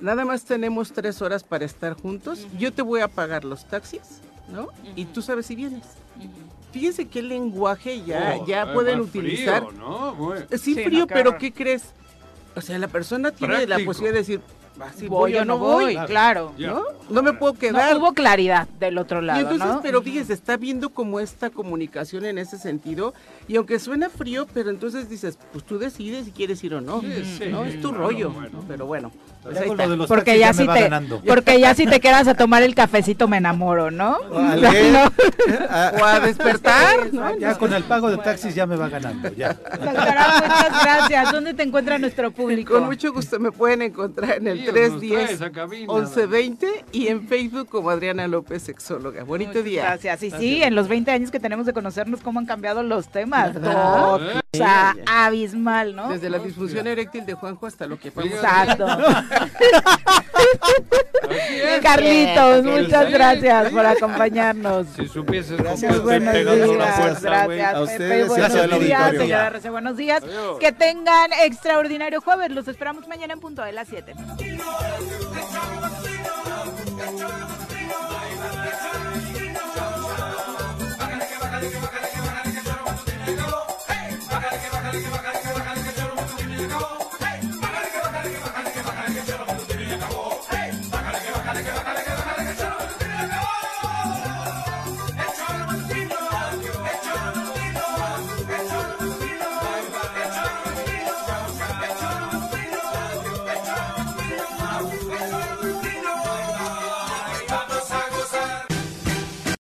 nada más tenemos tres horas para estar juntos, yo te voy a pagar los taxis, ¿no? Y tú sabes si vienes. Fíjense qué lenguaje ya, Oh, ya eh, pueden utilizar. frío, ¿no? Muy- Sí, Sí, frío, no, pero. ¿qué crees? O sea, la persona tiene la Práctico. posibilidad de decir, "Va, si voy o no voy, claro. Ya. ¿no? No me puedo quedar. No hubo claridad del otro lado, Y entonces, ¿no? pero fíjese, está viendo como esta comunicación en ese sentido, y aunque suena frío, pero entonces dices, pues tú decides si quieres ir o no, Sí, sí, ¿no? Es tu claro, rollo, bueno. ¿no? pero bueno. Pues ahí está. porque ya si te porque ya si te quedas a tomar el cafecito me enamoro, ¿no? Ale- No. Ah, O a despertar, ¿no? Ya con el pago de taxis ya me va ganando, ya. Doctora, muchas gracias. ¿Dónde te encuentra nuestro público? Con mucho gusto me pueden encontrar en el Sí, nos trae 310 esa cabina, 1120 y en Facebook como Adriana López Sexóloga. Bonito Muchas día. Gracias. Y sí, en los 20 años que tenemos de conocernos, cómo han cambiado los temas. O sea, abismal, ¿no? Desde la disfunción eréctil de Juanjo hasta lo que fue. Exacto. Carlitos, muchas gracias por acompañarnos. Si supieses Gracias. buenos días, puerta, güey. gracias, A Pepe, ustedes y buenos días, señora Rece, buenos días. Adiós. Que tengan extraordinario jueves, los esperamos mañana en punto de las 7.